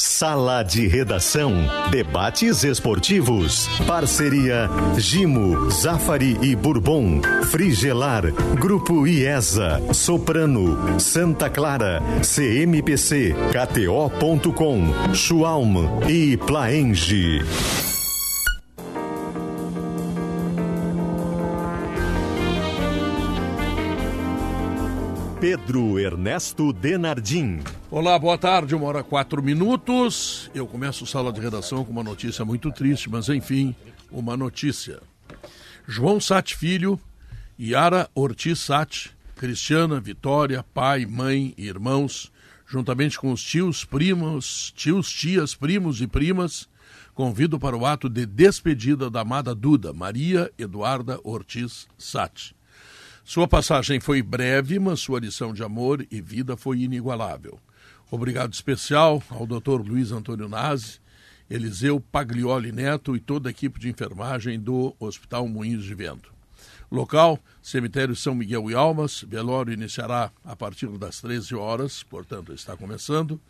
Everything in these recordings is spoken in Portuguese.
Sala de Redação. Debates esportivos. Parceria Gimo, Zafari e Bourbon. Frigelar. Grupo IESA. Soprano. Santa Clara. CMPC. KTO.com. Schwalm e Plaenge. Pedro Ernesto Denardim. Olá, boa tarde, uma hora quatro minutos. Eu começo sala de redação com uma notícia muito triste, mas enfim, uma notícia. João Sat Filho, Yara Ortiz Sat, Cristiana, Vitória, pai, mãe e irmãos, juntamente com os tios, primos, tios, tias, primos e primas, convido para o ato de despedida da amada Duda, Maria Eduarda Ortiz Sat. Sua passagem foi breve, mas sua lição de amor e vida foi inigualável. Obrigado especial ao Dr. Luiz Antônio Nazi, Eliseu Paglioli Neto e toda a equipe de enfermagem do Hospital Moinhos de Vento. Local, cemitério São Miguel e Almas. Velório iniciará a partir das 13 horas, portanto está começando,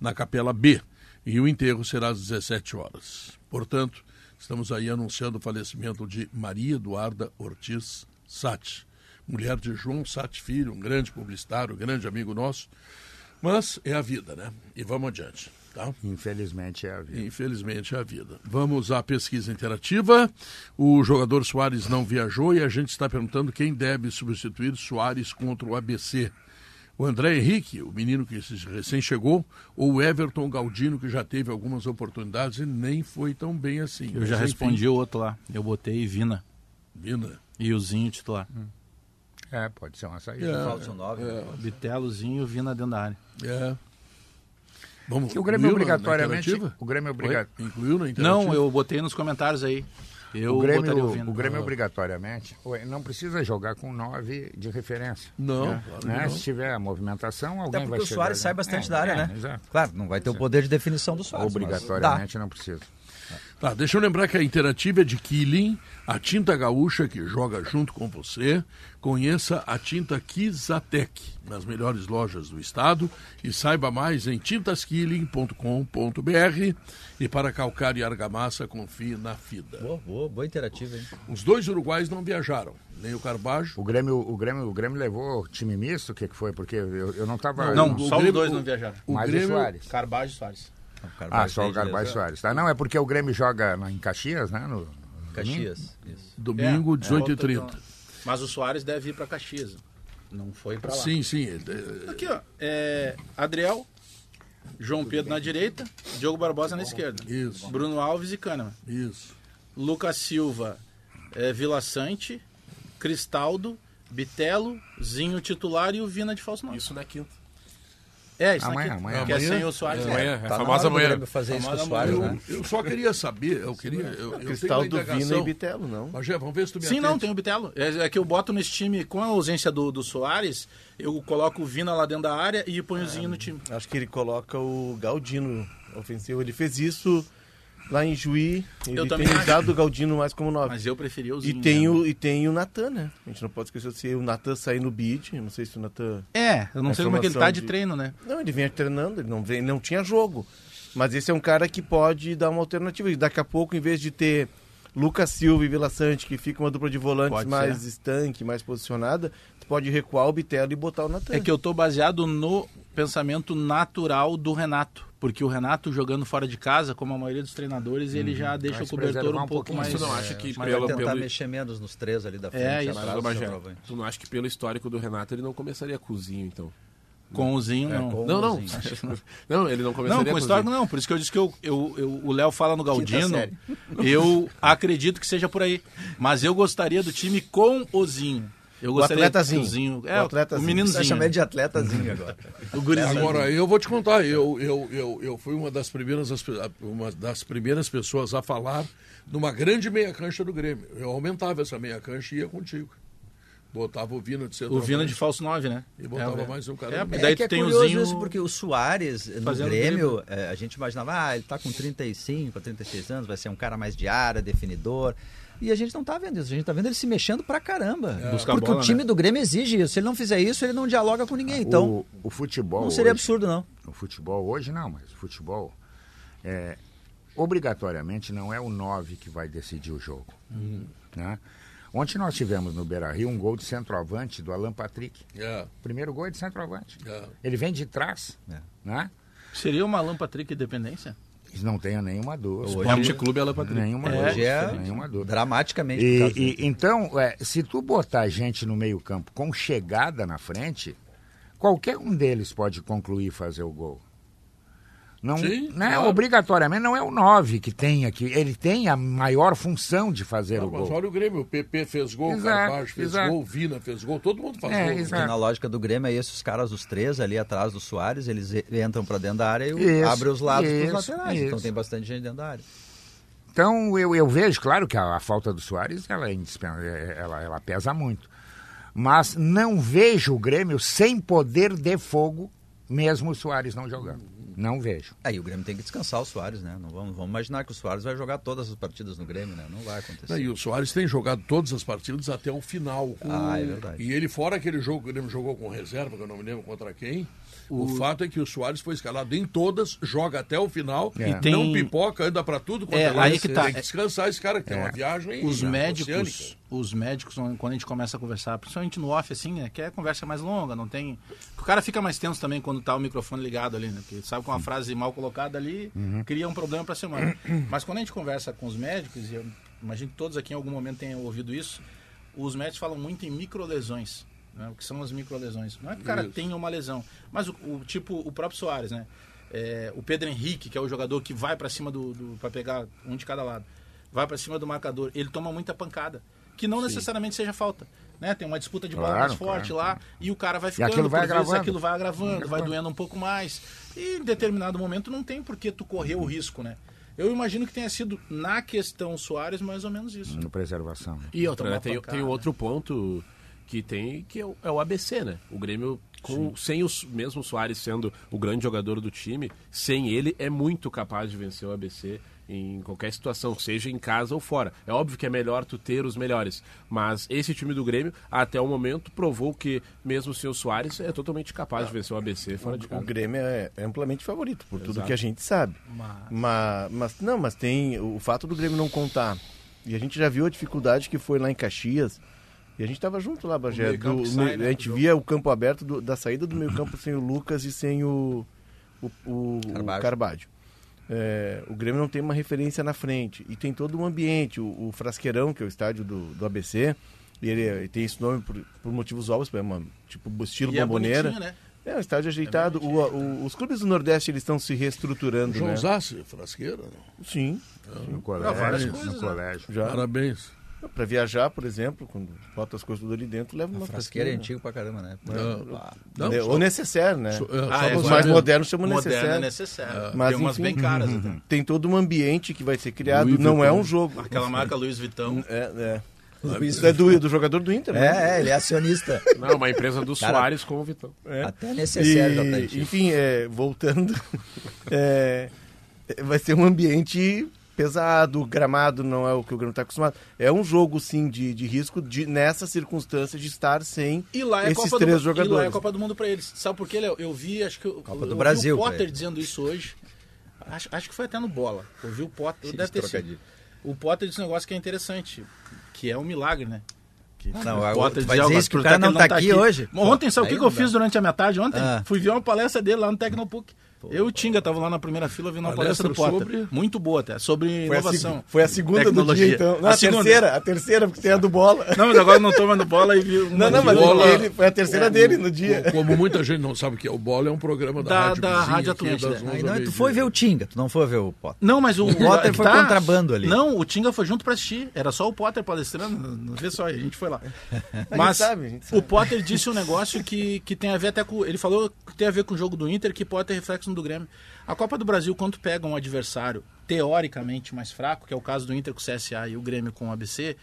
na Capela B. E o enterro será às 17 horas. Portanto, estamos aí anunciando o falecimento de Maria Eduarda Ortiz Sati mulher de João Sati Filho, um grande publicitário, um grande amigo nosso. Mas é a vida, né? E vamos adiante. Tá? Infelizmente é a vida. Infelizmente é a vida. Vamos à pesquisa interativa. O jogador Soares não viajou e a gente está perguntando quem deve substituir Soares contra o ABC. O André Henrique, o menino que recém chegou, ou o Everton Galdino, que já teve algumas oportunidades e nem foi tão bem assim. Eu já Mas, respondi enfim... o outro lá. Eu botei Vina. Vina. E o Zinho titular. Hum. É, pode ser uma saída. É, um nove. É. Bitelozinho vindo dentro da área. É. Vamos, o Grêmio obrigatoriamente. o Grêmio obrigatoriamente. Incluiu na Não, eu botei nos comentários aí. Eu o Grêmio, o, o Grêmio ah. obrigatoriamente não precisa jogar com nove de referência. Não, né? claro né? não. Se tiver movimentação, alguém Até vai o Soares sai bastante é, da área, é, né? Exato. Claro, não vai ter o poder de definição do Soares. Obrigatoriamente não precisa. Tá, deixa eu lembrar que a interativa é de Killing, a tinta gaúcha que joga junto com você. Conheça a tinta Kizatec nas melhores lojas do estado e saiba mais em tintaskilling.com.br. E para calcário e argamassa, confie na FIDA. Boa, boa, boa interativa, hein? Os dois uruguais não viajaram, nem o Carbajo. O Grêmio, o Grêmio, o Grêmio levou time misto, o que, que foi? Porque eu, eu não estava. Não, não só Grêmio, os dois não viajaram. O mais Grêmio, o Soares. Carbajo e Soares. Ah, só o Garbaz Soares. Tá? Não, é porque o Grêmio joga em Caxias, né? No, Caxias, isso. Domingo, é, 18h30. É, mas o Soares deve ir para Caxias. Não foi para lá. Sim, sim. Aqui, ó. É, Adriel, João Pedro na direita, Diogo Barbosa na esquerda. Isso. Bruno Alves e Kahneman. Isso. Lucas Silva, é, Vila Sante, Cristaldo, Bitelo, Zinho titular e o Vina de falso nove. Isso na quinta. É, isso amanhã, aqui, amanhã. Que é sem o Soares. É, amanhã, é, tá a famosa amanhã. fazer isso com o Soares, eu, né? eu só queria saber, eu queria... Eu, eu Cristal do Vina e Bitelo, não? Mas, vamos ver se tu me Sim, atende. não, tem o Bitelo. É, é, que eu boto nesse time, com a ausência do, do Soares, eu coloco o Vina lá dentro da área e ponho o Zinho no time. Acho que ele coloca o Galdino ofensivo. Ele fez isso lá em Juí. Ele Eu tem o Galdino mais como nove. Mas eu preferia o E Zinho. tem, né? o, e tem o Natan, né? A gente não pode esquecer se o Natan sair no bid. Eu não sei se o Natan. É, eu não sei como é que ele tá de de- treino, né? Não, ele vinha treinando, ele não, vem, não tinha jogo. Mas esse é um cara que pode dar uma alternativa. E daqui a pouco, em vez de ter Lucas Silva e Vila Sante, que fica uma dupla de volantes Pode mais ser. estanque, mais posicionada, tu pode recuar o Bitelo e botar o Natan. É que eu tô baseado no pensamento natural do Renato. Porque o Renato jogando fora de casa, como a maioria dos treinadores, ele já deixa o cobertor um um pouco mais... Tu não acha que Mas pelo, vai tentar pelo, mexer menos nos três ali da frente. É, isso. do centroavante. tu não acha que pelo histórico do Renato ele não começaria com o Zinho, então? Com o Zinho, não. com- Não, não. Zinho. não, ele não Não, começaria com com o histórico não. Por isso que eu disse que eu, eu, eu- o Léo fala no Galdino. Eu acredito que seja por aí. Mas eu gostaria do time com o Zinho. Eu atletazinho. o Zinho. É, O o, atletazinho. Você meninozinho. chama ele de atletazinho agora. O gurizinho. Agora, eu vou te contar, eu, eu, eu, eu fui uma das, primeiras, uma das primeiras pessoas a falar numa grande meia cancha do Grêmio. Eu aumentava essa meia cancha e ia contigo. Botava o Vina de O centroavante. Vina de falso 9, né? E botava É, mais um cara. É, no e meio. daí é que tu é tem o curioso Zinho isso, porque o Soares, no Grêmio, é, a gente imaginava, ah, ele tá com 35, 36 anos, vai ser um cara mais de área, definidor. E a gente não tá vendo isso, a gente tá vendo ele se mexendo pra caramba. Buscar porque bola, o time né? do Grêmio exige isso. Se ele não fizer isso, ele não dialoga com ninguém. Então, o, o futebol. não seria hoje- absurdo, não. O futebol hoje não, mas o futebol é, obrigatoriamente não é o 9 que vai decidir o jogo. Né? Ontem nós tivemos no Beira Rio um gol de centroavante do Alan Patrick. É, O primeiro gol é de centroavante. é. Ele vem de trás. É. Né? Seria uma Alan Patrick dependência? Não tenho nenhuma dúvida. Hoje- Esporte Clube Alan Patrick. Nenhuma É. Hoje é Nenhuma dúvida. dramaticamente. E, e- então, é, se tu botar gente no meio campo com chegada na frente, qualquer um deles pode concluir e fazer o gol. Não, Sim, né, claro. Obrigatoriamente não é o 9 que tem aqui. Ele tem a maior função de fazer Não, o mas gol. olha o Grêmio, o PP fez gol, o Exato, Carvalho fez exato. gol, o Vina fez gol, todo mundo faz É, gol. exato. Porque na lógica do Grêmio é isso, os caras, os três ali atrás do Soares, eles entram pra dentro da área e Isso, abre os lados isso, pros laterais. Então isso. tem bastante gente dentro da área. Então eu, eu vejo, claro que a, a falta do Soares ela, é é- ela, ela pesa muito. Mas não vejo o Grêmio sem poder de fogo, mesmo o Soares não jogando. Não vejo. Aí o Grêmio tem que descansar o Soares, né? Não vamos, vamos imaginar que o Soares vai jogar todas as partidas no Grêmio, né? Não vai acontecer. E o Soares tem jogado todas as partidas até o final. Ah, é verdade. E ele, fora aquele jogo que o Grêmio jogou com reserva, que eu não me lembro contra quem, o, fato é que o Soares foi escalado em todas, joga até o final, É. e tem- não pipoca, anda pra tudo. quanto É, lado. aí que tá. Tem que descansar esse cara, que tem É. uma viagem Os né, médicos, oceânica. os médicos, quando a gente começa a conversar, principalmente no off, assim, né? Que é conversa mais longa, não tem. O cara fica mais tenso também quando tá o microfone ligado ali, né? Porque sabe que uma frase mal colocada ali cria um problema pra semana. Mas quando a gente conversa com os médicos, e eu imagino que todos aqui em algum momento tenham ouvido isso, os médicos falam muito em microlesões. Né? O que são as microlesões? Não é que o cara Isso. tenha uma lesão, mas o, o tipo, o próprio Soares, né? É, o Pedro Henrique, que é o jogador que vai pra cima do, do para pegar um de cada lado, vai pra cima do marcador, ele toma muita pancada, que não necessariamente seja falta. Né? Tem uma disputa de bola Claro, mais forte claro. lá e o cara vai ficando, aquilo vai por vezes agravando. aquilo vai agravando, vai agravando. doendo um pouco mais. E em determinado momento não tem por que tu correr o risco, né? Eu imagino que tenha sido na questão Soares mais ou menos isso. No preservação. né? E outra, né? Tem, tem outro ponto que tem, que é o, é o ABC, né? O Grêmio, com, sem os, mesmo o Soares sendo o grande jogador do time, sem ele é muito capaz de vencer o ABC em qualquer situação, seja em casa ou fora. É óbvio que é melhor tu ter os melhores, mas esse time do Grêmio, até o momento, provou que mesmo sem o Soares, é totalmente capaz de vencer o ABC fora de O casa. Grêmio é amplamente favorito, por tudo Exato. que a gente sabe. Mas- Mas, mas não, mas tem o fato do Grêmio não contar. E a gente já viu a dificuldade que foi lá em Caxias. E a gente tava junto lá, Bagé. do- sai, né, a gente jogo. via o campo aberto do- da saída do meio campo sem o Lucas e sem o, o, o, o Carvalho. É, o Grêmio não tem uma referência na frente. E tem todo um ambiente. O, o Frasqueirão, que é o estádio do, do ABC, e ele, ele tem esse nome por, por motivos óbvios, é uma, tipo estilo E é bomboneira. né? É um estádio ajeitado. O- o- os clubes do Nordeste eles estão se reestruturando, João né? Zassi, frasqueira, não? Sim. No colégio. várias no coisas, né? colégio. Já. Parabéns. Para viajar, por exemplo, quando bota as coisas tudo ali dentro, leva uma A frasqueira é antigo pra caramba, né? Não, Ah, não, É, só- Ou necessário, né? só- é, Ah, só é, Os mais ver. modernos chamam Moderno é necessário. necessário. Mas, Tem umas enfim, bem caras até. Tem todo um ambiente que vai ser criado. Louis não é um jogo. Aquela marca Luiz Vitão. É, é. Isso é do, do jogador do Inter, né? É, é, ele é acionista. Não, uma empresa do Cara, Soares com o Vitão. É. Até necessário já tá E, enfim, é, voltando, é, vai ser um ambiente pesado, gramado não é o que o Grêmio está acostumado. É um jogo, sim, de, de risco de, nessa circunstância de estar sem E lá é esses Copa três do, E lá é jogadores. Copa do Mundo pra eles. Sabe por quê, Léo? Eu vi, acho que eu, Copa do eu Brasil, vi o Potter dizendo isso hoje. Acho, acho que foi até no Bola. Eu vi o Potter. Deve ter sido. trocadilho. O Potter disse um negócio que é interessante, que é um milagre, né? Que não, o Potter vai dizer "Ó, isso que o cara que não ele tá aqui hoje?" Ontem, sabe o que, que eu fiz durante a minha tarde ontem? Ah. Fui ver uma palestra dele lá no Tecnopuc. Eu e o Tinga tava lá na primeira fila vendo uma palestra, Palestra do Potter. sobre- Muito boa até, sobre Foi a, inovação. seg- foi a segunda do Tecnologia. dia, então. Não, A a, terceira, a terceira, porque tem a do bola. Não, mas agora não tô mais no bola e vi uma Não, não, mas bola- ele, foi a terceira dele no dia. Co- Como muita gente não sabe o que é o Bola, é um programa da, Da- Rádio da Rádio aqui, Atlântida. das 11 Aí ao não, tu foi ver o Tinga, tu não foi ver o Potter. Não, mas o, O Potter é foi contrabando ali. Não, o Tinga foi junto pra assistir. Era só o Potter palestrando. Não vê só, a gente foi lá. Mas sabe, a o Potter disse um negócio que, que tem a ver até com. Ele falou que tem a ver com o jogo do Inter, que pode ter reflexo do Grêmio. A Copa do Brasil, quando tu pega um adversário teoricamente mais fraco, que é o caso do Inter com o CSA e o Grêmio com o ABC,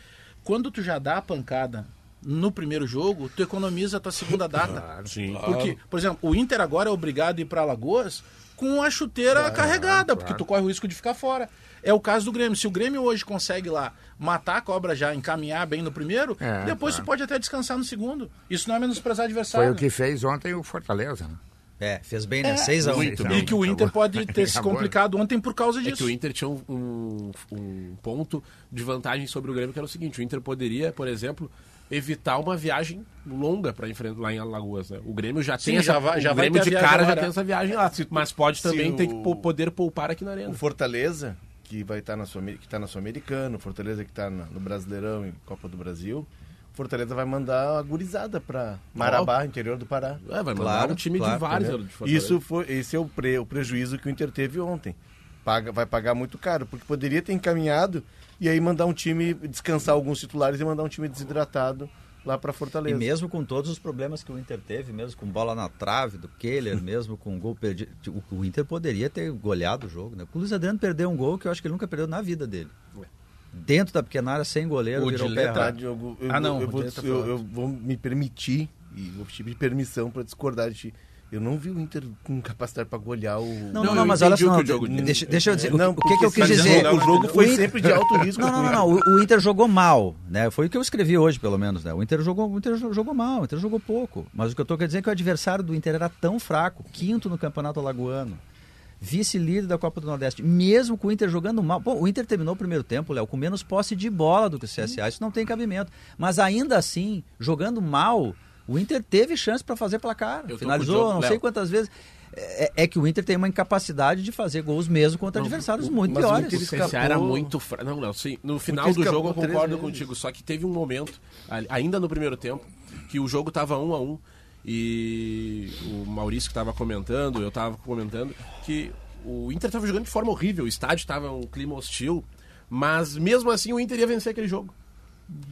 quando tu já dá a pancada no primeiro jogo, tu economiza a tua segunda data. Sim. Porque, por exemplo, o Inter agora é obrigado a ir para Alagoas com a chuteira carregada, porque tu corre o risco de ficar fora. É o caso do Grêmio. Se o Grêmio hoje consegue lá matar a cobra já, encaminhar bem no primeiro, É, depois claro. tu pode até descansar no segundo. Isso não é menosprezar Foi adversário. o que fez ontem o Fortaleza. Né? É, fez bem, né? 6x1. muito Não, bem. E que o tá Inter pode ter se Tá complicado ontem por causa É disso. que o Inter tinha um, um, um ponto de vantagem sobre o Grêmio, que era o seguinte: o Inter poderia, por exemplo, evitar uma viagem longa para enfrentar lá em Alagoas. Né? O Grêmio já Sim, tem já essa, vai- já o Grêmio a de viagem cara já tem essa viagem lá, mas pode também ter que o- po- poder poupar aqui na arena. O Fortaleza, que vai estar na Sul que tá na Sul-Americana, o Fortaleza que está no Brasileirão e Copa do Brasil, o Fortaleza vai mandar a gurizada para Marabá, interior do Pará. É, vai mandar Claro, um time claro, de vários de. Isso foi, esse é o, pre- o prejuízo que o Inter teve ontem. Paga, vai pagar muito caro, porque poderia ter encaminhado e aí mandar um time descansar alguns titulares e mandar um time desidratado lá para E Fortaleza. mesmo com todos os problemas que o Inter teve, mesmo com bola na trave do Keller, mesmo com gol perdido, o, o Inter poderia ter goleado o jogo, né? O Luiz Adriano perdeu um gol que eu acho que ele nunca perdeu na vida dele. Dentro da pequena área, sem goleiro, O virou Dileta- pé errado. Eu, Ah, não, eu, vou, Diego tá eu, eu vou me permitir e vou pedir permissão para discordar de ti. Eu não vi o Inter com capacidade para golear o. Não, Não, não, eu mas olha só, deixa, deixa eu dizer, o- Não, o, que, que eu quis dizer? O jogo foi Inter- sempre de alto risco. Não, não, não, não. O, o Inter jogou mal, né? Foi o que eu escrevi hoje, pelo menos, né? O Inter jogou, o Inter jo- jogou mal, o Inter jogou pouco. Mas o que eu tô querendo dizer é que o adversário do Inter era tão fraco, quinto no Campeonato Alagoano, vice-líder da Copa do Nordeste, mesmo com o Inter jogando mal. Bom, o Inter terminou o primeiro tempo, Léo, com menos posse de bola do que o CSA. Isso não tem cabimento. Mas ainda assim, jogando mal, o Inter teve chance para fazer placar. Eu o Finalizou, Diogo, não Léo. sei quantas vezes. É, é que o Inter tem uma incapacidade de fazer gols mesmo contra adversários muito mas o piores. Inter O escapou- CSA era muito fraco. Não, não, sim. No final do jogo eu concordo vezes. contigo. Só que teve um momento, ainda no primeiro tempo, que o jogo tava um a um. E o Maurício que estava comentando, eu estava comentando, que o Inter estava jogando de forma horrível. O estádio estava um clima hostil. Mas mesmo assim o Inter ia vencer aquele jogo.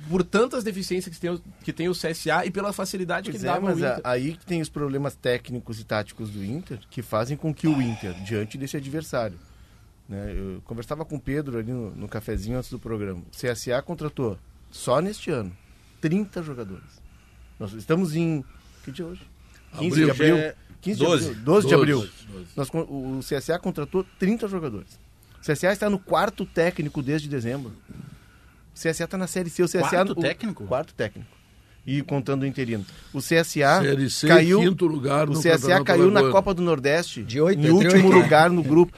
Por tantas deficiências que tem, o- que tem o CSA e pela facilidade Pois que é, dava mas Inter. aí que tem os problemas técnicos e táticos do Inter que fazem com que o Inter, diante desse adversário, né, eu conversava com o Pedro ali no, no cafezinho antes do programa. O CSA contratou só neste ano 30 jogadores. Nós estamos em que dia é hoje? 15 Abril. de abril. Hoje é 15 12. de abril. 12 de 12. abril. Nós con- o CSA contratou 30 jogadores. O CSA está no quarto técnico desde dezembro. O CSA está na Série C. O CSA, Quarto o- técnico? Quarto técnico. E contando o interino. O CSA C, caiu, quinto lugar o no CSA Campeonato caiu na. Copa do Nordeste, De oito, em entre último oito, né? lugar no grupo.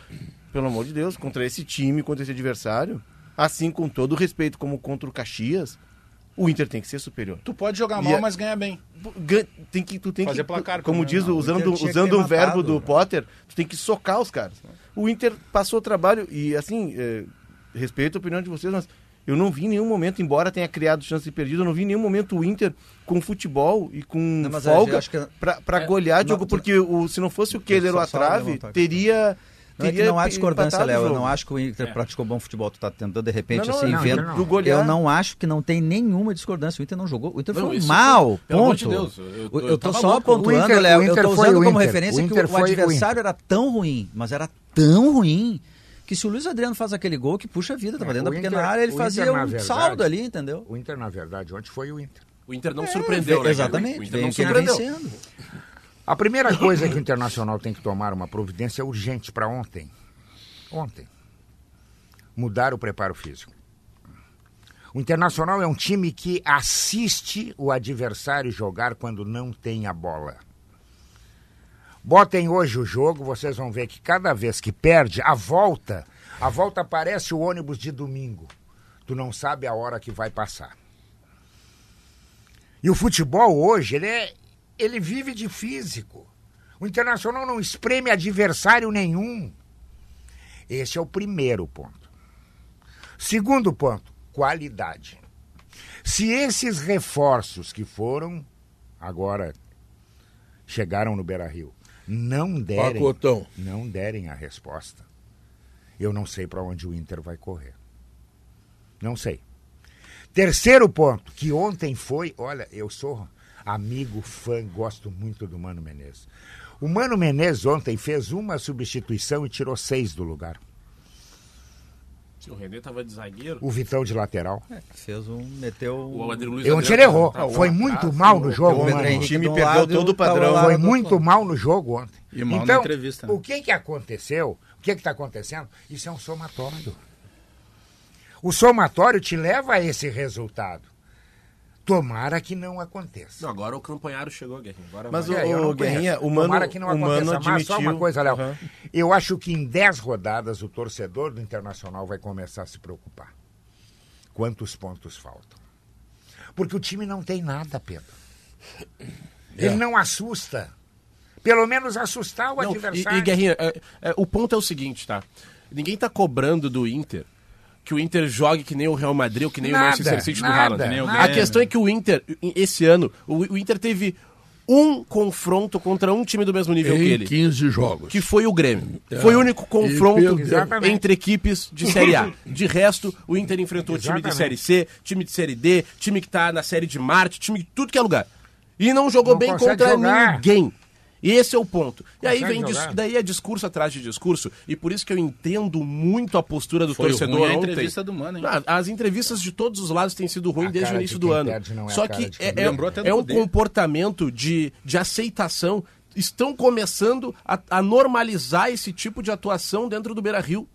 Pelo amor de Deus, contra esse time, contra esse adversário, assim com todo o respeito como contra o Caxias, o Inter tem que ser superior. Tu pode jogar mal, é- mas ganha bem. Tem que, tu tem Fazer que, placar, como diz. Não, o usando, usando o verbo matado, do né? Potter, tu tem que socar os caras. O Inter passou trabalho e, assim, é, respeito a opinião de vocês, mas eu não vi em nenhum momento, embora tenha criado chance de perdido, eu não vi em nenhum momento o Inter com futebol e com Não, eu folga que- pra, pra é, golear, não, Diogo, porque o, se não fosse o Keller ou a trave, a teria... Não é que não há discordância, o Léo. Eu não acho que o Inter praticou bom futebol. Tu tá tentando, de repente, Não, não, assim, não, vendo. não. Eu não acho que não tem nenhuma discordância. O Inter não jogou. O Inter foi mal. foi- pelo amor ponto. de Deus, eu- Eu, eu- tô só louco. pontuando, O Léo. o Eu tô usando o como referência O que o, o adversário era tão ruim, mas era tão ruim. Que se o Luiz Adriano faz aquele gol, que puxa a vida, tava É, dentro o da pequena Inter- área, ele o fazia Inter, na um verdade, saldo ali, entendeu? O Inter, na verdade, ontem foi o Inter. O Inter não surpreendeu, né? Exatamente. O Inter não surpreendeu. vencendo. A primeira coisa que o Internacional tem que tomar uma providência urgente para ontem. Ontem. Mudar o preparo físico. O Internacional é um time que assiste o adversário jogar quando não tem a bola. Botem hoje o jogo, vocês vão ver que cada vez que perde, a volta, a volta parece o ônibus de domingo. Tu não sabe a hora que vai passar. E o futebol hoje, ele, é, ele vive de físico. O Internacional não espreme adversário nenhum. Esse é o primeiro ponto. Segundo ponto, qualidade. Se esses reforços que foram agora chegaram no Beira-Rio não derem, Pacotão. não derem a resposta, eu não sei para onde o Inter vai correr. Não sei. Terceiro ponto, que ontem foi, olha, eu sou amigo, fã, gosto muito do Mano Menezes. O Mano Menezes ontem fez uma substituição e tirou seis do lugar. Se o René tava de zagueiro, O Vitão de lateral. Fez um. Meteu. o Adri Luiz ontem ele errou. tá- tá Foi muito mal no jogo, o Pedro mano. Henrique O um perdeu lado, todo o padrão. lá Foi muito mal no jogo ontem. E mal na então, entrevista, né? o que que aconteceu? O que que está acontecendo? Isso é um somatório. O somatório te leva a esse resultado. Tomara que não aconteça. Não, agora o campanharo chegou, Guerrinho. Agora Mas vai. o, É, o Guerrinha, o Mano, Tomara que não aconteça. Mas só admitiu... uma coisa, Léo. Aham. Eu acho que em 10 rodadas o torcedor do Internacional vai começar a se preocupar. Quantos pontos faltam? Porque o time não tem nada, Pedro. Ele não assusta. Pelo menos assustar o Não, e, adversário. e Guerrinha, é- é, o ponto é o seguinte, tá? Ninguém tá cobrando do Inter que o Inter jogue que nem o Real Madrid ou que nem Nada, o Manchester City do Haaland. A questão é que o Inter, esse ano, o, o Inter teve um confronto contra um time do mesmo nível que Em ele. 15 jogos. que foi o Grêmio. Foi o único confronto. Exatamente. entre equipes de Série A. De resto, o Inter enfrentou time de Exatamente. Série C, time de Série D, time que tá na Série de Marte, time de tudo que é lugar. E não jogou Não bem contra jogar. ninguém. E esse é o ponto. E aí vem dis- daí é discurso atrás de discurso, e por isso que eu entendo muito a postura do Foi torcedor ruim a ontem. entrevista do Mano, hein? Ah, As entrevistas de todos os lados têm sido ruins desde o início do ano. é Só que é, é- Lembrou até do é um Cudê. comportamento de, de aceitação. Estão começando a, a normalizar esse tipo de atuação dentro do Beira Rio.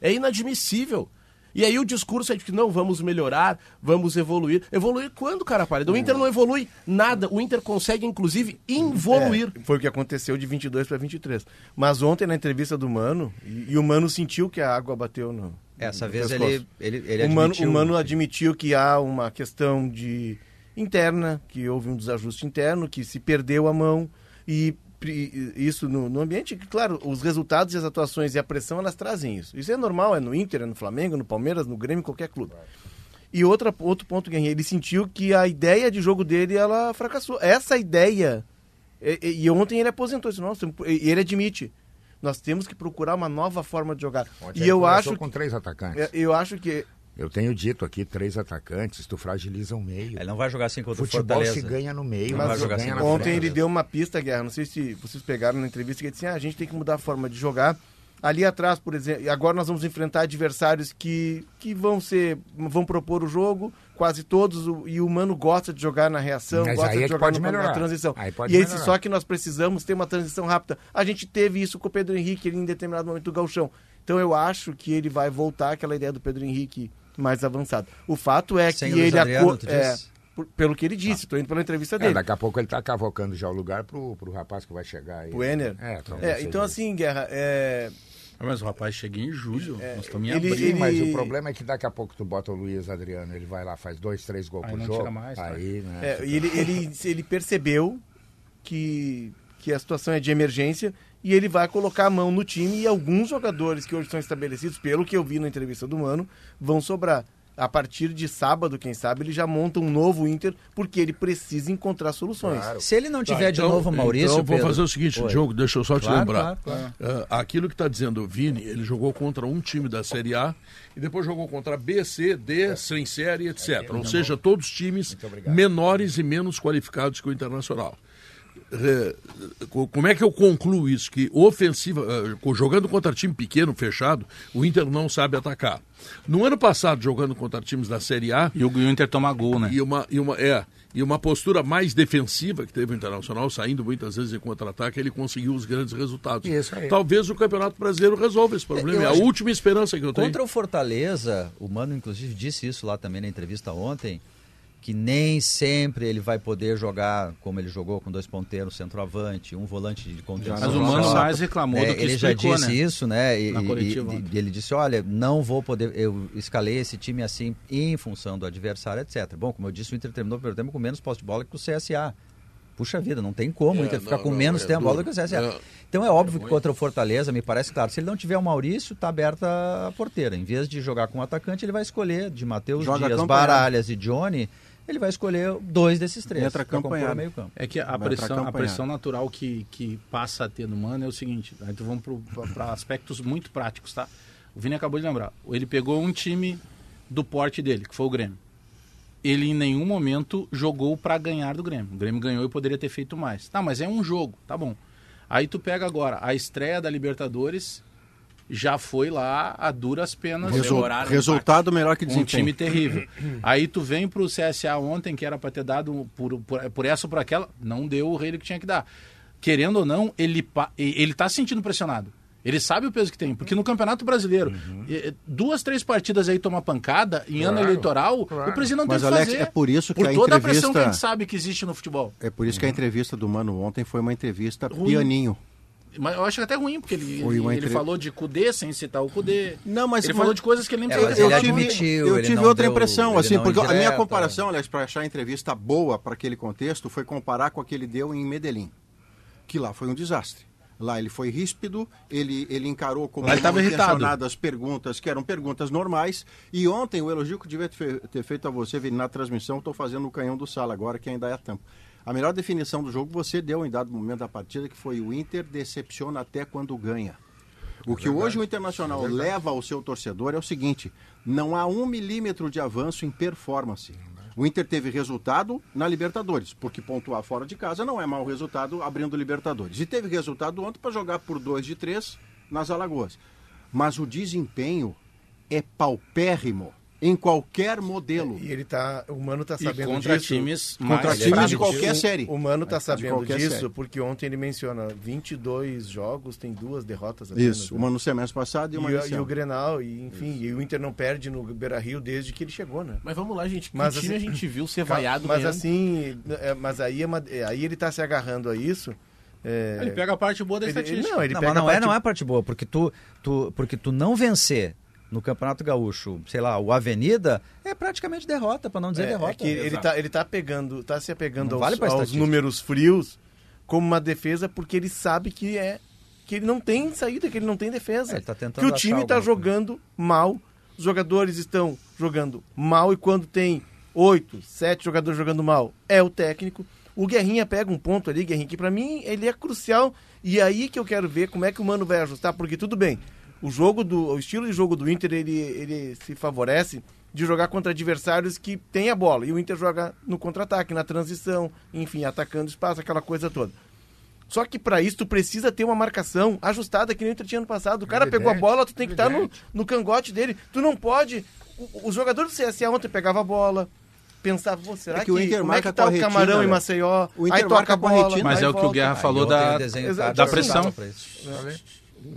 É inadmissível. E aí o discurso é de que não, vamos melhorar, vamos evoluir. Evoluir quando, cara pálida? O Inter não evolui nada. O Inter consegue, inclusive, involuir. É, foi o que aconteceu de 22 para 23. Mas ontem, na entrevista do Mano, e, e o Mano sentiu que a água bateu no. Essa no vez pescoço. ele, ele, ele o, Mano, admitiu... o Mano admitiu que há uma questão de interna, que houve um desajuste interno, que se perdeu a mão e isso no, no ambiente, que claro, os resultados e as atuações e a pressão elas trazem isso. Isso é normal, é no Inter, é no Flamengo, no Palmeiras, no Grêmio, em qualquer clube. E outra, outro ponto, Guerrinha, ele sentiu que a ideia de jogo dele, ela fracassou. Essa ideia, e, e- ontem ele aposentou isso, nossa, e ele admite, nós temos que procurar uma nova forma de jogar. Ontem e eu acho, com três atacantes. é, eu acho que Eu tenho dito aqui, três atacantes, tu fragiliza o meio. Ele não vai jogar assim contra o Futebol Fortaleza. se ganha no meio, Não mas vai ganha assim na Ontem frente. ele deu uma pista, Guerra. Não sei se vocês pegaram na entrevista que ele disse: ah, a gente tem que mudar a forma de jogar. Ali atrás, por exemplo, e agora nós vamos enfrentar adversários que, que vão ser, vão propor o jogo, quase todos, o- e o Mano gosta de jogar na reação, Mas gosta aí é de que jogar pode no- na transição. Aí pode e esse melhorar. só que nós precisamos ter uma transição rápida. A gente teve isso com o Pedro Henrique ele, em determinado momento do Galchão. Então eu acho que ele vai voltar àquela ideia do Pedro Henrique mais avançado. O fato é Sem que Luiz ele Adriano, é, pelo que ele disse, estou indo pela entrevista É, dele. daqui a pouco ele tá cavocando já o lugar pro, pro rapaz que vai chegar aí. O Enner? É, então, É, então assim, Guerra, é, Ah, Mas o rapaz chega em julho. nós estamos em ele- abril. Sim, mas ele- o problema é que daqui a pouco tu bota o Luiz Adriano, ele vai lá, faz dois, três gols Aí por não jogo. tira mais, tá? aí, né? É, ele, ele, ele percebeu que, que a situação é de emergência e ele vai colocar a mão no time e alguns jogadores que hoje são estabelecidos, pelo que eu vi na entrevista do Mano, vão sobrar. A partir de sábado, quem sabe, ele já monta um novo Inter, porque ele precisa encontrar soluções. Se ele não tiver de então- novo o Maurício, Então, vou Pedro- fazer o seguinte, Oi. Diogo, deixa eu só te Claro, lembrar. claro, Ah, aquilo que está dizendo o Vini, ele jogou contra um time da Série A e depois jogou contra B, C, D, sem série, etc. Ou seja, todos times menores e menos qualificados que o Internacional. Co- Como é que eu concluo isso? Que ofensiva, eh, jogando contra time pequeno, fechado, o Inter não sabe atacar. No ano passado, jogando contra times da Série A, E o Inter toma gol, né? e uma, e uma, é, e uma postura mais defensiva que teve o Internacional, saindo muitas vezes em contra-ataque, ele conseguiu os grandes resultados. Isso aí. Talvez o Campeonato Brasileiro resolva esse problema. Eu É a última esperança que eu tenho. Contra o Fortaleza, o Mano inclusive disse isso lá também na entrevista ontem, que nem sempre ele vai poder jogar como ele jogou com dois ponteiros, centroavante, um volante de contenção. Mas o Mano mais reclamou É, do que ele já explicou, disse né? isso, né? E, Na e- coletiva e- e ele disse, olha, não vou poder, eu escalei esse time assim em função do adversário, etc. Bom, como eu disse, o Inter terminou o primeiro tempo com menos posse de bola que o CSA. Puxa vida, não tem como o É, Inter ficar não, com não, menos é tempo bola do que o CSA. É. Então é óbvio que contra o Fortaleza, me parece claro, se ele não tiver o Maurício, tá aberta a porteira. Em vez de jogar com um atacante, ele vai escolher de Matheus Joga Dias. Baralhas e Johnny, ele vai escolher dois desses três Entra pra compor o campanhado. meio campo. É que a Vai pressão, a pressão natural que, que passa a ter no Mano é o seguinte, aí tu vamos para aspectos muito práticos, tá? O Vini acabou de lembrar. Ele pegou um time do porte dele, que foi o Grêmio. Ele em nenhum momento jogou para ganhar do Grêmio. O Grêmio ganhou e poderia ter feito mais. Tá, mas é um jogo, tá bom. Aí tu pega agora a estreia da Libertadores, já foi lá a duras penas. O resultado melhor que Um desempenho. time terrível. Aí tu vem pro CSA ontem, que era para ter dado por, por, por essa ou por aquela, não deu o rei que tinha que dar. Querendo ou não, ele, ele tá se sentindo pressionado. Ele sabe o peso que tem, porque no Campeonato Brasileiro, eh, duas, três partidas aí tomar pancada em ano Claro, eleitoral, claro. o presidente não Mas, tem o que Alex, fazer. é por isso que por a toda a pressão que a entrevista- gente sabe que existe no futebol. É por isso que a entrevista do Mano ontem foi uma entrevista Ruim. pianinho. Mas eu acho até ruim, porque ele, ele entre- falou de Cudê sem citar o Cudê. Não, mas ele mas- falou de coisas que ele nem É, eu ele falar. tive, admitiu, eu ele tive outra deu- impressão, ele assim, porque a minha indireta. comparação, Alex, para achar a entrevista boa para aquele contexto, foi comparar com a que ele deu em Medellín, que lá foi um desastre. Lá ele foi ríspido, ele, ele encarou como ele intencionadas perguntas que eram perguntas normais. E ontem o elogio que eu devia ter fe- ter feito a você Vini, na transmissão, estou fazendo o canhão do sala agora, que ainda é a tampa. A melhor definição do jogo você deu em dado momento da partida, que foi o Inter decepciona até quando ganha. O que hoje o Internacional leva ao seu torcedor é o seguinte: não há um milímetro de avanço em performance. O Inter teve resultado na Libertadores, porque pontuar fora de casa não é mau resultado abrindo Libertadores. E teve resultado ontem para jogar por 2 de 3 nas Alagoas. Mas o desempenho é paupérrimo em qualquer modelo. E ele tá, o Mano tá E sabendo contra disso. times Contra mais times de qualquer série. O Mano tá De sabendo disso série. porque ontem ele menciona 22 jogos, tem duas derrotas apenas. Isso, né? uma no semestre passado e E, uma o- nesse e o. Grenal, e, enfim, e o Inter não perde no Beira-Rio desde que ele chegou, né? Mas vamos lá, gente. Que Mas, time assim, a gente viu ser vaiado Mas ganhando? assim, é, mas aí, é uma- é, aí ele tá se agarrando a isso. é, Ele pega a parte boa da ele- ele- estatística. não, ele não, pega mas não a é, parte- não é parte boa, porque tu, tu, porque tu não vencer no Campeonato Gaúcho, sei lá, o Avenida, é praticamente derrota, para não dizer É, derrota. é que ele Exato. tá, ele tá pegando, tá se apegando aos, vale aos números frios como uma defesa porque ele sabe que é que ele não tem saída, que ele não tem defesa. É, ele tá tentando que o time tá alguma jogando mal, os jogadores estão jogando mal e quando tem oito, sete jogadores jogando mal, é o técnico. O Guerrinha pega um ponto ali, Guerrinha, que pra mim ele é crucial e aí que eu quero ver como é que o Mano vai ajustar, porque tudo bem, o jogo do o estilo de jogo do Inter ele, ele se favorece de jogar contra adversários que têm a bola e o Inter joga no contra-ataque, na transição, enfim, atacando espaço, aquela coisa toda. Só que pra isso tu precisa ter uma marcação ajustada que nem o Inter tinha ano passado. O cara Evidente, pegou a bola, tu tem que estar no, no cangote dele. Tu não pode. o- Os jogadores do CSA ontem pegavam a bola, pensavam, "Pô, será É que, que o Inter como é marca que tá o Camarão em né? Maceió? O Inter aí toca marca a bola. retina. Mas aí é o que o. Guerra Aí falou da, da pressão.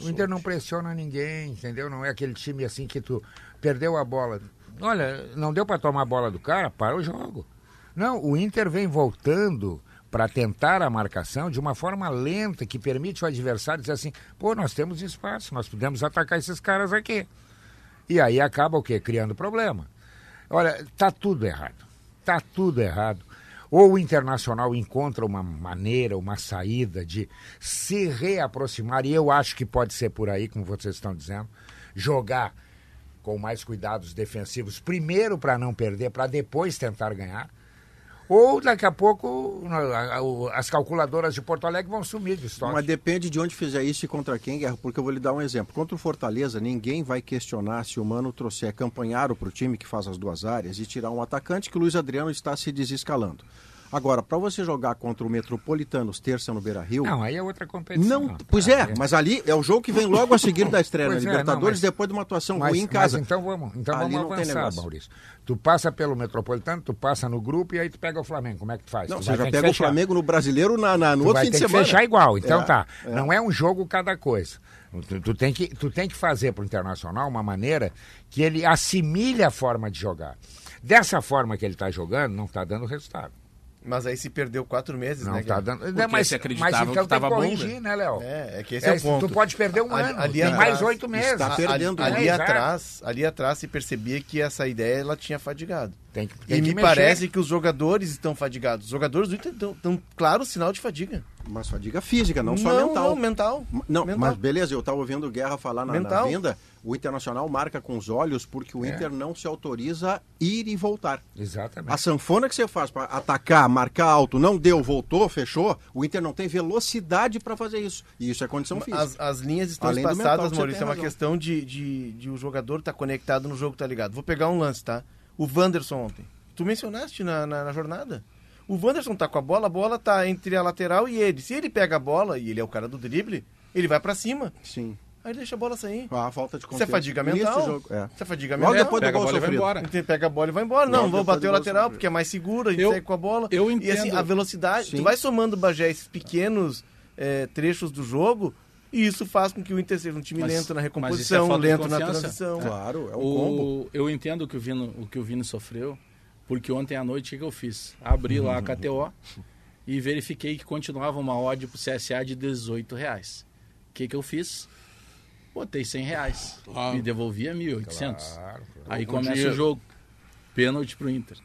O Inter não pressiona ninguém, entendeu? Não é aquele time assim que tu perdeu a bola. Olha, não deu para tomar a bola do cara, para o jogo. Não, o Inter vem voltando para tentar a marcação de uma forma lenta que permite o adversário dizer assim: pô, nós temos espaço, nós podemos atacar esses caras aqui. E aí acaba o quê? Criando problema. Olha, tá tudo errado. Tá tudo errado. Ou o Internacional encontra uma maneira, uma saída de se reaproximar, e eu acho que pode ser por aí, como vocês estão dizendo, jogar com mais cuidados defensivos, primeiro para não perder, para depois tentar ganhar. Ou daqui a pouco as calculadoras de Porto Alegre vão sumir de estoque. Mas depende de onde fizer isso e contra quem, Guerra, porque eu vou lhe dar um exemplo. Contra o Fortaleza, ninguém vai questionar se o Mano trouxer Campanharo para o time que faz as duas áreas e tirar um atacante que o Luiz Adriano está se desescalando. Agora, para você jogar contra o Metropolitanos terça no Beira-Rio... Não, aí é outra competição. Não, pois Tá, é, mas ali é o jogo que vem logo a seguir da estreia na é, Libertadores, não, mas- depois de uma atuação Mas, ruim em mas casa. então vamos, então Ali vamos avançar. Maurício. Tu passa pelo Metropolitano, tu passa no grupo e aí tu pega o Flamengo. Como é que tu faz? Não, tu você já pega o. Flamengo no Brasileiro na, na- no Tu outro vai fim de que semana. fechar igual. Então É, tá. é. Não é um jogo cada coisa. Tu, tu tem que, tu tem que fazer pro Internacional uma maneira que ele assimile a forma de jogar. Dessa forma que ele está jogando, não está dando resultado. Mas aí se perdeu quatro meses, Não né? Guerra? dando. Porque mas, se mas acreditavam então que tem tava que bom, corrigir, né, Léo? É, é que esse é, É, o ponto. Tu pode perder um Ali- ano. ali tem atrás mais oito meses. está Ali- perdendo, ali, né? ali Exato. atrás, ali atrás se percebia que essa ideia ela tinha fadigado. Tem que, tem E que me mexer. parece que os jogadores estão fadigados. Os jogadores do Inter estão, estão claro sinal de fadiga. Mas fadiga física, não, só não, mental. Não, mental. Não, mental. mas beleza, eu estava ouvindo o Guerra falar na, na Mental. vinda. O Internacional marca com os olhos porque o É. Inter não se autoriza a ir e voltar. Exatamente. A sanfona que você faz para atacar, marcar alto, não deu, voltou, fechou, o Inter não tem velocidade para fazer isso. E isso é condição física. As, as linhas estão Além mental, espaçadas, você Maurício. É uma questão de, de, de o jogador estar conectado no jogo, tá ligado? Vou pegar um lance, tá? O Wanderson ontem. Tu mencionaste na, na, na jornada. O Wanderson tá com a bola, a bola tá entre a lateral e ele. Se ele pega a bola, e ele é o cara do drible, ele vai pra cima. Sim. Aí deixa a bola sair. A falta de Isso é confiança. fadiga Nesse mental. jogo, é. Isso é fadiga Logo mental. depois do Pega a gol bola e vai embora. Então pega a bola e vai embora. Não, Logo vou bater o lateral sofrido. porque é mais seguro, a gente Eu- segue com a bola. eu E assim, entendo. a velocidade, Sim. tu vai somando, Bagé, esses pequenos eh, trechos do jogo, E isso faz com que o Inter seja um time Mas- lento na é recomposição, de lento na confiança? transição. Claro, é um combo. O, eu entendo o que o, Vino, o que o Vini sofreu, porque ontem à noite o que eu fiz? Abri lá a KTO e verifiquei que continuava uma odd pro CSA de 18 reais. O que, que eu fiz? Botei 100 reais. Claro. Me devolvia 1.800. Claro, Aí Com começa dinheiro. o jogo. Pênalti pro Inter.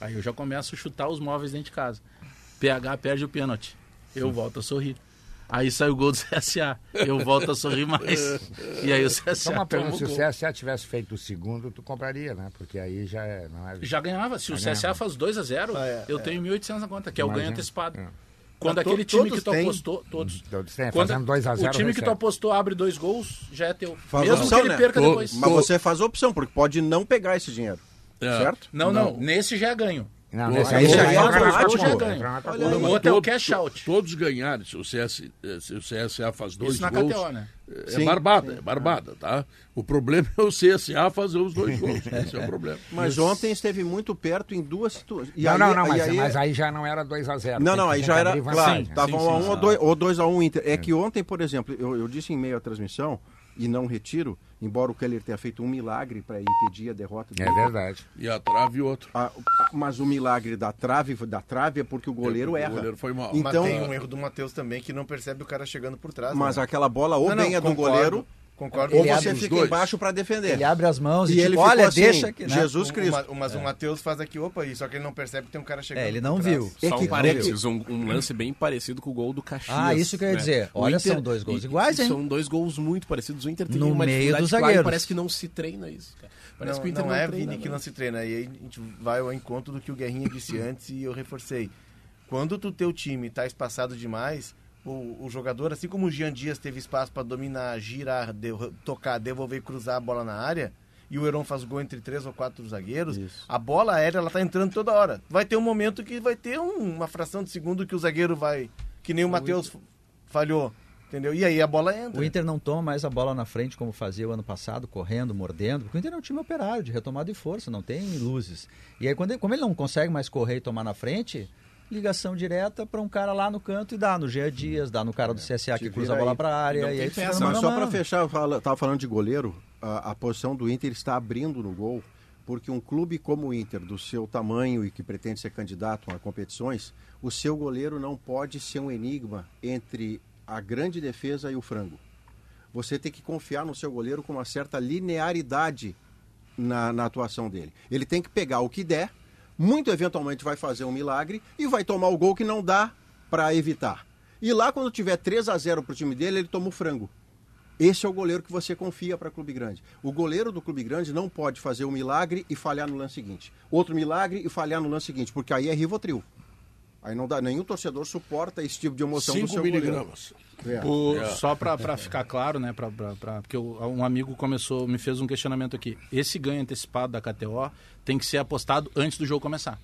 Aí eu já começo a chutar os móveis dentro de casa. PH perde o pênalti. Eu volto a sorrir. Aí sai o gol do CSA. Eu volto a sorrir mais. E aí o CSA Só uma pergunta, o se o. CSA tivesse feito o segundo, tu compraria, né? Porque aí já é, não é... Já ganhava. Se o Já CSA ganhava. faz 2 a 0 Ah, é, eu é. tenho 1.800 na conta, que é o ganho antecipado. É. Quando Mas to- aquele time que tu têm. apostou, todos. Todos Quando fazendo 2 a 0 o time que tu recebe. apostou abre dois gols, já é teu. Faz Mesmo opção, que ele né? perca Tô- depois. Mas você faz a opção, porque pode não pegar esse dinheiro. É. Certo? Não, não, Nesse já é ganho. Não, Pô, nesse aí aí já é é automático, automático. ganha. Conta. O Mas outro é o todos- cash out. Todos ganharem. Se o, CS, se o CSA faz dois Isso na gols, KTO, né? é Sim. barbada, é barbada, tá? O problema é o CSA fazer os dois gols. Esse é o problema. Mas ontem esteve muito perto em duas situações. Não, aí- não, não, mas, aí- mas aí já não era 2 a 0 Não, não, aí já era. Claro, Sim, tava sim, 1 a sim, 1 ou sim. 2 ou 2 a 1 Inter. É que ontem, por exemplo, eu, eu disse em meio à transmissão, e não retiro, embora o Keller tenha feito um milagre para impedir a derrota do É Inter. verdade. E a trave outro. Ah, ah, mas o milagre da trave, da trave é porque o goleiro O erra. goleiro foi mal. Então- Mas tem um erro do Matheus também que não percebe o cara chegando por trás. Mas né? aquela bola ou Não, não, bem é do concordo, goleiro, Concordo. ou você fica dois. embaixo para defender. Ele abre as mãos e, E tipo, ele ficou olha, assim, deixa que... né? Jesus O- Cristo. Mas, mas o Matheus faz aqui, opa, aí, só que ele não percebe que tem um cara chegando É, ele não viu. É Só que- um parênteses, um, um lance bem parecido com o gol do Caxias. Ah, isso que eu ia né? dizer. O Olha, são dois gols e- iguais, hein? São dois gols muito parecidos. O Inter tem No uma meio dos clara e zagueiros. Parece que não se treina isso. Cara. Parece não, que o Inter não, não, é, treina. Vini, que né? não se treina. E aí a gente vai ao encontro do que o Guerrinha disse antes e eu reforcei. Quando tu teu time tá espaçado demais, o, o jogador, assim como o Jean Dias teve espaço para dominar, girar, de- tocar, devolver e cruzar a bola na área, e o Heron faz gol entre três ou quatro zagueiros, a bola aérea ela tá entrando toda hora. Vai ter um momento que vai ter um- uma fração de segundo que o zagueiro vai. Que nem o Matheus falhou. Entendeu? E aí a bola entra. O Inter não toma mais a bola na frente como fazia o ano passado, correndo, mordendo, porque o Inter é um time operário, de retomada de força, não tem luzes. E aí, quando ele, como ele não consegue mais correr e tomar na frente, ligação direta para um cara lá no canto e dá no Gia Dias, dá no cara do CSA que cruza a bola para a área. Não E aí no Mas só para fechar, eu fala- tava falando de goleiro, a, a posição do Inter está abrindo no gol, porque um clube como o Inter, do seu tamanho e que pretende ser candidato a competições, o seu goleiro não pode ser um enigma entre a grande defesa e o frango. Você tem que confiar no seu goleiro com uma certa linearidade na, na atuação dele. Ele tem que pegar o que der, muito eventualmente vai fazer um milagre e vai tomar o gol que não dá para evitar. E lá, quando tiver 3 a 0 pro time dele, ele toma o frango. Esse é o goleiro que você confia para clube grande. O goleiro do clube grande não pode fazer um milagre e falhar no lance seguinte. Outro milagre e falhar no lance seguinte, porque aí é Rivotril. Aí não dá, nenhum torcedor suporta esse tipo de emoção do 5 seu miligramas. É. O- Só para ficar claro, né? Pra, pra- pra- porque um amigo começou, me fez um questionamento aqui. Esse ganho antecipado da KTO tem que ser apostado antes do jogo começar.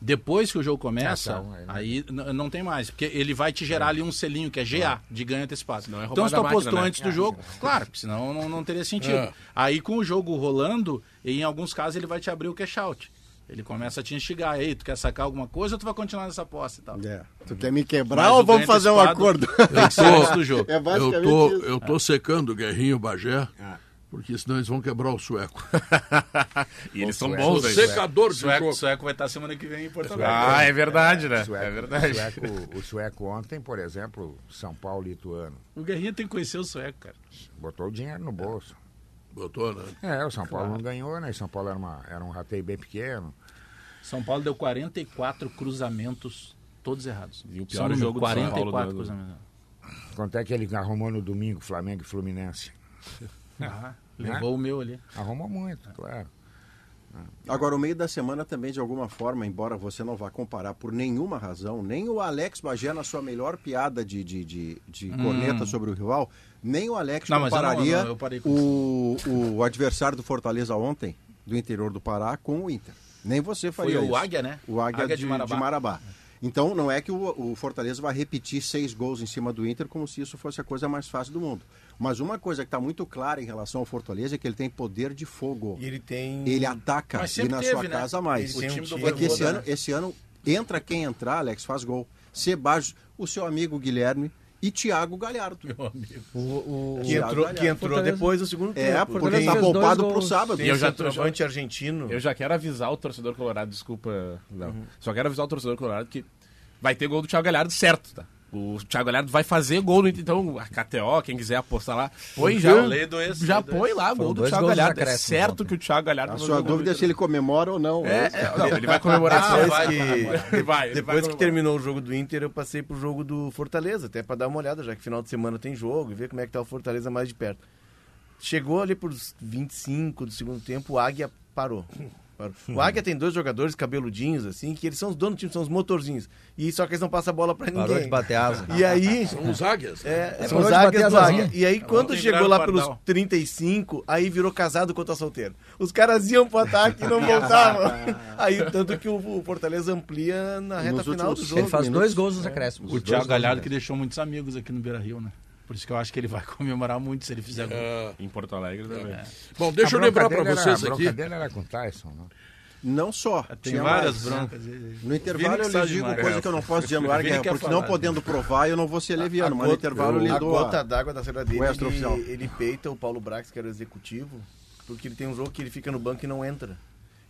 Depois que o jogo começa, É, então, aí não- aí não tem mais. Porque ele vai te gerar ali um selinho que é GA, de ganho antecipado. Senão é então, se tu máquina, apostou né? antes do jogo, claro, senão não, não teria sentido. É. Aí com o jogo rolando, em alguns casos ele vai te abrir o cash out. Ele começa a te instigar. Ei, tu quer sacar alguma coisa ou tu vai continuar nessa aposta e tal? É. Tu quer me quebrar Mas ou o vamos fazer um acordo? Tem que ser antes do jogo. É Eu tô, isso. eu tô secando o Guerrinho Bagé, porque senão eles vão quebrar o sueco. E eles são Sueco. bons, O hein? secador de Sueco, coco. sueco vai estar semana que vem em Porto Alegre. Ah, é verdade, O sueco, O, sueco, o sueco ontem, por exemplo, São Paulo e Ituano, O Guerrinha tem que conhecer o sueco, cara. botou o dinheiro no bolso. Botou, né? É, o São Paulo não ganhou, né? São Paulo era, uma, era um rateio bem pequeno. São Paulo deu 44 cruzamentos, todos errados. E o Só pior no jogo do São 44 Paulo do- cruzamentos. Quanto é que ele arrumou no domingo, Flamengo e Fluminense? Ah, levou o meu ali. Arrumou muito, claro. Agora, o meio da semana também, de alguma forma, embora você não vá comparar por nenhuma razão, nem o Alex Bagé na sua melhor piada de, de, de, de corneta sobre o rival, nem o Alex Não, não- compararia não, com o, o adversário do Fortaleza ontem, do interior do Pará, com o Inter. Nem você faria Foi o isso. Águia, né? O Águia, Águia de, de de Marabá. Marabá. Então, não é que o, o Fortaleza vai repetir seis gols em cima do Inter como se isso fosse a coisa mais fácil do mundo. Mas uma coisa que está muito clara em relação ao Fortaleza é que ele tem poder de fogo. E ele tem. Ele ataca e na teve, sua né? casa mais. Ele um time do É que esse Voivoda, ano, esse ano entra quem entrar, Alex, faz gol. Sebajos, o seu amigo Guilherme, e Thiago Galhardo. O, o- que Thiago entrou, Galhardo. que entrou Fortaleza. depois do segundo É, tempo. porque Fortaleza tá fez dois poupado gols. pro sábado. Tem eu o já- centroavante argentino. Eu já quero avisar o torcedor colorado, desculpa, não. Só quero avisar o torcedor colorado que vai ter gol do Thiago Galhardo certo, tá? O Thiago Galhardo vai fazer gol no Inter. Então, a KTO, quem quiser apostar lá, põe já. Do ex, já do põe lá, gol do Thiago Galhardo. É certo que o Thiago Galhardo A sua dúvida é se ele comemora ou não. É, é, não, ele vai comemorar. Depois vai, que, vai, vai, vai, depois que terminou o jogo do Inter, eu passei pro jogo do Fortaleza, até pra dar uma olhada, já que final de semana tem jogo e ver como é que tá o Fortaleza mais de perto. Chegou ali por 25 do segundo tempo, o Águia parou. Parou. O Águia tem dois jogadores cabeludinhos, assim, que eles são os donos do time, são os motorzinhos. E só que eles não passam a bola pra Parou ninguém. de bater asa. E aí, São os águias. É, É, são parou os águias do águia. E aí, quando chegou lá pelos 35, aí virou casado contra solteiro. Os caras iam pro ataque e não voltavam. aí, tanto que o, Fortaleza amplia na reta Nos final do jogo. Ele faz dois gols nos acréscimos. O Thiago Galhardo que deixou muitos amigos aqui no Beira Rio, né? Por isso que eu acho que ele vai comemorar muito se ele fizer gol. É. Em Porto Alegre também. Bom, deixa eu A bronca lembrar para era- vocês A aqui. bronca dele era com o Tyson, não? Não só. Tem tinha várias mais. broncas. No intervalo eu lhes digo demais. coisa que eu não posso dizer no ar, quer porque falar, não né? podendo provar eu não vou ser leviano, mas no gota- intervalo eu lhe a dou gota a... d'água da cena dele, ele, ele peita o Paulo Brax, que era o executivo, porque ele tem um jogo que ele fica no banco e não entra.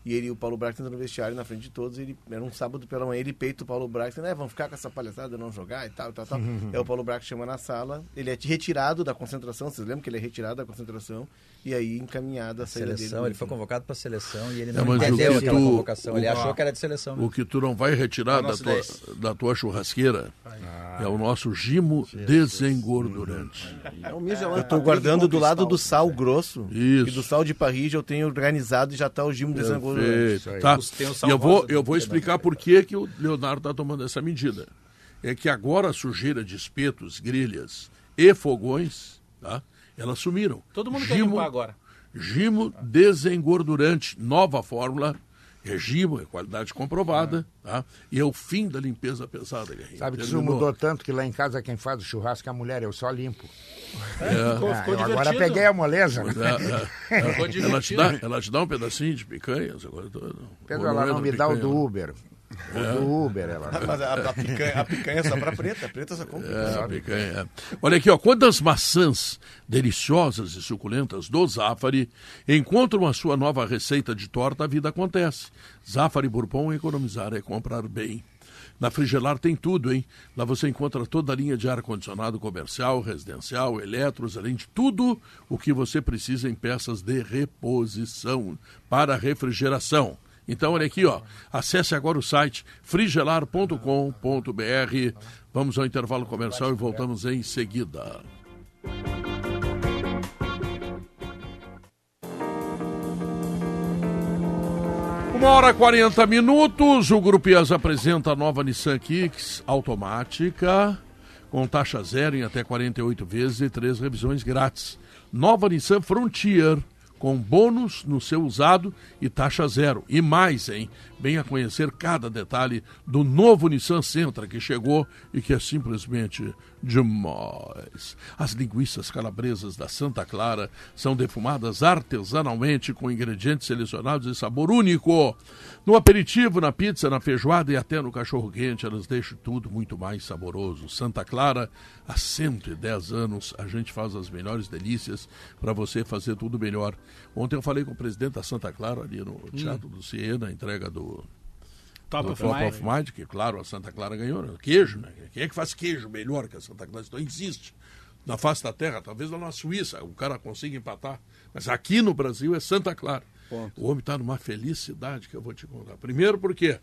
E ele, o Paulo Brax entra no vestiário na frente de todos, ele, era um sábado pela manhã, ele peita o Paulo Brax, né, vamos ficar com essa palhaçada, não jogar e tal, tal, tal. Aí o Paulo Brax chama na sala, ele é retirado da concentração, vocês lembram que ele é retirado da concentração, e aí encaminhada a saída Seleção, dele. ele foi convocado para seleção e ele É, não o entendeu que aquela tu- convocação. Ele o- achou que era de seleção. O mesmo. que tu não vai retirar da nosso tua, 10. da tua churrasqueira é o nosso gimo desengordurante. É um Michelin Eu tô guardando do lado do sal grosso. Isso. E do sal de parrilla eu tenho organizado e já tá o gimo. Perfeito. Tá. O E sal eu vou, eu vou Pedro. explicar por que, que o Leonardo está tomando essa medida. É que agora a sujeira de espetos, grelhas e fogões, tá? Elas sumiram. Todo mundo quer Gimo, limpar agora. Gimo desengordurante, nova fórmula. É gimo, é qualidade comprovada, tá? E é o fim da limpeza pesada, Guerrinho. Sabe que isso mudou tanto que lá em casa quem faz o churrasco é a mulher, eu só limpo. Ficou, Ah, ficou eu agora peguei a moleza. né? É, é. Ficou Ela te, dá, ela te dá um pedacinho de. Tô, Pedro, ela não me dá o picanha, do não. Uber. Do Uber, ela. Mas a, a picanha, a picanha é só pra preta, a preta só compra. É, picanha, é. Olha aqui, ó, quando as maçãs deliciosas e suculentas do Zafari encontram a sua nova receita de torta, a vida acontece. Zafari Bourbon, economizar é comprar bem. Na Frigelar tem tudo, hein? Lá você encontra toda a linha de ar-condicionado comercial, residencial, eletros, além de tudo o que você precisa em peças de reposição para refrigeração. Então, olha aqui, ó. Acesse agora o site frigelar.com.br. Vamos ao intervalo comercial e voltamos em seguida. Uma hora e 40 minutos, o Grupo IAS apresenta a nova Nissan Kicks automática, com taxa zero em até 48 vezes e três revisões grátis. Nova Nissan Frontier, com bônus no seu usado e taxa zero. E mais, hein? Venha conhecer cada detalhe do novo Nissan Sentra que chegou e que é simplesmente demais. As linguiças calabresas da Santa Clara são defumadas artesanalmente com ingredientes selecionados e sabor único. No aperitivo, na pizza, na feijoada e até no cachorro quente, elas deixam tudo muito mais saboroso. Santa Clara, há 110 anos, a gente faz as melhores delícias para você fazer tudo melhor. Ontem eu falei com o presidente da Santa Clara ali no Teatro do CIE, na entrega do Top do of Top Mind. of Mind, que claro, a Santa Clara ganhou, né? Queijo, né? Quem é que faz queijo melhor que a Santa Clara? Não existe. Na face da terra, talvez lá na Suíça, o cara consiga empatar. Mas aqui no Brasil é Santa Clara. O homem está numa felicidade que eu vou te contar. Primeiro porque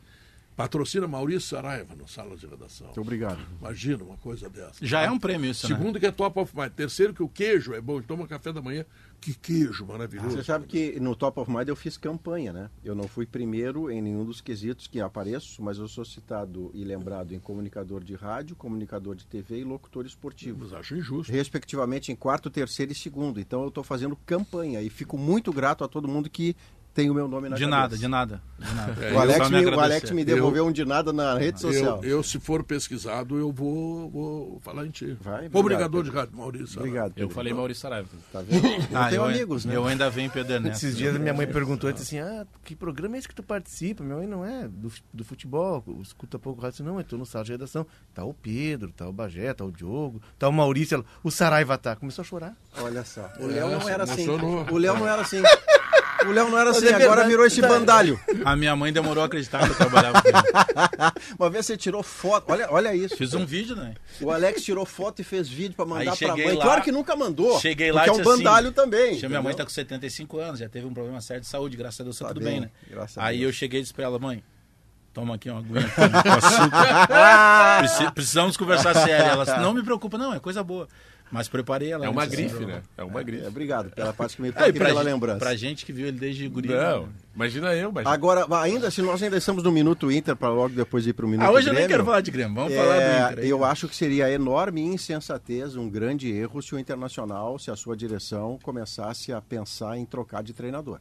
patrocina Maurício Saraiva no sala de redação. Obrigado. Imagina uma coisa dessa. Já é um prêmio isso, né? Segundo que é top of mind. Terceiro que o queijo é bom. Toma café da manhã. Que queijo maravilhoso. Você sabe que no Top of Mind eu fiz campanha, né? Eu não fui primeiro em nenhum dos quesitos que apareço, mas eu sou citado e lembrado em comunicador de rádio, comunicador de TV e locutor esportivo. Mas acho injusto. Respectivamente em quarto, terceiro e segundo. Então eu estou fazendo campanha e fico muito grato a todo mundo que tem o meu nome na De cabeça. nada, de nada. De nada. É, O eu Alex, me o. Alex me devolveu um de nada na rede social. Eu, eu, se for pesquisado, eu vou, vou falar em ti. Vai, obrigado, Obrigador de rádio, Maurício. Obrigado. Eu Pedro. falei Maurício Saraiva. Tá vendo? Eu Ah, tenho eu, amigos, né? Eu ainda venho Pedro Ernesto. Esses dias minha mãe perguntou assim: Ah, que programa é esse que tu participa? Minha mãe não é do, do futebol, escuta pouco rádio. Não, eu tô no sala de redação. Tá o Pedro, tá o Bagé, tá o Diogo, tá o Maurício. Ela, o Saraiva tá. Começou a chorar. Olha só. O Léo não era assim. O Léo não era assim. O Léo não era assim, é agora verdade. virou esse bandalho. A minha mãe demorou a acreditar que eu trabalhava com ele. Uma vez você tirou foto. Olha, olha isso. Fiz um vídeo, né? O Alex tirou foto e fez vídeo pra mandar Aí pra cheguei mãe. lá- claro que nunca mandou. Cheguei lá Porque e é um disse assim, bandalho também. Minha mãe tá com 75 anos, já teve um problema sério de saúde, graças a Deus tá, Tá tudo bem, bem, né? graças a Aí Deus. eu cheguei e disse pra ela, mãe, toma aqui uma aguinha com açúcar. Preci- Precisamos conversar sério. Ela disse, não me preocupa, não, é coisa boa. Mas preparei ela. É uma grife, assim, né? É uma grife. É, obrigado pela parte que me É, toca e e pela gente, lembrança. pra gente que viu ele desde guri. Não, né? imagina eu, imagina. Agora, ainda, se nós ainda estamos no Minuto Inter, para logo depois ir para o Minuto Ah, hoje eu nem Grêmio, quero falar de Grêmio, vamos é, falar do Inter. aí. Eu acho que seria enorme insensatez, um grande erro se o Internacional, se a sua direção começasse a pensar em trocar de treinador.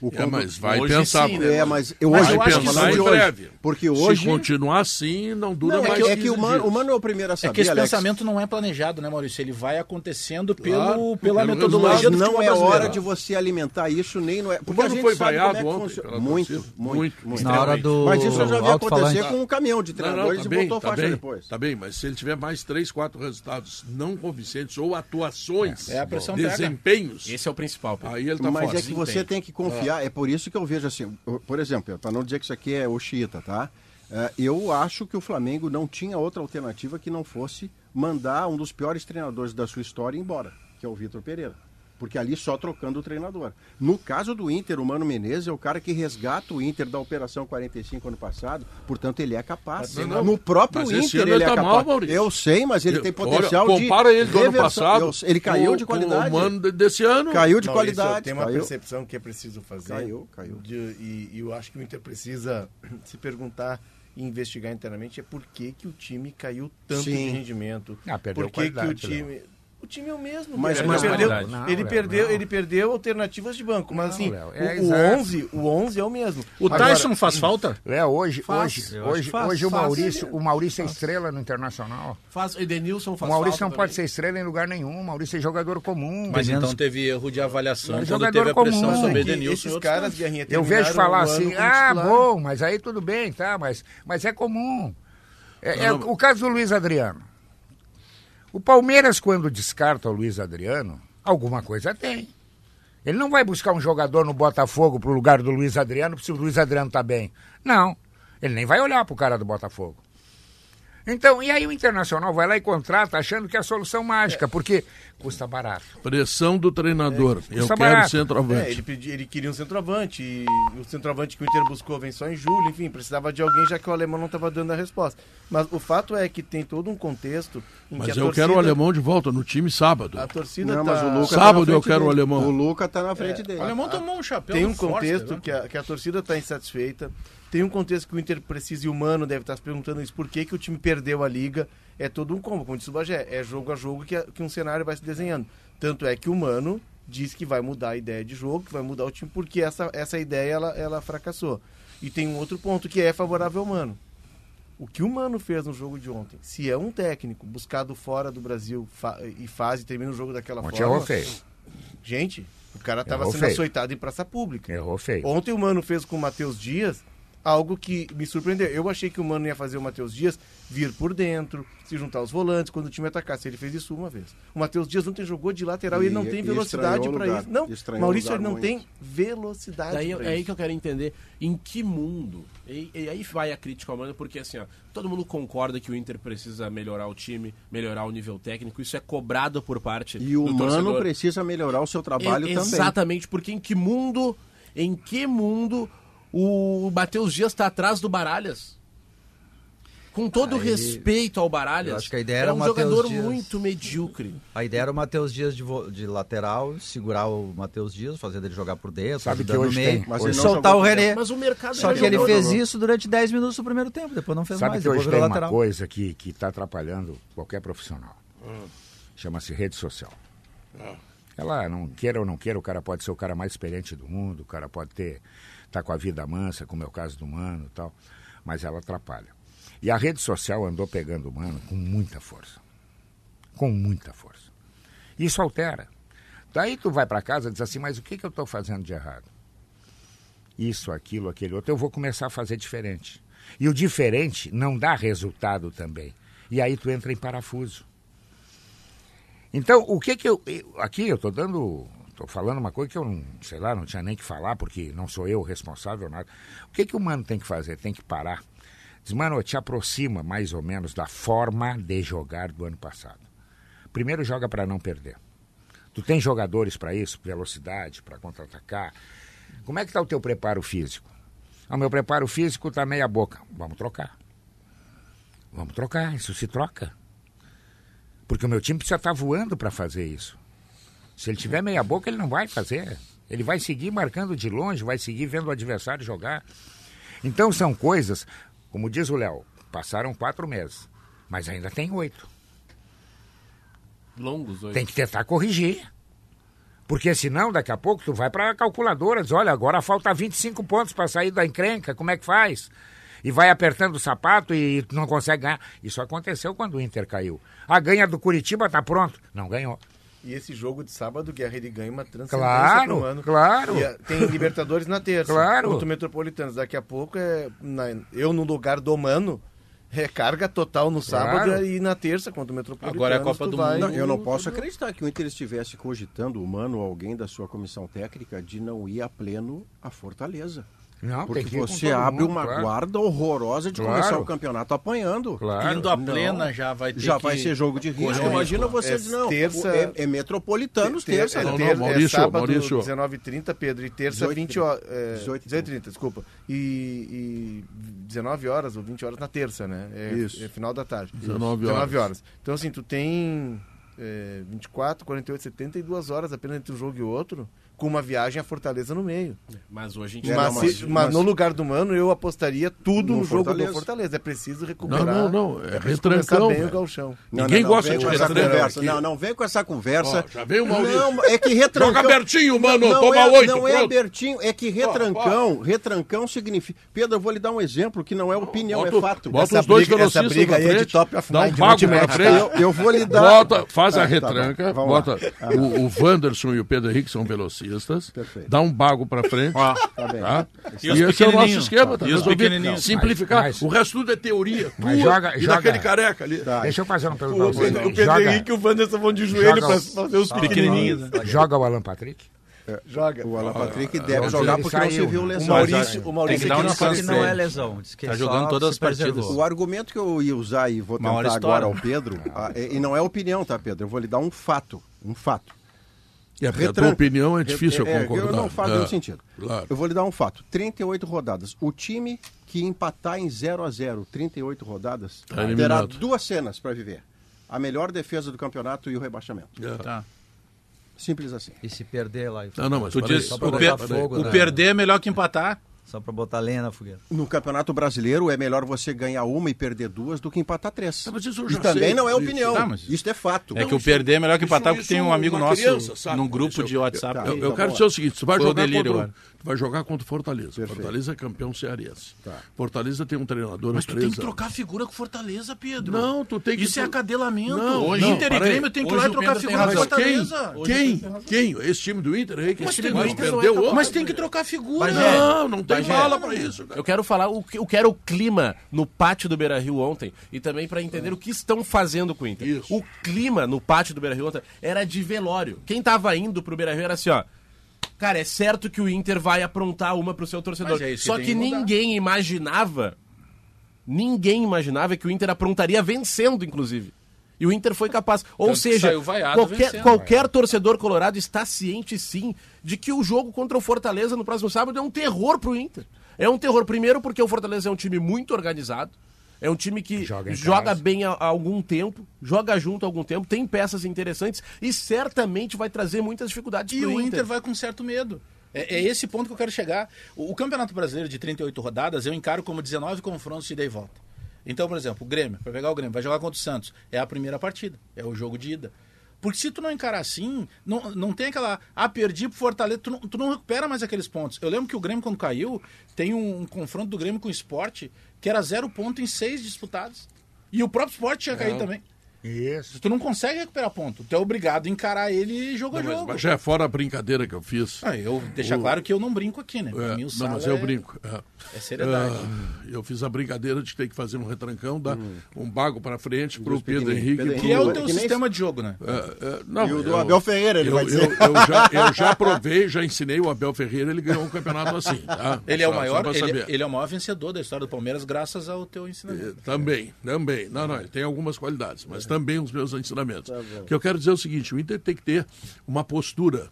O É, mas vai Hoje pensar. sim, né? É, mas eu Mas hoje eu acho que falando vai de em hoje, breve. Porque hoje Se continuar assim, não dura não, é mais que, é que 15 o, mano, dias. o Mano é o primeiro a saber, É que esse Alex. pensamento não é planejado, né, Maurício? Ele vai acontecendo pelo, Claro, pela pelo metodologia do não é brasileiro. hora de você alimentar isso, nem não é. Porque a Mano gente foi vaiado é que ontem funciona. Muito, muito, Muito. muito. Na hora do Mas isso já havia alto-falante. acontecer com um caminhão de treinadores tá e botou tá faixa depois. tá bem, mas se ele tiver mais três, quatro resultados não convincentes ou atuações, É, a pega. desempenhos, Esse é o principal. Pedro. aí ele tá Mas é que você tem que confiar, é por isso que eu vejo assim, por exemplo, para não dizer que isso aqui é o xiita, tá? É, Eu acho que o Flamengo não tinha outra alternativa que não fosse mandar um dos piores treinadores da sua história embora, que é o Vitor Pereira. Porque ali só trocando o treinador. No caso do Inter, o Mano Menezes é o cara que resgata o Inter da Operação 45 ano passado, portanto ele é capaz. Não, não. No próprio Mas Inter ele ele é tá capaz. mal, Maurício. eu sei, mas ele Eu- tem olha, potencial de compara ele do ano passado. Eu- ele caiu com- de com qualidade. o mano de- desse ano. Caiu de Maurício, qualidade. Tem uma caiu. percepção que é preciso fazer. Caiu, caiu. de- e, e eu acho que o Inter precisa se perguntar e investigar internamente é por que, que o time caiu tanto Sim. de rendimento. Ah, perdeu por que, que o qualidade, time. O time é o mesmo. Mas- mas ele perdeu. Não, ele, Léo, perdeu, não. ele perdeu alternativas de banco, mas Não, assim, Léo, o, é o exato. 11, o 11 é o mesmo. O Agora, Tyson faz falta? É, hoje, Faz. hoje, hoje, faz, hoje o faz. Maurício, o Maurício é estrela no Internacional. Faz, Edenilson O faz Maurício falta não pode ser também. estrela em lugar nenhum. O Maurício é jogador comum. Mas então teve erro de avaliação Mas quando jogador teve a pressão comum. sobre Edenilson e esses outros caras. Guerrinha, Eu vejo falar o assim, ah, bom, mas aí tudo bem, tá, mas, mas é comum. É, é o caso do Luiz Adriano. O Palmeiras, quando descarta o Luiz Adriano, alguma coisa tem. Ele não vai buscar um jogador no Botafogo pro lugar do Luiz Adriano se o Luiz Adriano tá bem. Não. Ele nem vai olhar pro cara do Botafogo. Então, e aí o Internacional vai lá e contrata achando que é a solução mágica, porque custa barato. Pressão do treinador. eu custa quero barato. centroavante. É, ele, pedi- ele queria um centroavante, e o centroavante que o Inter buscou vem só em julho, enfim, precisava de alguém já que o alemão não estava dando a resposta. Mas o fato é que tem todo um contexto em Mas que a eu torcida, quero o alemão de volta no time sábado. A torcida Não, tá... mas o Lucas Sábado tá eu quero o dele. alemão. O Luca tá na frente dele. O alemão tomou um chapéu Tem um Forster, contexto né? que a, que a torcida está insatisfeita. Tem um contexto que o Inter precisa e o Mano deve estar se perguntando isso. Por que, que o time perdeu a liga? É todo um combo, como disse o Bagé. É jogo a jogo que, que um cenário vai se desenhando. Tanto é que o Mano diz que vai mudar a ideia de jogo, que vai mudar o time, porque essa, essa ideia ela, ela fracassou. E tem um outro ponto que é favorável ao Mano. O que o Mano fez no jogo de ontem, se é um técnico buscado fora do Brasil fa- e faz e termina o jogo daquela Ontem forma... errou feio. Gente, o cara estava sendo feio. açoitado em praça pública. Errou feio. Ontem o Mano fez com o Matheus Dias algo que me surpreendeu. Eu achei que o Mano ia fazer o Matheus Dias vir por dentro, se juntar aos volantes quando o time atacasse. Ele fez isso uma vez. O Matheus Dias ontem jogou de lateral e, ele não E- tem e velocidade o para isso. Não, o Maurício, ele não muito. tem velocidade Daí pra é aí que eu quero entender em que mundo. E, e aí vai a crítica ao Mano, porque assim, ó, todo mundo concorda que o Inter precisa melhorar o time, melhorar o nível técnico. Isso é cobrado por parte E o do Mano torcedor. precisa melhorar o seu trabalho E- também. Exatamente, porque em que mundo, em que mundo o Matheus Dias está atrás do Baralhas? Com todo Aí, respeito ao Baralhas, acho que a ideia é era um o Matheus jogador Dias. muito medíocre. A ideia era o Matheus Dias de, de lateral, segurar o Matheus Dias, fazer ele jogar por dentro, Sabe que hoje no meio, tem- Mas e ele não soltar o René. Mas o mercado Só já que ele jogou, fez jogou. isso durante 10 minutos do primeiro tempo, depois não fez Sabe mais, que depois hoje tem lateral. uma coisa que está atrapalhando qualquer profissional. Chama-se rede social. Ela não queira ou não queira, o cara pode ser o cara mais experiente do mundo, o cara pode ter tá com a vida mansa, como é o caso do Mano e tal, mas ela atrapalha. E a rede social andou pegando o Mano com muita força. Com muita força. Isso altera. Daí tu vai para casa e diz assim, mas o que, que eu estou fazendo de errado? Isso, aquilo, aquele outro, eu vou começar a fazer diferente. E o diferente não dá resultado também. E aí tu entra em parafuso. Então, o que que eu- aqui eu estou dando. Estou falando uma coisa que eu não, sei lá, não tinha nem que falar, porque não sou eu o responsável, nada. O que que o mano tem que fazer? Tem que parar. Diz, mano, te aproxima mais ou menos da forma de jogar do ano passado. Primeiro joga para não perder. Tu tem jogadores para isso, velocidade, para contra-atacar. Como é que está o teu preparo físico? O meu preparo físico está meia boca. Vamos trocar. Vamos trocar, isso se troca. Porque o meu time precisa estar voando para fazer isso. Se ele tiver meia boca, ele não vai fazer. Ele vai seguir marcando de longe, vai seguir vendo o adversário jogar. Então são coisas, como diz o Léo, passaram quatro meses, mas ainda tem oito. Longos hoje. Tem que tentar corrigir. Porque senão, daqui a pouco, tu vai para a calculadora, diz, olha, agora falta 25 pontos para sair da encrenca, como é que faz? E vai apertando o sapato e tu não consegue ganhar. Isso aconteceu quando o Inter caiu. A ganha do Curitiba tá pronto. Não ganhou. E esse jogo de sábado, Guerra ele ganha uma transcendência Claro, ano. claro. E, eh, tem Libertadores na terça. Claro. Contra o Metropolitanos. Daqui a pouco, é, na- eu no lugar do Mano, recarga total no sábado Claro. e na terça contra o Metropolitanos. Agora é a Copa do vai- Mundo. Não, eu não posso acreditar que o Inter estivesse cogitando, o Mano ou alguém da sua comissão técnica, de não ir a pleno à Fortaleza. Não, Porque você abre mundo, uma claro. guarda horrorosa de Claro. começar o campeonato apanhando. Claro. Indo a Não. plena já vai ter Já que... vai ser jogo de risco. Imagina você É dizer, não, terça- é, é metropolitanos Ter- terça. é, Não, ter- não, Maurício, é sábado, Maurício. 19h30, Pedro, e terça, 18h30. 20 horas. É, 18h30. 18h30, desculpa. E, e 19 horas ou 20 horas na terça, né? É, Isso. é final da tarde. 19 19 horas. horas. Então, assim, tu tem é, 24, 48, 72 horas apenas entre um jogo e outro, com uma viagem a Fortaleza no meio. Mas hoje a gente É, mas, não, se- mas- mas no lugar do Mano, eu apostaria tudo No no, jogo Fortaleza. do Fortaleza. É preciso recuperar. Não, não, não, é começar retrancão, bem o galchão. Ninguém gosta vem de retrancão conversa. aqui. Não, não, vem com essa conversa. Ó, já veio o Maurício. Não, é que retrancão... Joga abertinho, mano, não toma é, oito, Não é abertinho, é que retrancão, retrancão significa... Pedro, eu vou lhe dar um exemplo que não é opinião, Bota, é fato. bota Essa os dois briga- essa velocistas briga aí é de frente, top of dá um não pra mete, frente. Eu, vou lhe dar... Faz a Ah, tá retranca, bota o, o Wanderson e o Pedro Henrique são velocistas, Perfeito. dá um bago pra frente, Ó, Tá bem. tá? E E, esse é o nosso esquema, tá? Simplificar, Mas- o resto tudo é teoria, Mas tua joga- e joga- daquele careca ali. Deixa eu fazer uma pergunta. O pra você. O Pedro Joga- Henrique e o Wanderson vão de joelho pra fazer os pequenininhos, né? Joga o Alan Patrick? Joga. O Alan Patrick Ah, deve mas jogar porque não se saiu, viu né? O lesão. Maurício, o Tem Maurício que dar aqui um não que não é lesão. Diz que Tá só jogando todas as partidas. preservou. O argumento que eu ia usar e vou tentar agora ao Pedro, ah, e e não é opinião, tá, Pedro? Eu vou lhe dar um fato. Um fato. E a tua opinião é difícil É, eu concordar. não faz É, nenhum sentido. Claro. Eu vou lhe dar um fato. 38 rodadas. O time que empatar em 0 a 0 38 rodadas, Tá terá duas cenas para viver. A melhor defesa do campeonato e o rebaixamento. É. Tá. Simples assim. E se perder lá? Não, não, mas Tu diz, só o, per- fogo o na- perder é melhor que empatar. Só pra botar lenha na fogueira. No Campeonato Brasileiro é melhor você ganhar uma e perder duas do que empatar três. Tá, mas isso eu E já também sei. não é Isso- opinião. Tá, mas- Isso é fato. É que o isso- perder é melhor que isso- empatar, porque isso tem um amigo uma nosso criança num grupo isso- de WhatsApp. Eu, Tá, eu então, quero dizer o seguinte, tu vai jogar delírio contra, vai jogar contra o Fortaleza. Perfeito. Fortaleza é campeão cearense. Tá. Fortaleza tem um treinador Mas tu tem que anos. trocar figura com Fortaleza, Pedro. Não, tu tem que- Isso é acadelamento. Não, Hoje não, Inter e. Grêmio tem que ir lá e trocar figura com Mas quem? Fortaleza. Quem? Quem? Esse time do Inter aí que Mas esse tem, time Inter perdeu é outro. Mas tem que trocar figura. Não, não tem Bagé. bala pra isso. cara. Eu quero falar o que, o que era o clima no pátio do Beira Rio ontem e também para entender o que estão fazendo com o Inter. Isso. O clima no pátio do Beira Rio ontem era de velório. Quem tava indo pro Beira Rio era assim, ó. Cara, é certo que o Inter vai aprontar uma pro seu torcedor. É Só que que ninguém imaginava. Ninguém imaginava que o Inter aprontaria vencendo, inclusive. E o Inter foi capaz. Ou Tanto seja, vaiado qualquer, vencendo. qualquer torcedor colorado está ciente, sim, de que o jogo contra o Fortaleza no próximo sábado é um terror pro Inter. É um terror, primeiro, porque o Fortaleza é um time muito organizado. É um time que Joga joga, bem há, há algum tempo, joga junto há algum tempo, tem peças interessantes e certamente vai trazer muitas dificuldades E pro o Inter. Inter vai com certo medo. É, é esse ponto que eu quero chegar. O, o Campeonato Brasileiro de 38 rodadas eu encaro como 19 confrontos de ida e volta. Então, por exemplo, o Grêmio, para pegar o Grêmio, vai jogar contra o Santos. É a primeira partida, é o jogo de ida. Porque se tu não encarar assim, não, não tem aquela. Ah, perdi pro Fortaleza, tu não, tu não recupera mais aqueles pontos. Eu lembro que o Grêmio, quando caiu, tem um, um confronto do Grêmio com o esporte que era zero ponto em seis disputados. E o próprio esporte tinha caído também. Isso. Tu não consegue recuperar ponto. Tu é obrigado a encarar ele jogo a Não, mas, jogo. mas já é fora a brincadeira que eu fiz. Ah, eu deixar O- claro que eu não brinco aqui, né? Pra É, mim, o não, mas eu é- brinco. é. É seriedade. Ah, eu fiz a brincadeira de ter que fazer um retrancão, dar um bago para frente para o Pedro pequenininhos. Henrique. Pedro pro- Que é o Que teu nem- sistema de jogo, né? É, é, não, E o do eu- Abel Ferreira, ele eu, vai eu- dizer. eu já, eu já provei, já ensinei o Abel Ferreira, ele ganhou um campeonato assim. tá? Ele é o maior, ele, ele é o maior vencedor da história do Palmeiras graças ao teu ensinamento. Também, também. Não, não, ele tem algumas qualidades, É. mas também os meus ensinamentos. Tá o que eu quero dizer é o seguinte: o Inter tem que ter uma postura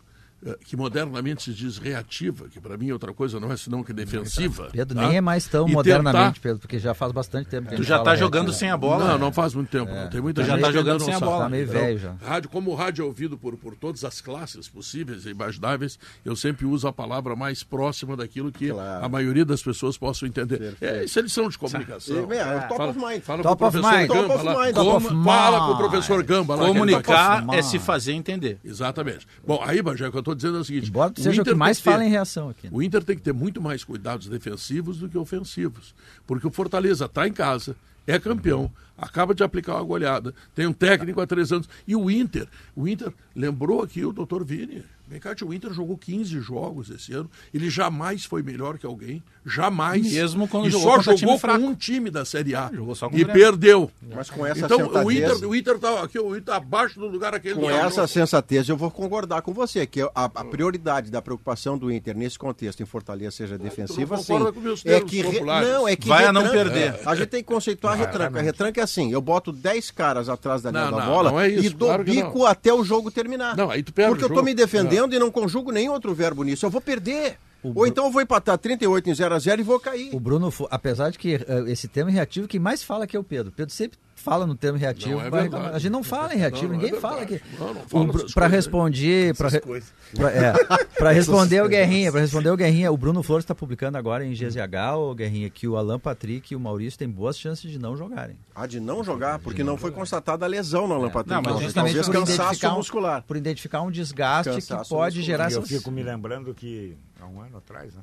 que modernamente se diz reativa, que para mim outra coisa não é senão que defensiva. Pedro, tá? nem é mais tão E modernamente, tentar- Pedro, porque já faz bastante tempo que Tu já fala tá jogando reativa. sem a bola. Não, né? não faz muito tempo. não. Tem muita Tu já gente tá jogando sem a bola. Tá meio Então, velho já. Rádio, como o rádio é ouvido por, por todas as classes possíveis e imagináveis, eu sempre uso a palavra mais próxima daquilo que Claro. a maioria das pessoas possam entender. É, isso é lição de comunicação. É, é, top fala, of mind. Fala Top com o of professor mind. Gamba Top of lá. mind. Como- Top fala com o professor Gamba Comunicar é se fazer entender. Exatamente. Bom, aí, Bajé, o que eu estou dizendo é o seguinte. Embora o seja o que Inter mais ter- fala em reação aqui. né? O Inter tem que ter muito mais cuidados defensivos do que ofensivos. Porque o Fortaleza está em casa, é campeão, acaba de aplicar uma goleada, tem um técnico há três anos. E o Inter, o Inter lembrou aqui o doutor Vini. Vem cá, o Inter jogou 15 jogos esse ano. Ele jamais foi melhor que alguém. Jamais. Mesmo quando e jogou só contra jogou time fraco. com um time da Série A. Jogou só com e o perdeu. Mas com essa então, o sensatez- Inter, o Inter tá aqui, o Inter tá abaixo do lugar aquele Com essa sensatez, eu vou concordar com você, que a, a prioridade da preocupação do Inter nesse contexto em Fortaleza seja defensiva, não sim. concorda com meus É que re- populares. não, é que Vai a não retranca- perder. A gente tem que conceituar a retranca. A retranca é assim, eu boto 10 caras atrás da linha Não, da não, bola não é isso, e dou claro bico até o jogo terminar. Não, aí tu perde Porque o eu tô me defendendo e não conjugo nenhum outro verbo nisso. Eu vou perder. Ou então eu vou empatar 38 em 0 a 0 e vou cair. O Bruno, apesar de que eh, esse termo reativo, quem mais fala aqui é o Pedro. Pedro sempre fala no termo reativo. Não, é a gente não fala em reativo, Não, não é ninguém fala. Não, não essas Para responder, para é, pra responder o Guerrinha, para responder o Guerrinha, o Bruno Flores está publicando agora em GZH, o Guerrinha, que o Alan Patrick e o Maurício têm boas chances de não jogarem. Há de não jogar, porque não foi constatada a lesão no Alan Patrick. Não, mas Talvez Justamente por cansaço um, muscular. por identificar um desgaste Cansaço que pode muscular. gerar E eu essas... fico me lembrando que há um ano atrás, né?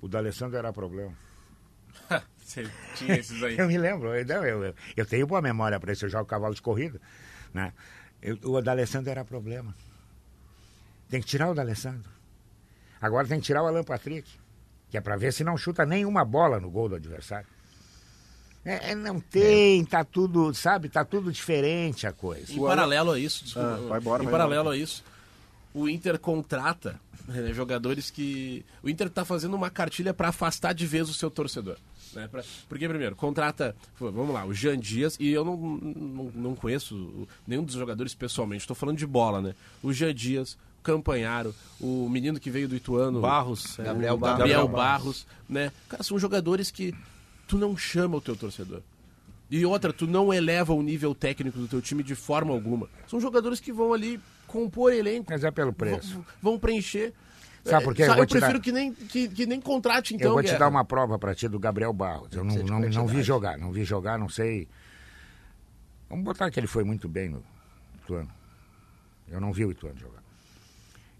O D'Alessandro era problema. Você tinha esses aí. Eu me lembro, eu, eu, eu, eu tenho boa memória para isso, eu jogo cavalo de corrida. Né? Eu- o D'Alessandro era problema. Tem que tirar o D'Alessandro. Agora tem que tirar o Alan Patrick, que é para ver se não chuta nenhuma bola no gol do adversário. É, é, não tem, tá tudo, sabe, tá tudo diferente a coisa. Em paralelo a isso, desculpa, Ah, vai embora, em vai paralelo embora. a isso, o Inter contrata né, jogadores que. O Inter está fazendo uma cartilha para afastar de vez o seu torcedor. Né? Pra- Porque, primeiro, contrata. Vamos lá, o Jean Dias, e eu não, não, não conheço nenhum dos jogadores pessoalmente, estou falando de bola, né? O Jean Dias, o Campanharo, o menino que veio do Ituano. Barros, o Gabriel Barros. Gabriel Gabriel Barros, né? Cara, são jogadores que tu não chama o teu torcedor. E outra, tu não eleva o nível técnico do teu time de forma alguma. São jogadores que vão ali compor elenco. Mas é pelo preço. Vão, vão preencher. Sabe por quê? É, Eu Eu, vou te prefiro dar- que, nem, que, que nem contrate, então. eu vou te Guerra. dar uma prova para ti do Gabriel Barros. Eu não, não, não vi jogar, não vi jogar, não sei. Vamos botar que ele foi muito bem no Ituano. Eu não vi o Ituano jogar.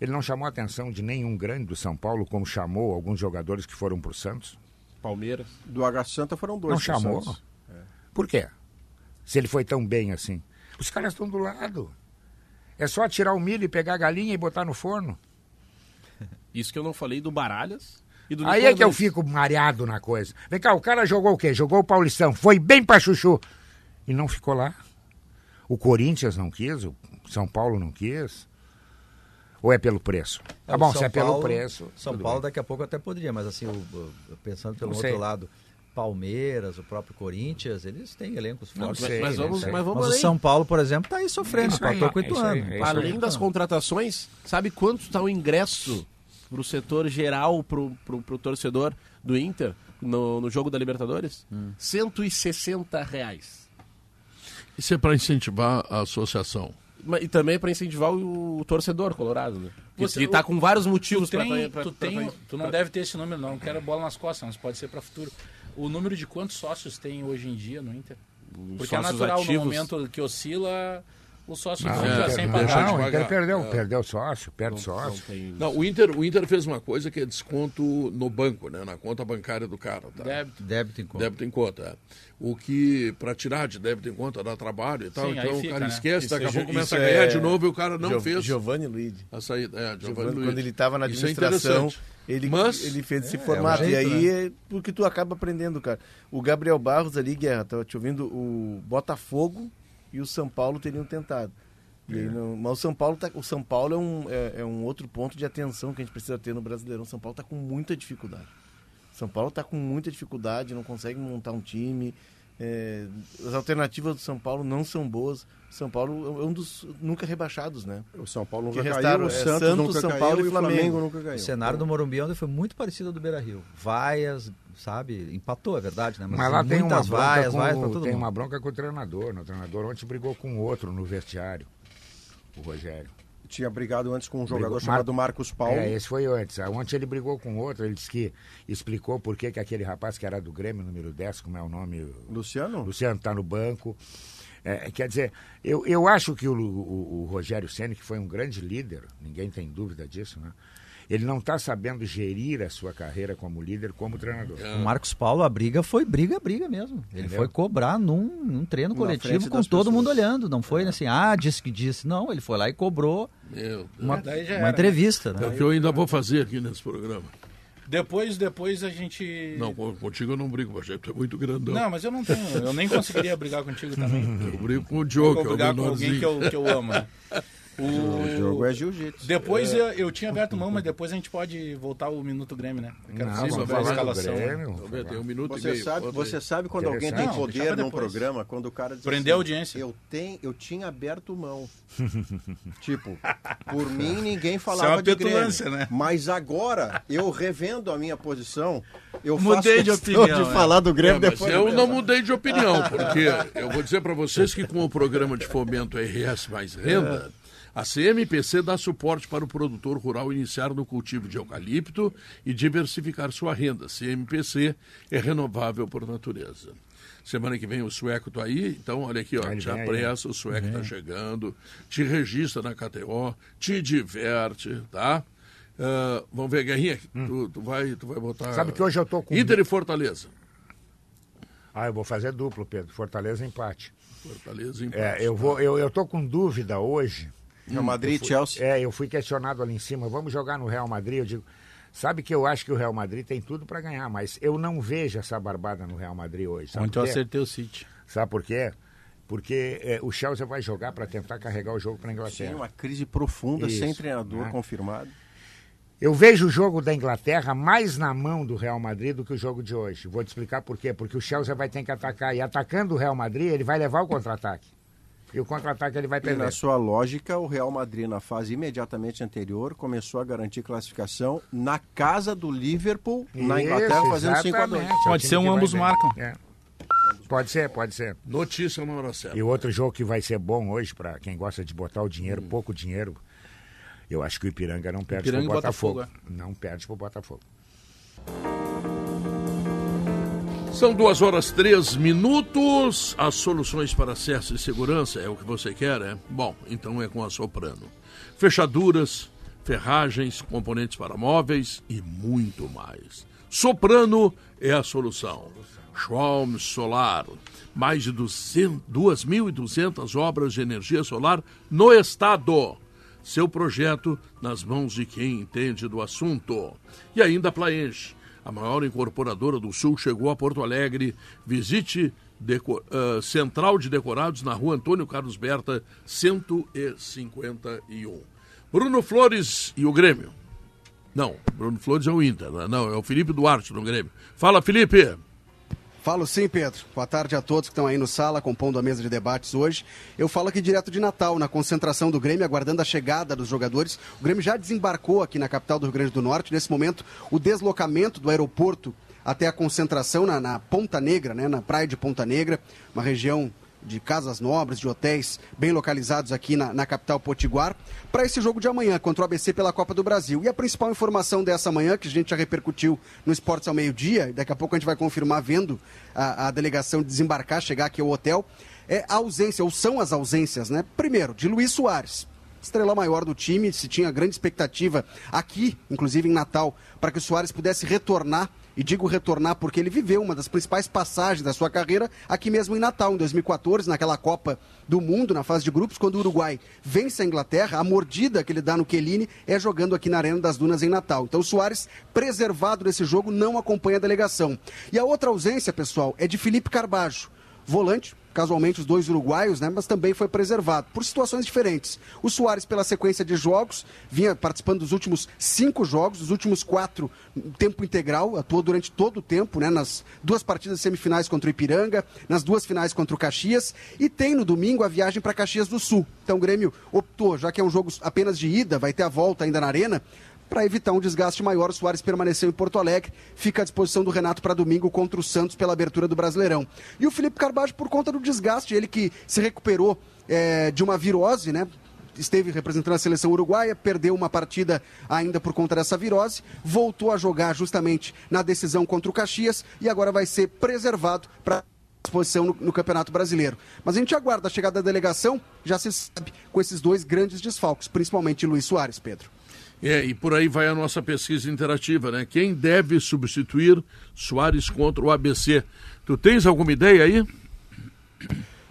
Ele não chamou a atenção de nenhum grande do São Paulo, como chamou alguns jogadores que foram para o Santos. Palmeiras. Do H Santa foram dois. não chamou. Santos. Por quê? Se ele foi tão bem assim. Os caras estão do lado. É só tirar o milho e pegar a galinha e botar no forno. Isso que eu não falei do Baralhas e do Aí é que eu fico mareado na coisa. Vem cá, o cara jogou o quê? Jogou o Paulistão, foi bem pra chuchu. E não ficou lá. O Corinthians não quis, o São Paulo não quis. Ou é pelo preço? Tá É, bom, São se é pelo Paulo- preço. São Paulo bem. daqui a pouco até poderia, mas assim, pensando pelo Não outro sei. lado, Palmeiras, o próprio Corinthians, eles têm elencos Não fortes. sei, mas não vamos, sei. mas vamos Mas o. São Paulo, por exemplo, está aí sofrendo, empatou com o é Ituano. é. Além das contratações, sabe quanto está o ingresso pro setor geral, pro, pro, pro torcedor do Inter no, no jogo da Libertadores? Hum. 160 reais. Isso é para incentivar a associação. Mas- E também para incentivar o, o torcedor colorado, né? Você- que tá com vários motivos Tu, para tu, tem, tu não deve ter esse número, não. Não quero bola nas costas, mas pode ser para futuro. O número de quantos sócios tem hoje em dia no Inter? Porque é natural, ativos. no momento que oscila, o sócio Não, fica sem pagar. não, o Inter perdeu, É. perdeu sócio, perde Não sócio. tem- Não, o Inter, o Inter fez uma coisa que é desconto no banco, né? Na conta bancária do cara. Tá? Débito. Débito em conta. Débito em conta. é. O que, para tirar de débito em conta, dá trabalho e tal. Sim, então o fica, cara né? esquece, Isso daqui a é pouco começa a ganhar é de novo e o cara não Gio- fez Giovanni Luigi. a saída. É, Giovanni Giovanni, Luiz. quando ele estava na é administração, ele, Mas- ele fez esse É, formato. é um e jeito, aí é porque tu acaba aprendendo, cara. O Gabriel Barros ali, Guerra, tava te ouvindo, o Botafogo e o São Paulo teriam tentado. E aí não- mas o São Paulo tá, o São Paulo é um, é, é um outro ponto de atenção que a gente precisa ter no Brasileirão. O São Paulo está com muita dificuldade. São Paulo está com muita dificuldade, não consegue montar um time. é, as alternativas do São Paulo não são boas. São Paulo é um dos nunca rebaixados, né? O São Paulo nunca restaram, caiu, o é, Santos, Santos, nunca São caiu Paulo e e o Flamengo, Flamengo nunca caiu. O cenário do Morumbi ontem foi muito parecido ao do Beira Rio. Vaias, sabe? Empatou, é verdade, né? Mas lá tem uma, muitas bronca vaias, com, vaias todo tem mundo. uma bronca com o treinador. né? O treinador ontem brigou com outro no vestiário, o Rogério. Tinha brigado antes com um jogador Brigou- chamado Marcos Paulo. É, esse foi antes. Ah, Ontem ele brigou com outro, ele disse que explicou por que que aquele rapaz que era do Grêmio, número 10, como é o nome, Luciano? Luciano está no banco. É, quer dizer, eu, eu acho que o, o- o Rogério Ceni que foi um grande líder, ninguém tem dúvida disso, né? Ele não está sabendo gerir a sua carreira como líder, como treinador. O Marcos Paulo, a briga foi briga, briga mesmo. Ele Entendeu? foi cobrar num, num treino Na coletivo com todo pessoas. mundo olhando. Não foi assim, ah, disse que disse. Não, ele foi lá e cobrou Meu uma, uma era, entrevista. É Né? o que eu ainda vou fazer aqui nesse programa. Depois, depois a gente. Não, contigo eu não brigo, Rogério, tu é muito grandão. Não, mas eu não tenho. Eu nem conseguiria brigar contigo também. Eu brigo com o Vou Diogo, que é o brigar com alguém que eu, que eu amo, né? O jogo é jiu-jitsu. Depois eu, eu tinha aberto mão, mas depois a gente pode voltar o Minuto Grêmio, né? Eu quero Não, sobre a escalação. né? Grêmio. Um minuto e Você meio. sabe, você sabe quando alguém tem. Não, poder num programa, quando o cara diz Prender a assim, audiência. Eu, tenho, eu tinha aberto mão. tipo, por mim ninguém Isso é falava uma de Grêmio. né? Mas agora, eu revendo a minha posição, eu Mudei faço de opinião, de é. falar do É, Grêmio mas depois. eu não mudei de opinião, porque eu vou dizer para vocês que com o programa de fomento RS Mais Renda, a CMPC dá suporte para o produtor rural iniciar no cultivo de eucalipto e diversificar sua renda. CMPC é renovável por natureza. Semana que vem o sueco tá aí, então olha aqui, ó, te apressa, o sueco tá chegando, te registra na KTO, te diverte, tá? Ah, vamos ver, Guerrinha, tu, tu vai, tu vai botar... Hum. Sabe que hoje eu tô com- Inter e Fortaleza. Ah, eu vou fazer duplo, Pedro. Fortaleza empate. Fortaleza empate. É, eu, vou, eu, eu tô com dúvida hoje. Real Madrid, Chelsea. É, eu fui questionado ali em cima, vamos jogar no Real Madrid? Eu digo, sabe que eu acho que o Real Madrid tem tudo para ganhar, mas eu não vejo essa barbada no Real Madrid hoje. Sabe Ontem eu acertei o City. Sabe por quê? Porque é, o Chelsea vai jogar para tentar carregar o jogo para Sim, Inglaterra. uma crise profunda, Isso, sem treinador né? confirmado. Eu vejo o jogo da Inglaterra mais na mão do Real Madrid do que o jogo de hoje. Vou te explicar por quê. Porque o Chelsea vai ter que atacar. E atacando o Real Madrid, ele vai levar o contra-ataque. E o contra-ataque ele vai E perder. na sua lógica, o Real Madrid, na fase imediatamente anterior, começou a garantir classificação na casa do Liverpool, na Isso, Inglaterra, fazendo 5 a 2 exatamente. É o Pode time ser um ambos marcam. É. Pode ser, pode ser. Notícia na hora certa. E outro jogo que vai ser bom hoje, para quem gosta de botar o dinheiro, pouco dinheiro, eu acho que o Ipiranga não perde pro e Botafogo. Botafogo, Não perde pro Botafogo. São duas horas três minutos. As soluções para acesso e segurança é o que você quer, é? Bom, então é com a Soprano. Fechaduras, ferragens, componentes para móveis e muito mais. Soprano é a solução. Schwalm Solar. Mais de 200 2.200 obras de energia solar no estado. Seu projeto nas mãos de quem entende do assunto. E ainda a Plaenge, a maior incorporadora do Sul, chegou a Porto Alegre. Visite deco- ah, Central de Decorados na rua Antônio Carlos Berta, 151. Bruno Flores e o Grêmio. Não, Bruno Flores é o Inter, né? não, é o Felipe Duarte no Grêmio. Fala, Felipe! Falo sim, Pedro. Boa tarde a todos que estão aí no sala, compondo a mesa de debates hoje. Eu falo aqui direto de Natal, na concentração do Grêmio, aguardando a chegada dos jogadores. O Grêmio já desembarcou aqui na capital do Rio Grande do Norte. Nesse momento, o deslocamento do aeroporto até a concentração na, na Ponta Negra, né, na praia de Ponta Negra, uma região de casas nobres, de hotéis bem localizados aqui na, na capital potiguar, para esse jogo de amanhã contra o ABC pela Copa do Brasil. E a principal informação dessa manhã, que a gente já repercutiu no Esportes ao meio-dia, daqui a pouco a gente vai confirmar vendo a, a delegação desembarcar, chegar aqui ao hotel, é a ausência, ou são as ausências, né? Primeiro, de Luiz Soares estrela maior do time, se tinha grande expectativa aqui, inclusive em Natal, para que o Soares pudesse retornar e digo retornar porque ele viveu uma das principais passagens da sua carreira aqui mesmo em Natal, em 2014, naquela Copa do Mundo, na fase de grupos, quando o Uruguai vence a Inglaterra, a mordida que ele dá no Chiellini é jogando aqui na Arena das Dunas em Natal. Então o Soares, preservado nesse jogo, não acompanha a delegação. E a outra ausência, pessoal, é de Felipe Carbajo, volante, casualmente os dois uruguaios, né, mas também foi preservado, por situações diferentes. O Soares, pela sequência de jogos, vinha participando dos últimos cinco jogos, dos últimos quatro, tempo integral, atuou durante todo o tempo, né, nas duas partidas semifinais contra o Ipiranga, nas duas finais contra o Caxias, e tem no domingo a viagem para Caxias do Sul. Então o Grêmio optou, já que é um jogo apenas de ida, vai ter a volta ainda na Arena, para evitar um desgaste maior, o Soares permaneceu em Porto Alegre, fica à disposição do Renato para domingo contra o Santos pela abertura do Brasileirão. E o Felipe Carbajo, por conta do desgaste, ele que se recuperou é, de uma virose, né? Esteve representando a seleção uruguaia, perdeu uma partida ainda por conta dessa virose, voltou a jogar justamente na decisão contra o Caxias e agora vai ser preservado para disposição no, no, Campeonato Brasileiro. Mas a gente aguarda a chegada da delegação, já se sabe, com esses dois grandes desfalques, principalmente Luiz Soares, Pedro. É, e por aí vai a nossa pesquisa interativa, né? Quem deve substituir Soares contra o ABC? Tu tens alguma ideia aí?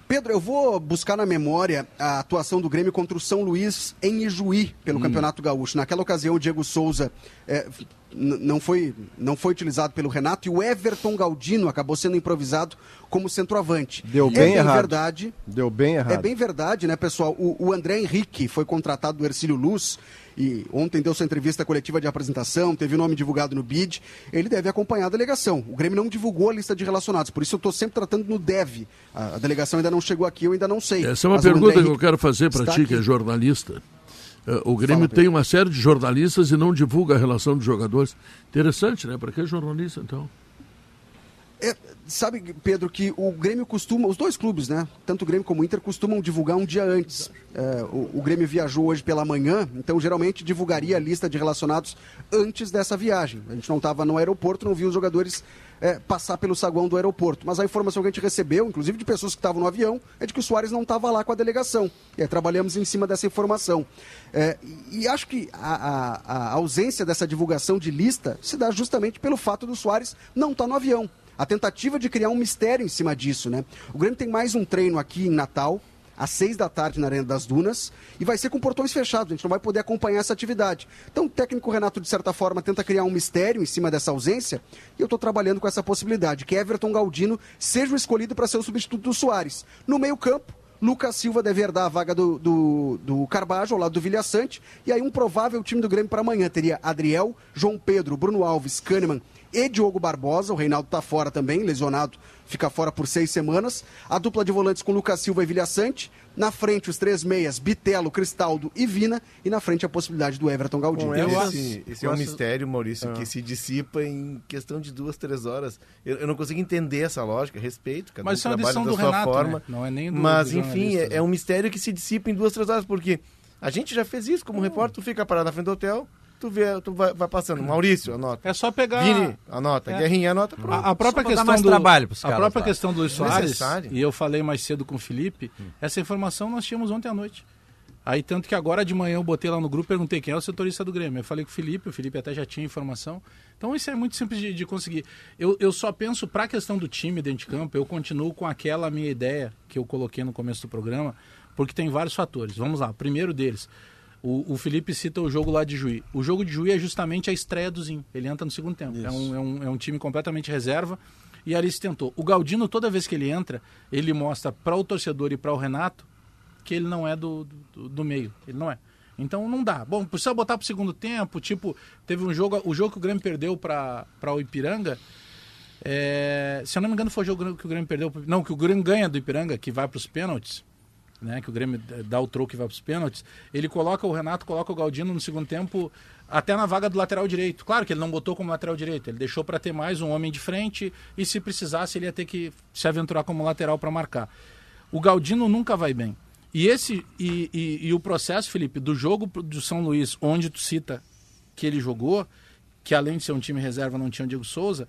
Pedro, eu vou buscar na memória a atuação do Grêmio contra o São Luís em Ijuí, pelo hum. Campeonato Gaúcho. Naquela ocasião, o Diego Souza é, não, foi, não foi utilizado pelo Renato e o Everton Galdino acabou sendo improvisado como centroavante. Deu bem, é bem errado. verdade. Deu bem errado. É bem verdade, né, pessoal? O, o André Henrique foi contratado do Ercílio Luz e ontem deu sua entrevista coletiva de apresentação, teve o nome divulgado no BID, ele deve acompanhar a delegação. O Grêmio não divulgou a lista de relacionados, por isso eu estou sempre tratando no deve. A, a, delegação ainda não chegou aqui, eu ainda não sei. Essa é uma pergunta que eu quero fazer para ti, que é jornalista. Uh, o Grêmio Fala, tem uma série de jornalistas e não divulga a relação dos jogadores. Interessante, né? Para que jornalista, então? É, sabe, Pedro, que o Grêmio costuma, os dois clubes, né? Tanto o Grêmio como o Inter costumam divulgar um dia antes. É, o, o, Grêmio viajou hoje pela manhã, então geralmente divulgaria a lista de relacionados antes dessa viagem. A gente não estava no aeroporto, não viu os jogadores é, passar pelo saguão do aeroporto. Mas a informação que a gente recebeu, inclusive de pessoas que estavam no avião, é de que o Soares não estava lá com a delegação. E aí, trabalhamos em cima dessa informação. É, e acho que a, a, a ausência dessa divulgação de lista se dá justamente pelo fato do Soares não estar tá no avião a tentativa de criar um mistério em cima disso, né? O Grêmio tem mais um treino aqui em Natal, às seis da tarde na Arena das Dunas, e vai ser com portões fechados, a gente não vai poder acompanhar essa atividade. Então o técnico Renato, de certa forma, tenta criar um mistério em cima dessa ausência, e eu estou trabalhando com essa possibilidade, que Everton Galdino seja o escolhido para ser o substituto do Soares. No meio campo, Lucas Silva deve herdar a vaga do, do, do Carbajo ao lado do Vilha Sante. E aí, um provável time do Grêmio para amanhã teria Adriel, João Pedro, Bruno Alves, Kahneman e Diogo Barbosa. O Reinaldo está fora também, lesionado, fica fora por seis semanas. A dupla de volantes com Lucas Silva e Vilha Sante. Na frente, os três meias, Bitelo, Cristaldo e Vina. E na frente, a possibilidade do Everton Galdino. Esse, esse é um mistério, Maurício, ah. que se dissipa em questão de duas, três horas. Eu, eu não consigo entender essa lógica, respeito, cada Mas um é trabalha da sua Renato, forma. Né? Não é nem do, Mas, do enfim, é, é, um mistério que se dissipa em duas, três horas, porque a gente já fez isso como hum. repórter, tu fica parado na frente do hotel, tu vê, tu vai, vai, passando. Maurício, anota. É só pegar. Vini, anota. É. Guerrinha, anota. Pronto. A, a própria questão mais do trabalho A própria questão do Luiz Soares, e eu falei mais cedo com o Felipe, hum. essa informação nós tínhamos ontem à noite. Aí, tanto que agora de manhã eu botei lá no grupo, perguntei quem é o setorista do Grêmio. Eu falei com o Felipe, o Felipe até já tinha informação. Então, isso é muito simples de, de conseguir. Eu, eu só penso, para a questão do time dentro de campo, eu continuo com aquela minha ideia que eu coloquei no começo do programa, porque tem vários fatores. Vamos lá, primeiro deles, o, o, Felipe cita o jogo lá de Juí. O jogo de Juí é justamente a estreia do Zinho. Ele entra no segundo tempo. É um, é um, é, um, time completamente reserva. E ali se tentou. O Galdino, toda vez que ele entra, ele mostra para o torcedor e para o Renato que ele não é do, do, do, meio. Ele não é. Então não dá. Bom, precisa botar para o segundo tempo. Tipo, teve um jogo. O jogo que o Grêmio perdeu para o Ipiranga. É, se eu não me engano, foi o jogo que o Grêmio perdeu. Não, que o Grêmio ganha do Ipiranga, que vai para os pênaltis né, que o Grêmio dá o troco e vai para os pênaltis, ele coloca o Renato, coloca o Galdino no segundo tempo até na vaga do lateral direito. Claro que ele não botou como lateral direito, ele deixou para ter mais um homem de frente e se precisasse ele ia ter que se aventurar como lateral para marcar. O Galdino nunca vai bem. E esse e, e, e o processo, Felipe, do jogo do São Luís, onde tu cita que ele jogou, que além de ser um time reserva não tinha o Diego Souza,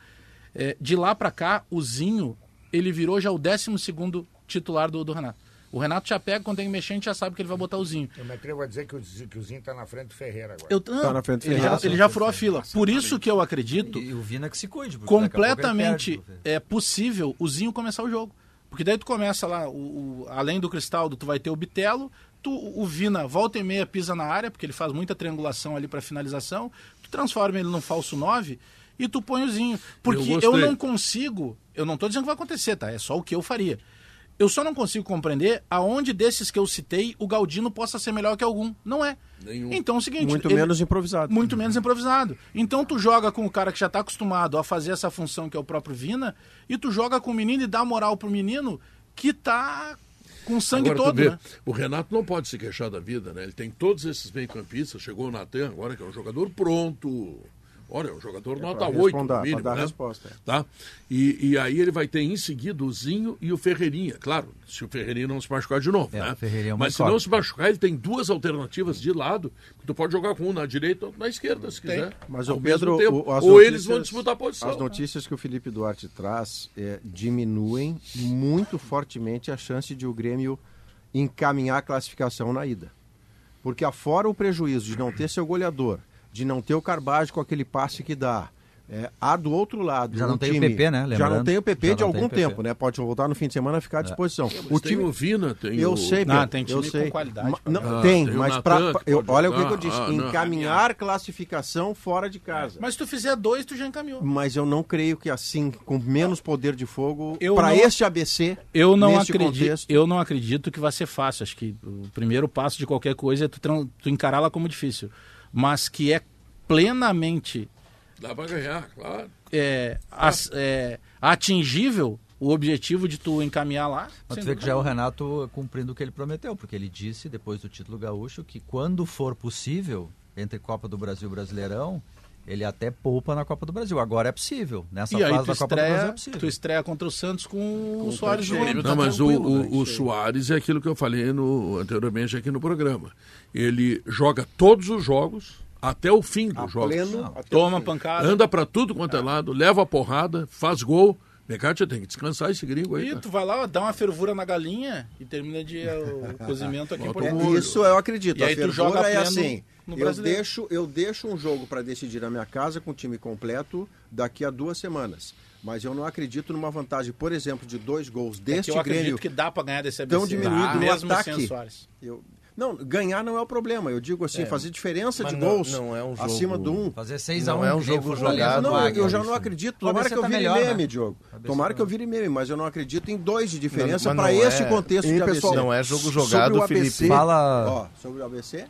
é, de lá pra cá, o Zinho, ele virou já o 12 segundo titular do, do Renato. O Renato já pega, quando tem que mexer, a gente já sabe que ele vai botar o Zinho. Eu me atrevo a dizer que o, que o Zinho está na frente do Ferreira agora. Eu, não, na frente do ele, já, Ferreira. ele já furou a fila. Por isso que eu acredito E o Vina que se cuide. completamente perde, é possível o Zinho começar o jogo. Porque daí tu começa lá, o, o- além do Cristaldo, tu vai ter o Bitelo, tu, o Vina volta e meia pisa na área, porque ele faz muita triangulação ali para finalização, tu transforma ele num falso 9 e tu põe o Zinho. Porque Eu eu, não consigo, eu não tô dizendo que vai acontecer, tá? É só o que eu faria. Eu só não consigo compreender aonde desses que eu citei o Galdino possa ser melhor que algum. Não é. Nenhum. Então é o seguinte. Muito ele- menos improvisado. muito menos improvisado. Então tu joga com o cara que já está acostumado a fazer essa função que é o próprio Vina, e tu joga com o menino e dá moral pro menino que tá com sangue Agora, todo, vê, né? o Renato não pode se queixar da vida, né? Ele tem todos esses meio-campistas, chegou o Natan agora, que é um jogador pronto. Olha, é um jogador nota pra 8, responder, no mínimo, dar né? resposta, é. Tá? E, e aí ele vai ter em seguida o Zinho e o Ferreirinha. Claro, se o Ferreirinha não se machucar de novo, É, né? o Ferreirinha é Mas se não se machucar, ele tem duas alternativas de lado. Tu pode jogar com um na direita ou na esquerda, se quiser. Mas Ao o Pedro, tempo. o- ou notícias- eles vão disputar a posição. As notícias que o Felipe Duarte traz é, diminuem muito fortemente a chance de o Grêmio encaminhar a classificação na ida. Porque afora o prejuízo de não ter seu goleador, de não ter o Carbage com aquele passe que dá, é, há do outro lado. Já não um tem o time- PP, né? Já não Lembrando. tem o PP Já de tem algum o PP. tempo, né? Pode voltar no fim de semana e ficar à disposição. Mas tem o Vina, tem Eu o... sei, Não, Pedro, tem time eu com sei. qualidade Ma- não, tem, Ah, tem o mas pra, que eu, olha o que, eu disse, Ah, não. encaminhar classificação fora de casa. Mas se tu fizer dois, tu já encaminhou. Mas eu não creio que assim, com menos poder de fogo, para este ABC, Eu não, acredito, contexto, eu não acredito que vai ser fácil. Acho que o primeiro passo de qualquer coisa é tu, tu encará-la como difícil. Mas que é plenamente Dá pra ganhar, claro. é, as- é, atingível o objetivo de tu encaminhar lá. Mas tu vê que já é o. Renato cumprindo o que ele prometeu, porque ele disse, depois do título gaúcho, que quando for possível, entre Copa do Brasil e Brasileirão, ele até poupa na Copa do Brasil. Agora é possível. Nessa E aí fase tu da Copa do Brasil é estreia, possível. tu estreia contra o Santos com o Soares jogando. tá Não, mas o, tranquilo, o, né? o Soares é aquilo que eu falei no, anteriormente aqui no programa. Ele joga todos os jogos até o fim dos jogos. pleno, Toma pancada. Anda pra tudo quanto é lado, leva a porrada, faz gol. Necatia tem que descansar esse gringo aí. E tu vai lá, dá uma fervura na galinha e termina de eh, o cozimento aqui o É, isso eu acredito. E a aí tu joga é pleno assim. No Eu deixo, eu deixo um jogo para decidir na minha casa com o time completo daqui a duas semanas. Mas eu não acredito numa vantagem, por exemplo, de dois gols É que deste eu acredito Grêmio. que dá pra ganhar desse ABC. tão diminuído no mesmo ataque. sem o Soares. Eu- não, ganhar não é o problema. Eu digo assim, fazer diferença de não- gols não é um jogo- acima do um. Fazer 6 Não a 1 é um jogo jogado, Não, Wagner, eu já não acredito. Tomara que eu tá vire melhor, meme, né? Diogo. Tomara tá que eu vire meme, mas eu não acredito em dois de diferença para este é- contexto E, de pessoal, ABC. Não é jogo Sobre jogado, o ABC, Felipe. Fala. Ó, sobre o ABC?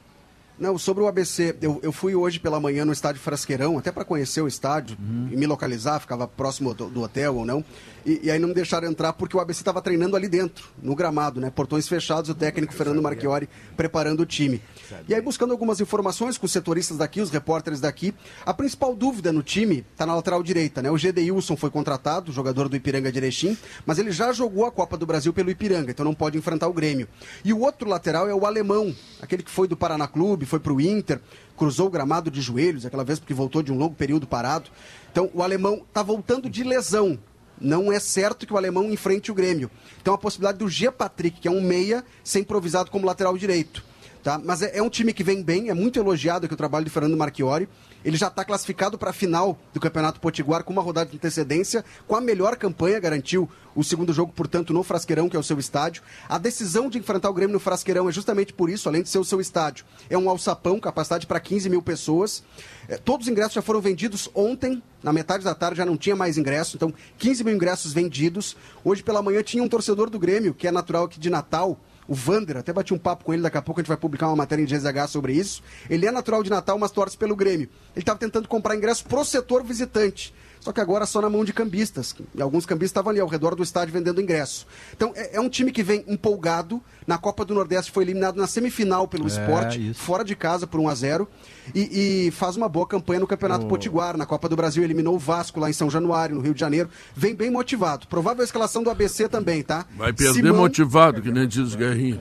Não, sobre o ABC, eu, eu fui hoje pela manhã no estádio Frasqueirão, até para conhecer o estádio e me localizar, ficava próximo do, do hotel ou não. E, e aí não me deixaram entrar porque o ABC estava treinando ali dentro, no gramado, né? Portões fechados, o técnico Fernando Marchiori preparando o time. E aí, buscando algumas informações com os setoristas daqui, os repórteres daqui, a principal dúvida no time está na lateral direita, né? O Gedeilson foi contratado, jogador do Ipiranga de Erechim, mas ele já jogou a Copa do Brasil pelo Ipiranga, então não pode enfrentar o Grêmio. E o outro lateral é o alemão, aquele que foi do Paraná Clube, foi para o Inter, cruzou o gramado de joelhos, aquela vez porque voltou de um longo período parado. Então o alemão está voltando de lesão. Não é certo que o alemão enfrente o Grêmio. Então a possibilidade do G. Patrick, que é um meia, ser improvisado como lateral direito. Tá? Mas é, é um time que vem bem, é muito elogiado aqui o trabalho de Fernando Marchiori. Ele já está classificado para a final do Campeonato Potiguar com uma rodada de antecedência, com a melhor campanha, garantiu o segundo jogo, portanto, no Frasqueirão, que é o seu estádio. A decisão de enfrentar o Grêmio no Frasqueirão é justamente por isso, além de ser o seu estádio. É um alçapão, capacidade para 15 mil pessoas. É, todos os ingressos já foram vendidos ontem, na metade da tarde já não tinha mais ingresso, então 15 mil ingressos vendidos. Hoje pela manhã tinha um torcedor do Grêmio, que é natural aqui de Natal, o Vander, até bati um papo com ele, daqui a pouco a gente vai publicar uma matéria em GZH sobre isso. Ele é natural de Natal, mas torce pelo Grêmio. Ele estava tentando comprar ingresso pro setor visitante. Só que agora só na mão de cambistas. E alguns cambistas estavam ali ao redor do estádio vendendo ingresso. Então é, é um time que vem empolgado. Na Copa do Nordeste foi eliminado na semifinal pelo É, esporte, isso. fora de casa por 1 a 0 e, e faz uma boa campanha no Campeonato Potiguar. Na Copa do Brasil eliminou o Vasco lá em São Januário, no Rio de Janeiro. Vem bem motivado. Provável escalação do ABC também, tá? Vai perder Simão- motivado, que nem diz o Guerrinha.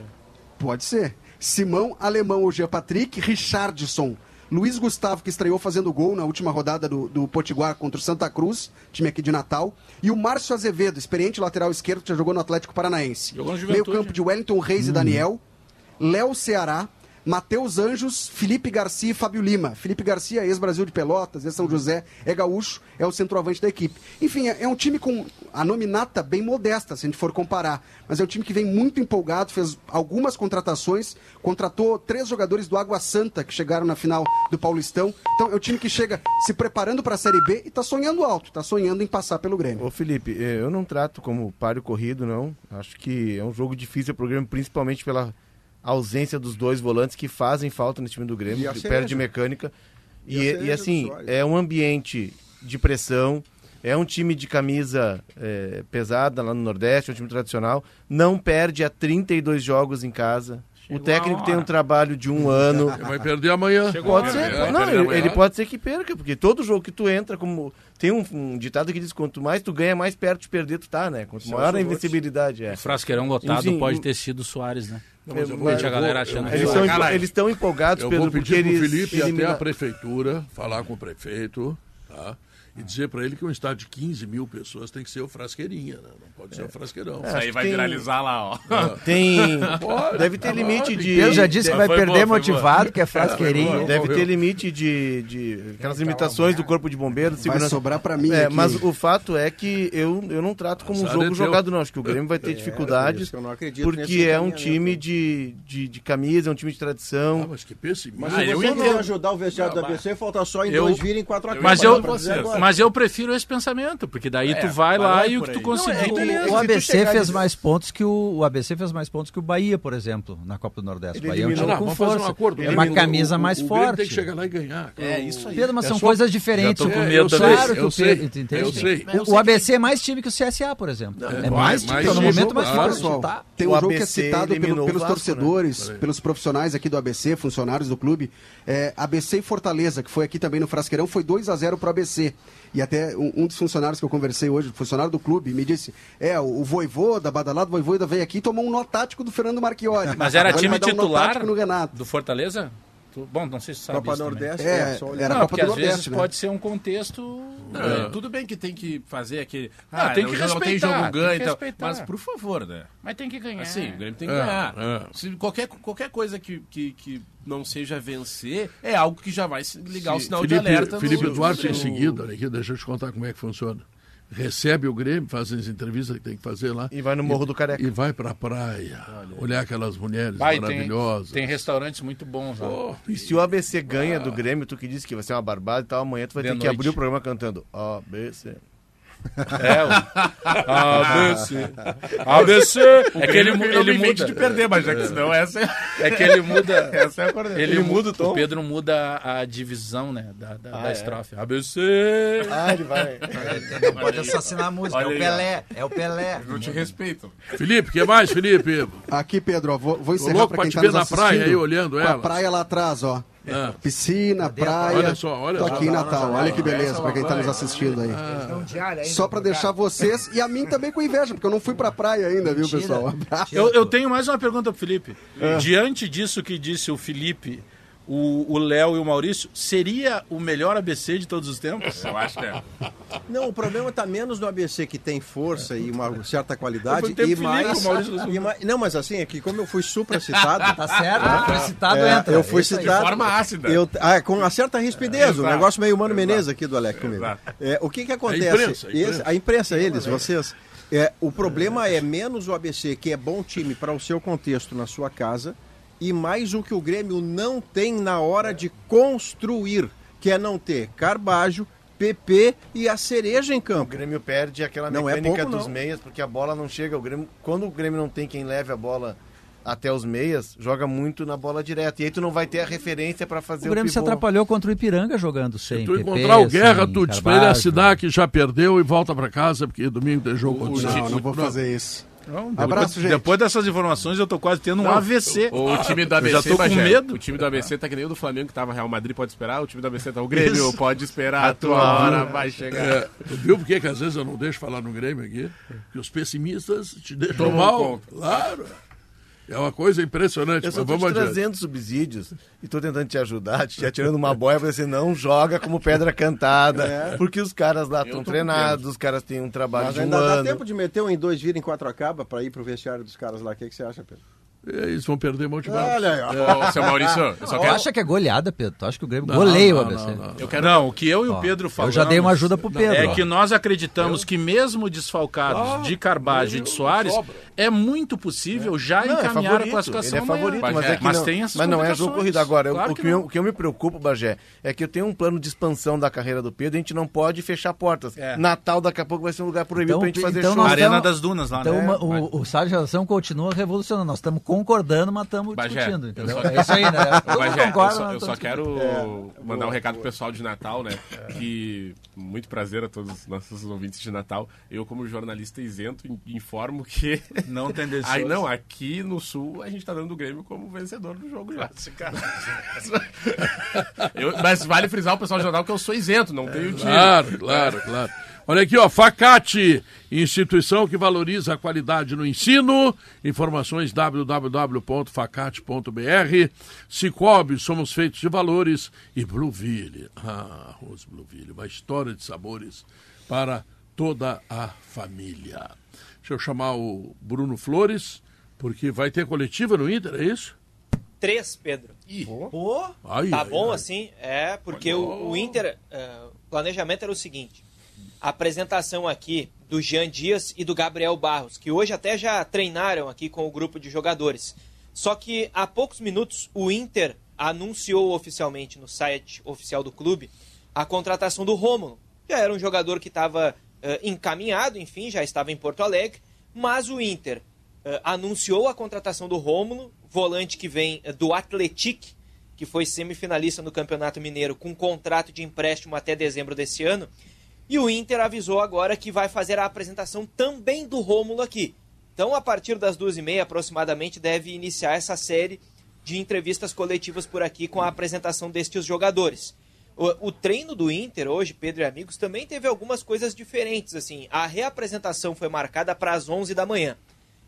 Pode ser. Simão, Alemão, o Jean Patrick, Richardson. Luiz Gustavo, que estreou fazendo gol na última rodada do, do Potiguar contra o Santa Cruz, time aqui de Natal. E o Márcio Azevedo, experiente lateral esquerdo, que já jogou no Atlético Paranaense. Jogou no Meio campo de Wellington Reis e Daniel. Léo Ceará. Matheus Anjos, Felipe Garcia e Fábio Lima. Felipe Garcia, ex-Brasil de Pelotas, ex-São José, é gaúcho, é o centroavante da equipe. Enfim, é, é um time com a nominata bem modesta, se a gente for comparar. Mas é um time que vem muito empolgado, fez algumas contratações, contratou três jogadores do Água Santa que chegaram na final do Paulistão. Então é um time que chega se preparando para a Série B e está sonhando alto, está sonhando em passar pelo Grêmio. Ô Felipe, eh, eu não trato como páreo corrido, não. Acho que é um jogo difícil pro Grêmio, principalmente pela ausência dos dois volantes que fazem falta no time do Grêmio, E a perde mecânica. E a E, cereja e assim, é um ambiente de pressão, é um time de camisa eh, pesada lá no Nordeste, é um time tradicional. Não perde há 32 jogos em casa. o técnico tem um trabalho de um ano. Vai perder amanhã. Pode É, ser, vai não, perder ele, amanhã. ele pode ser que perca, porque todo jogo que tu entra, como. Tem um, um ditado que diz: quanto mais tu ganha, mais perto de perder tu tá, né? Quanto maior a invencibilidade é. O frasqueirão lotado Enfim, pode ter sido o Soares, né? Mas eu Veja a galera achando que Eles estão eles estão empolgados, Eu Pedro, vou porque pedir pro eles. Felipe ir elimina- até a prefeitura, falar com o prefeito, tá? E dizer pra ele que um estádio de 15 mil pessoas tem que ser o frasqueirinha, né? Não pode ser o frasqueirão. É, acho que tem- lá, ó. Tem. Pode, Deve ter tá limite de. Pedro já disse que vai perder boa, motivado, que é frasqueirinho. Deve ter limite de, de aquelas limitações do corpo de bombeiro, de Vai segurança. sobrar para mim É, aqui. mas o fato é que eu, eu não trato como um é jogo jogado, não. Acho que o Grêmio vai ter dificuldades, isso eu porque é um encaminhamento. time de, de, de camisa, é um time de tradição. Ah, mas que pessimista. Mas Ah, se eu você entendo. não ajudar o vestiário da ABC, falta só em Eu- dois virem quatro a Mas eu. Mas eu prefiro esse pensamento, porque daí tu vai lá não é e o que tu conseguir, O- beleza. O tu ABC fez mais pontos que o, o ABC fez mais pontos que o Bahia, por exemplo, na Copa do Nordeste. Ele O Bahia é um time Não, com um força. acordo. É uma camisa o- mais o forte. tem que chegar lá e ganhar. É isso aí. Pedro, mas É são só- coisas diferentes. Já tô com É, medo. Claro que eu o sei, eu sei. O, o ABC é mais time que o CSA, por exemplo. é mais time, mais é no time, momento mais forte. Pessoal, Tá? tem O um jogo que é citado o pelos Vasco, torcedores, né? pelos profissionais aqui do ABC, funcionários do clube. É, ABC e Fortaleza, que foi aqui também no Frasqueirão, foi 2 a 0 pro ABC. E até um, um dos funcionários que eu conversei hoje, funcionário do clube, me disse: é, o, o voivô da Badalado, o voivô veio aqui e tomou um nó tático do Fernando Marchiori. Mas era Agora time um titular tático no Renato. do Fortaleza? Tu- Bom, não sei se sabe Copa. Nordeste, É, é, só olhar. era Não, Copa porque do às vezes Nordeste, né? pode ser um contexto... É, Tudo bem que tem que fazer aquele. Não, Ah, tem que não tem respeitar, jogo tem ganho e tal. respeitar. Mas, por favor, né? Mas tem que ganhar. Assim, o Grêmio tem que É, ganhar. é. Se qualquer, qualquer coisa que, que, que não seja vencer, é algo que já vai se- ligar o sinal Felipe, de alerta. Felipe no- Duarte, no- em seguida, aqui, deixa eu te contar como é que funciona. Recebe o Grêmio, faz as entrevistas que tem que fazer lá. E vai no Morro do Careca. E vai pra praia, olhar aquelas mulheres Vai, tem, maravilhosas. tem restaurantes muito bons lá. Oh, E se o ABC ganha do Grêmio, tu que disse que vai ser uma barbada e tal, amanhã tu vai De ter que noite. abrir o programa cantando ABC. É, o ABC. ABC. É que ele, ele invente muda. de perder, mas já que senão essa é, É que ele muda. essa é a coordenada. Ele, muda muda o tom? O Pedro muda a divisão, né? Da, da, da é? estrofe. ABC. Ah, ele vai. Não pode assassinar a música. Olha é o aí, Pelé. É o Pelé. Não te respeito. Felipe, o que mais, Felipe? Aqui, Pedro, ó, vou, vou Tô encerrar louco para pra quem te tá ver na praia aí, olhando Com a praia lá atrás, ó. Ah. Piscina, praia. Olha só, olha Tô aqui em Natal. Olha que beleza para quem tá nos assistindo aí. Ainda, Só para deixar vocês e a mim também com inveja, porque eu não fui pra praia ainda, viu, pessoal? Um abraço. Eu, eu tenho mais uma pergunta pro Felipe. É. Diante disso que disse o Felipe, o o Léo e o Maurício, seria o melhor ABC de todos os tempos? Eu acho que é. Não, o problema está menos no ABC que tem força e uma certa qualidade e mais, e mais- Não, mas assim, é que como eu fui supracitado, Tá certo? Foi citado, é, entra. eu fui Isso citado. forma ácida. Eu, ah, com uma certa rispidez, o Exato. negócio meio Mano Menezes aqui do Alec comigo. É, o que que acontece? A imprensa, a imprensa. Esse- a imprensa, eles, vocês. É, o problema é menos o ABC, que é bom time para o seu contexto na sua casa, e mais o que o Grêmio não tem na hora de construir, que é não ter Carbajo, PP e a cereja em O campo. Grêmio perde aquela Não é mecânica pouco, dos não. meias, porque a bola não chega. O Grêmio, quando o Grêmio não tem quem leve a bola até os meias, joga muito na bola direta. E aí tu não vai ter a referência para fazer O Grêmio o se atrapalhou contra o Ipiranga jogando sem Se tu PP, encontrar o Guerra, tu diz pra ele assinar que já perdeu e volta pra casa, porque domingo tem jogo contra o Não, não vou fazer isso. Não, Abraço, depois, gente. depois dessas informações eu tô quase tendo um AVC. O time do Eu ABC, já tô com Bagé, medo. O time do ABC tá que nem o do Flamengo que tava Real Madrid pode esperar, o time do ABC tá o Grêmio pode esperar, a tua hora vai chegar. É, tu viu por que que às vezes eu não deixo falar no Grêmio aqui? Que os pessimistas te deixam Tomam mal. conta. Claro. É uma coisa impressionante, Eu só tô vamos te adiante. trazendo subsídios e tô tentando te ajudar, te atirando uma boia, pra você não joga como pedra cantada, porque os caras lá estão treinados, os caras têm um trabalho Mas de um ainda dá ano. tempo de meter um em dois, vira em quatro acaba pra ir pro vestiário dos caras lá. O que, que você acha, Pedro? É, Eles vão perder Monte Barros. Olha aí, ó. Ô, seu Maurício, eu só Tu quero... acha que é goleada, Pedro? Tu acha que o Grêmio Não, goleia o não, ABC? não, não. Eu quero... Não, o que eu e o Ó, Pedro eu falamos... já dei uma ajuda pro Pedro, É ó. que nós acreditamos que mesmo desfalcados de Carbajo e de Soares, é muito possível já Não, é encaminhar a favorito, classificação ele é favorito, mas, é que Mas não, tem essas mas não é jogo complicações. corrido. Agora, Claro o, que que não. eu, o que eu me preocupo, Bagé, é que eu tenho um plano de expansão da carreira do Pedro e a gente não pode fechar portas. É. Natal daqui a pouco vai ser um lugar proibido Então, pra gente fazer então show. nós Arena tamo- das Dunas lá, Então né? uma- o, o Sala de Relação continua revolucionando. Nós estamos concordando, mas estamos discutindo, eu entendeu? só- É isso aí, né? Ô, Todo Bagé, eu só, eu só quero mandar um recado pro pessoal de Natal, né? É. Que muito prazer a todos os nossos ouvintes de Natal. Eu, como jornalista isento, in- informo que. Não tendencioso. Aí, não, aqui no Sul a gente tá dando o Grêmio como vencedor do jogo já. Eu- mas vale frisar o pessoal de Natal que eu sou isento, não tenho time. Claro, claro, claro. Olha aqui, ó, Facate, instituição que valoriza a qualidade no ensino. Informações www.facate.br. Cicobi, somos feitos de valores. E Blueville, ah, arroz Blueville, uma história de sabores para toda a família. Deixa eu chamar o Bruno Flores, porque vai ter coletiva no Inter, é isso? Três, Pedro. Pô, Ai, Tá ai, bom ai. assim? É, porque o, o Inter, é, o planejamento era o seguinte: a apresentação aqui do Jean Dias e do Gabriel Barros, que hoje até já treinaram aqui com o grupo de jogadores. Só que há poucos minutos o Inter anunciou oficialmente no site oficial do clube a contratação do Rômulo. Já era um jogador que estava eh, encaminhado, enfim, já estava em Porto Alegre, mas o Inter eh, anunciou a contratação do Rômulo, volante que vem eh, do Atletic, que foi semifinalista no Campeonato Mineiro com contrato de empréstimo até dezembro desse ano. E o Inter avisou agora que vai fazer a apresentação também do Rômulo aqui. Então, a partir das duas e meia, aproximadamente, deve iniciar essa série de entrevistas coletivas por aqui com a apresentação destes jogadores. O, o treino do Inter hoje, Pedro e amigos, também teve algumas coisas diferentes. Assim, a reapresentação foi marcada para as 11 da manhã.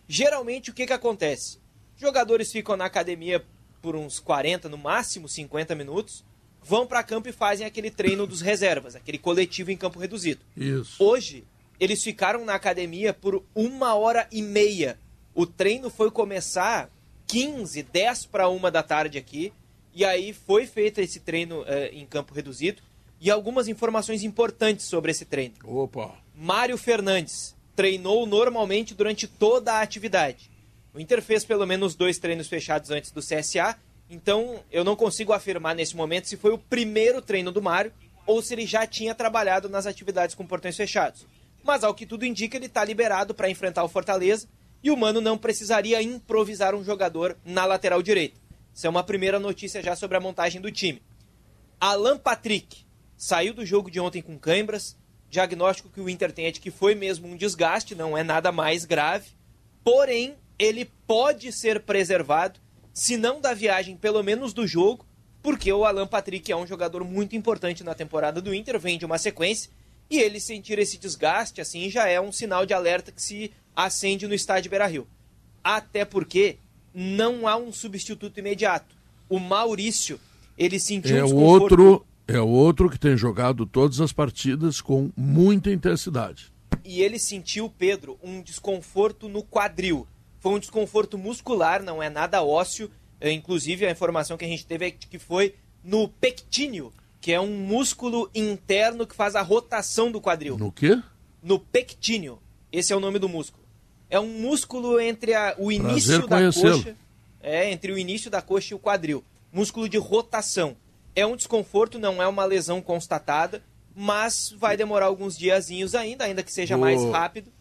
Geralmente, o que, que acontece? Jogadores ficam na academia por uns 40, no máximo 50 minutos, vão para campo e fazem aquele treino dos reservas, aquele coletivo em campo reduzido. Isso. Hoje, eles ficaram na academia por uma hora e meia. O treino foi começar 15, 10 para uma da tarde aqui. E aí foi feito esse treino eh, em campo reduzido. E algumas informações importantes sobre esse treino. Opa. Mário Fernandes treinou normalmente durante toda a atividade. O Inter fez pelo menos dois treinos fechados antes do CSA, então eu não consigo afirmar nesse momento se foi o primeiro treino do Mário ou se ele já tinha trabalhado nas atividades com portões fechados. Mas ao que tudo indica, ele está liberado para enfrentar o Fortaleza e o Mano não precisaria improvisar um jogador na lateral direita. Isso é uma primeira notícia já sobre a montagem do time. Alan Patrick saiu do jogo de ontem com câimbras. Diagnóstico que o Inter tem é de que foi mesmo um desgaste, não é nada mais grave. Porém, ele pode ser preservado, se não da viagem, pelo menos do jogo, porque o Alan Patrick é um jogador muito importante na temporada do Inter, vem de uma sequência, e ele sentir esse desgaste assim já é um sinal de alerta que se acende no estádio Beira-Rio. Até porque não há um substituto imediato. O Maurício, ele sentiu É um desconforto outro, é o outro que tem jogado todas as partidas com muita intensidade. e ele sentiu, Pedro, um desconforto no quadril. Foi um desconforto muscular, não é nada ósseo. É, inclusive, a informação que a gente teve é que foi no pectíneo, que é um músculo interno que faz a rotação do quadril. No quê? No pectíneo. Esse é o nome do músculo. É um músculo entre a- o início da coxa. É, entre o início da coxa e o quadril. Músculo de rotação. É um desconforto, não é uma lesão constatada, mas vai demorar alguns diazinhos ainda, ainda que seja Ô, mais rápido.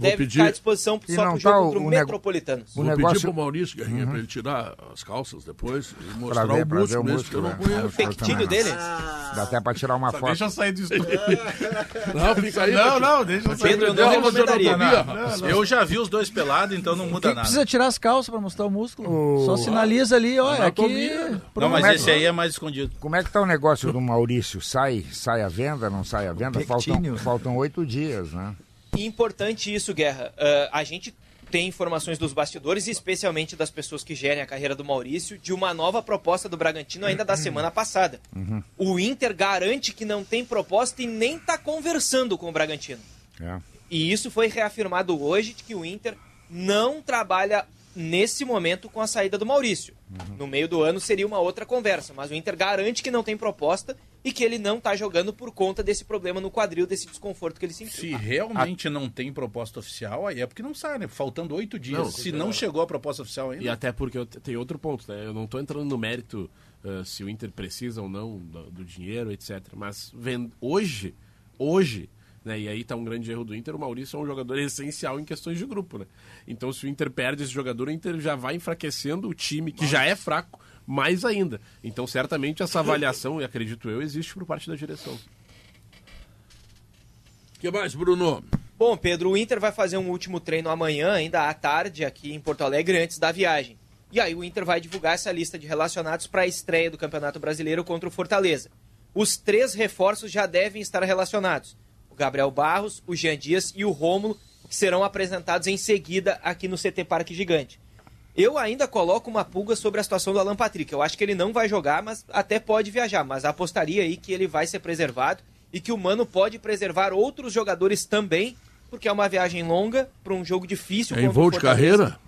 Deve pedir- ficar à disposição E só não pro jogo tá o- contra o, o nego- Metropolitanos. O Vou negócio- pedir pro Maurício Guerrinha pra ele tirar as calças depois e mostrar ver- o músculo o mesmo, músculo, que eu não né? conheço. Eu Pectinho também dele? Dá até pra tirar uma foto. Deixa eu sair do estúdio. Não, fica aí. Não, não, deixa eu sair Pedro, eu do não recomendaria. anatomia. Eu já vi os dois pelados, então não muda nada. precisa tirar as calças pra mostrar o músculo? O- Só sinaliza ali, ó, é aqui. Não, mas é esse aí é mais escondido. Como é que tá o negócio do Maurício? Sai, sai à venda, não sai à venda? Faltam, faltam oito dias, né? E importante isso, Guerra. Ah, a gente tem informações dos bastidores, e especialmente das pessoas que gerem a carreira do Maurício, de uma nova proposta do Bragantino ainda da semana passada. O Inter garante que não tem proposta e nem está conversando com o Bragantino. É. E isso foi reafirmado hoje de que o Inter não trabalha nesse momento com a saída do Maurício. No meio do ano seria uma outra conversa, mas o Inter garante que não tem proposta e que ele não está jogando por conta desse problema no quadril, desse desconforto que ele sentiu. Se realmente não tem proposta oficial, aí é porque não sai, né? Faltando oito dias. Não, Se não chegou a proposta oficial ainda. E até porque tem outro ponto, né? Eu não estou entrando no mérito ah, se o Inter precisa ou não do, do dinheiro, etc. Mas ven- hoje, hoje, né? E aí tá um grande erro do Inter, o Maurício é um jogador essencial em questões de grupo, né? Então se o Inter perde esse jogador, o Inter já vai enfraquecendo o time, que já é fraco, mais ainda. Então certamente essa avaliação, e acredito eu, existe por parte da direção. O que mais, Bruno? Bom, Pedro, o Inter vai fazer um último treino amanhã, ainda à tarde, aqui em Porto Alegre, antes da viagem. E aí o Inter vai divulgar essa lista de relacionados para a estreia do Campeonato Brasileiro contra o Fortaleza. Os três reforços já devem estar relacionados. Gabriel Barros, o Jean Dias e o Rômulo, que serão apresentados em seguida aqui no CT Parque Gigante. Eu ainda coloco uma pulga sobre a situação do Alan Patrick. Eu acho que ele não vai jogar, mas até pode viajar. Mas apostaria aí que ele vai ser preservado e que o Mano pode preservar outros jogadores também, porque é uma viagem longa para um jogo difícil. É em voo de carreira?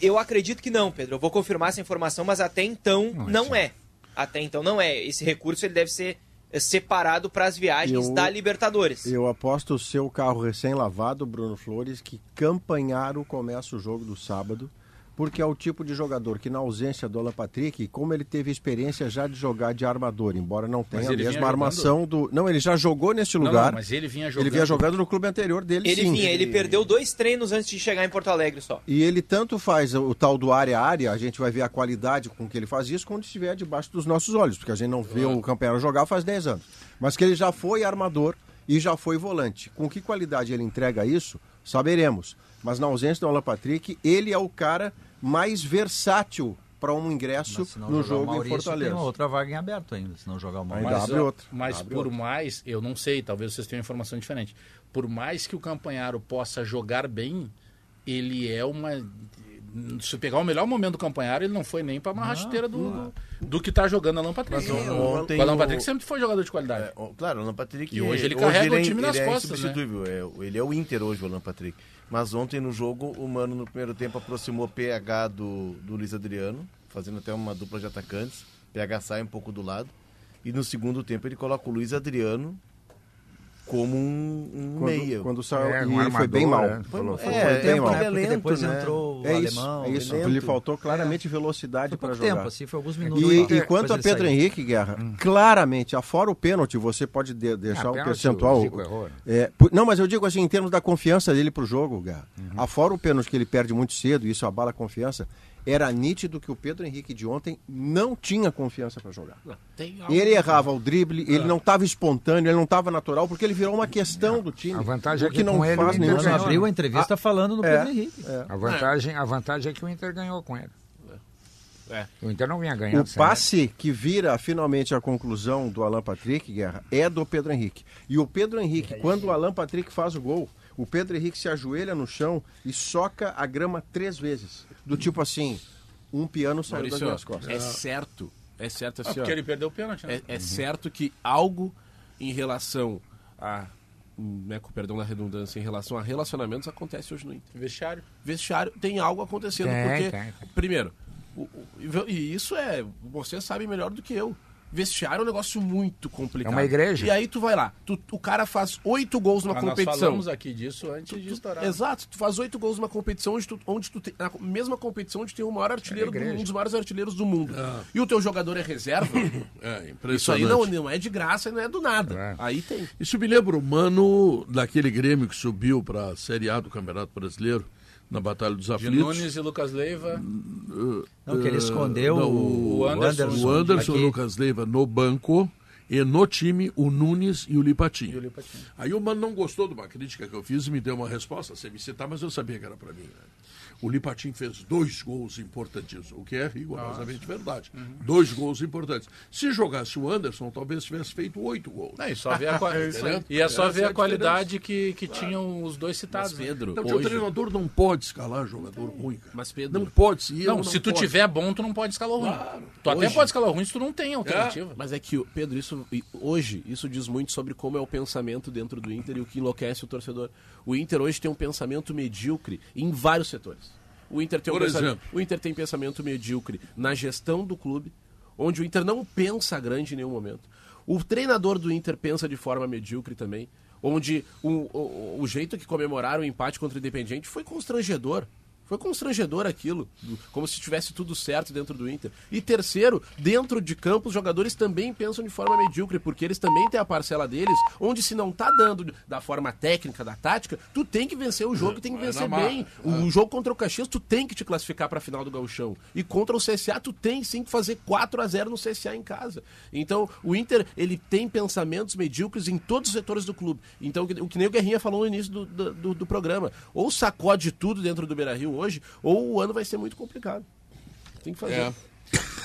Eu acredito que não, Pedro. Eu vou confirmar essa informação, mas até então não é. Até então não é. Esse recurso ele deve ser separado para as viagens Eu- da Libertadores. Eu aposto o seu carro recém-lavado, Bruno Flores, que Campanharo começa o jogo do sábado, porque é o tipo de jogador que, na ausência do Alan Patrick, como ele teve experiência já de jogar de armador, embora não tenha a ele mesma armação do. Não, ele já jogou neste Não, lugar. não, mas ele vinha jogando. Ele vinha jogando no clube anterior dele, Ele sim. vinha, ele perdeu dois treinos antes de chegar em Porto Alegre só. E ele tanto faz o tal do área a área, a gente vai ver a qualidade com que ele faz isso quando estiver debaixo dos nossos olhos, porque a gente não vê o campeão jogar faz 10 anos. Mas que ele já foi armador e já foi volante. Com que qualidade ele entrega isso, saberemos. Mas na ausência do Alan Patrick, ele é o cara mais versátil para um ingresso no jogo em Maurício, Tem Fortaleza. uma outra vaga em aberto ainda, se não jogar o Maurício. Mas, abre ó, outra. mas Abre por outra. mais, eu não sei, talvez vocês tenham informação diferente. Por mais que o Campanharo possa jogar bem, ele é uma. Se pegar o melhor momento do Campanharo, ele não foi nem para uma rasteira do, do, do que tá jogando Alan Patrick. Mas ontem o Alan Patrick sempre foi jogador de qualidade. É, claro, o Alan Patrick. E hoje ele carrega o é- time nas ele costas, É insubstituível. É, ele é o Inter hoje, o Alan Patrick. Mas ontem no jogo, o Mano no primeiro tempo aproximou o PH do, do Luiz Adriano, fazendo até uma dupla de atacantes. PH sai um pouco do lado. E no segundo tempo ele coloca o Luiz Adriano como um, um Quando, meia. quando saiu, É, e um ele foi bem armador, mal. né? Foi, é, foi- foi foi bem tempo, mal. né? lento, depois né? entrou o É isso, alemão. é isso. Lhe faltou claramente velocidade Foi para jogar. tempo, assim, foi alguns minutos. E, e quanto a ele Pedro saiu. Henrique, Guerra, claramente, afora o pênalti, você pode de- deixar Ah, um pênalti, percentual. o né? É, por- não, mas eu digo assim, em termos da confiança dele pro jogo, Guerra. Uhum. Afora o pênalti que ele perde muito cedo, e isso abala a confiança, era nítido que o Pedro Henrique de ontem não tinha confiança para jogar. Algo- Ele errava o drible, ele não estava espontâneo, ele não estava natural, porque ele virou uma questão do time. A vantagem é que que não ele faz o nenhum Inter ganhou, abriu a entrevista falando no é, Pedro Henrique. A vantagem, a vantagem é que o Inter ganhou com ele. É. O Inter não vinha ganhando. O passe que vira finalmente a conclusão do Alan Patrick, Guerra, é do Pedro Henrique. E o Pedro Henrique, quando o Alan Patrick faz o gol, o Pedro Henrique se ajoelha no chão e soca a grama três vezes. Do tipo assim, um piano saiu das Maurício, minhas costas. é certo, é certo Ah, assim, ó, porque ele perdeu o pênalti, né? é, é certo que algo em relação a, né, com perdão da redundância, em relação a relacionamentos acontece hoje no Inter. Vestiário. Vestiário tem algo acontecendo, Tem, porque, tem, tem. primeiro, o- o- e isso é, você sabe melhor do que eu. Vestiário é um negócio muito complicado. É uma igreja. E aí tu vai lá, tu- o cara faz oito gols numa nós competição. falamos aqui disso antes de estourar. Exato, tu faz oito gols numa competição onde tu, onde tu tem. Na mesma competição onde tem o maior artilheiro, É do, um dos maiores artilheiros do mundo. E o teu jogador é reserva. É, Isso aí não, não é de graça e não é do nada. É. Aí tem. Isso me lembra o Mano daquele Grêmio que subiu para a Série A do Campeonato Brasileiro na Batalha dos De Aflitos. Nunes e Lucas Leiva. Não, que ele escondeu não, o, o Anderson. Anderson. O Anderson aqui. Lucas Leiva no banco e no time o Nunes e o Lipatinho. E o Lipatinho. Aí o Mano não gostou de uma crítica que eu fiz e me deu uma resposta sem me citar, mas eu sabia que era para mim. né? O Lipatinho fez dois gols importantíssimos, o que é rigorosamente verdade. Uhum. Dois gols importantes. Se jogasse o Anderson, talvez tivesse feito oito gols. Não, e só ver a, qua- Entendeu? e é só Essa ver é a a qualidade que, que tinham os dois citados. né? Pedro, Então, o hoje, treinador não pode escalar jogador ruim, cara. Mas, Pedro- Não pode, se eu Não, se tu posso. tiver bom, tu não pode escalar o ruim. Claro. Tu até Hoje- pode escalar o ruim se tu não tem alternativa. Mas é que, Pedro, isso hoje, isso diz muito sobre como é o pensamento dentro do Inter e o que enlouquece o torcedor. O Inter hoje tem um pensamento medíocre em vários setores. O Inter tem um pensamento, o Inter tem pensamento medíocre na gestão do clube, onde o Inter não pensa grande em nenhum momento. O treinador do Inter pensa de forma medíocre também, onde o, o, o jeito que comemoraram o empate contra o Independiente foi constrangedor. Foi constrangedor aquilo, como se tivesse tudo certo dentro do Inter. E terceiro, dentro de campo, os jogadores também pensam de forma medíocre, porque eles também têm a parcela deles, onde se não tá dando da forma técnica, da tática, tu tem que vencer o jogo, tem que Vai vencer marra. bem. O jogo contra o Caxias, tu tem que te classificar para a final do Gauchão. E contra o CSA, tu tem sim que fazer 4 a 0 no CSA em casa. Então, o Inter, ele tem pensamentos medíocres em todos os setores do clube. Então, o que nem o Guerrinha falou no início do, do, do- do programa. Ou sacode tudo dentro do Beira-Rio hoje, ou o ano vai ser muito complicado. Tem que fazer. É,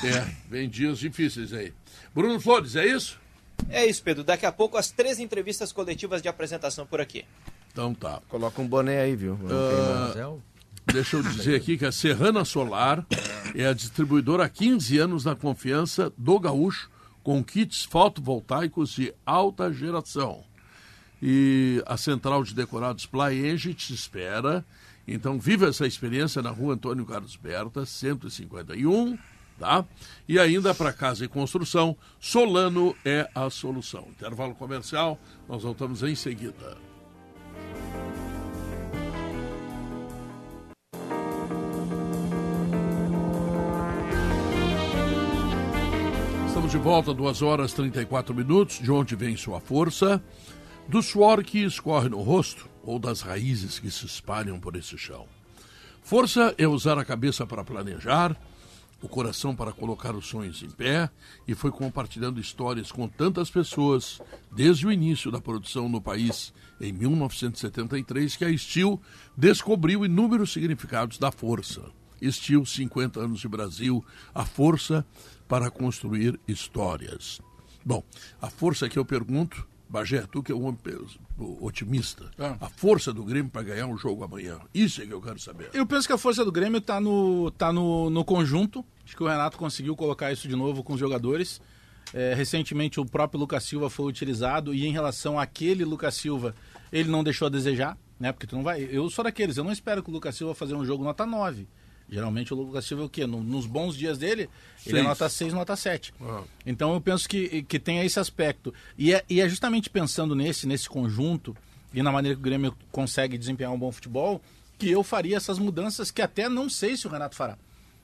é, vem dias difíceis aí. Bruno Flores, é isso? É isso, Pedro. Daqui a pouco as três entrevistas coletivas de apresentação por aqui. Então tá. Coloca um boné aí, viu? O- Deixa eu dizer aqui que a Serrana Solar é a distribuidora há 15 anos da confiança do Gaúcho com kits fotovoltaicos de alta geração. E a central de decorados Plaenge te espera. Então, viva essa experiência na rua Antônio Carlos Berta, 151, tá? E ainda para casa e construção, Solano é a solução. Intervalo comercial, nós voltamos em seguida. Estamos de volta, 2 horas e 34 minutos. De onde vem sua força? Do suor que escorre no rosto ou das raízes que se espalham por esse chão. Força é usar a cabeça para planejar, o coração para colocar os sonhos em pé e foi compartilhando histórias com tantas pessoas desde o início da produção no país em 1973 que a Steel descobriu inúmeros significados da força. Steel, 50 anos de Brasil, a força para construir histórias. Bom, a força que eu pergunto, Bagé, tu que é um homem otimista, Ah. a força do Grêmio para ganhar um jogo amanhã. Isso é que eu quero saber. Eu penso que a força do Grêmio tá no, tá no, no conjunto. Acho que o Renato conseguiu colocar isso de novo com os jogadores. É, recentemente o próprio Lucas Silva foi utilizado e em relação àquele Lucas Silva, ele não deixou a desejar, né? Porque tu não vai. Eu sou daqueles, eu não espero que o Lucas Silva fazer um jogo nota 9. Geralmente o Lucas Silva é o quê? No- nos bons dias dele, ele é Seis. nota 6, nota 7. Ah. Então eu penso que, que tem esse aspecto. E é, e é justamente pensando nesse, nesse conjunto e na maneira que o Grêmio consegue desempenhar um bom futebol que eu faria essas mudanças que até não sei se o Renato fará.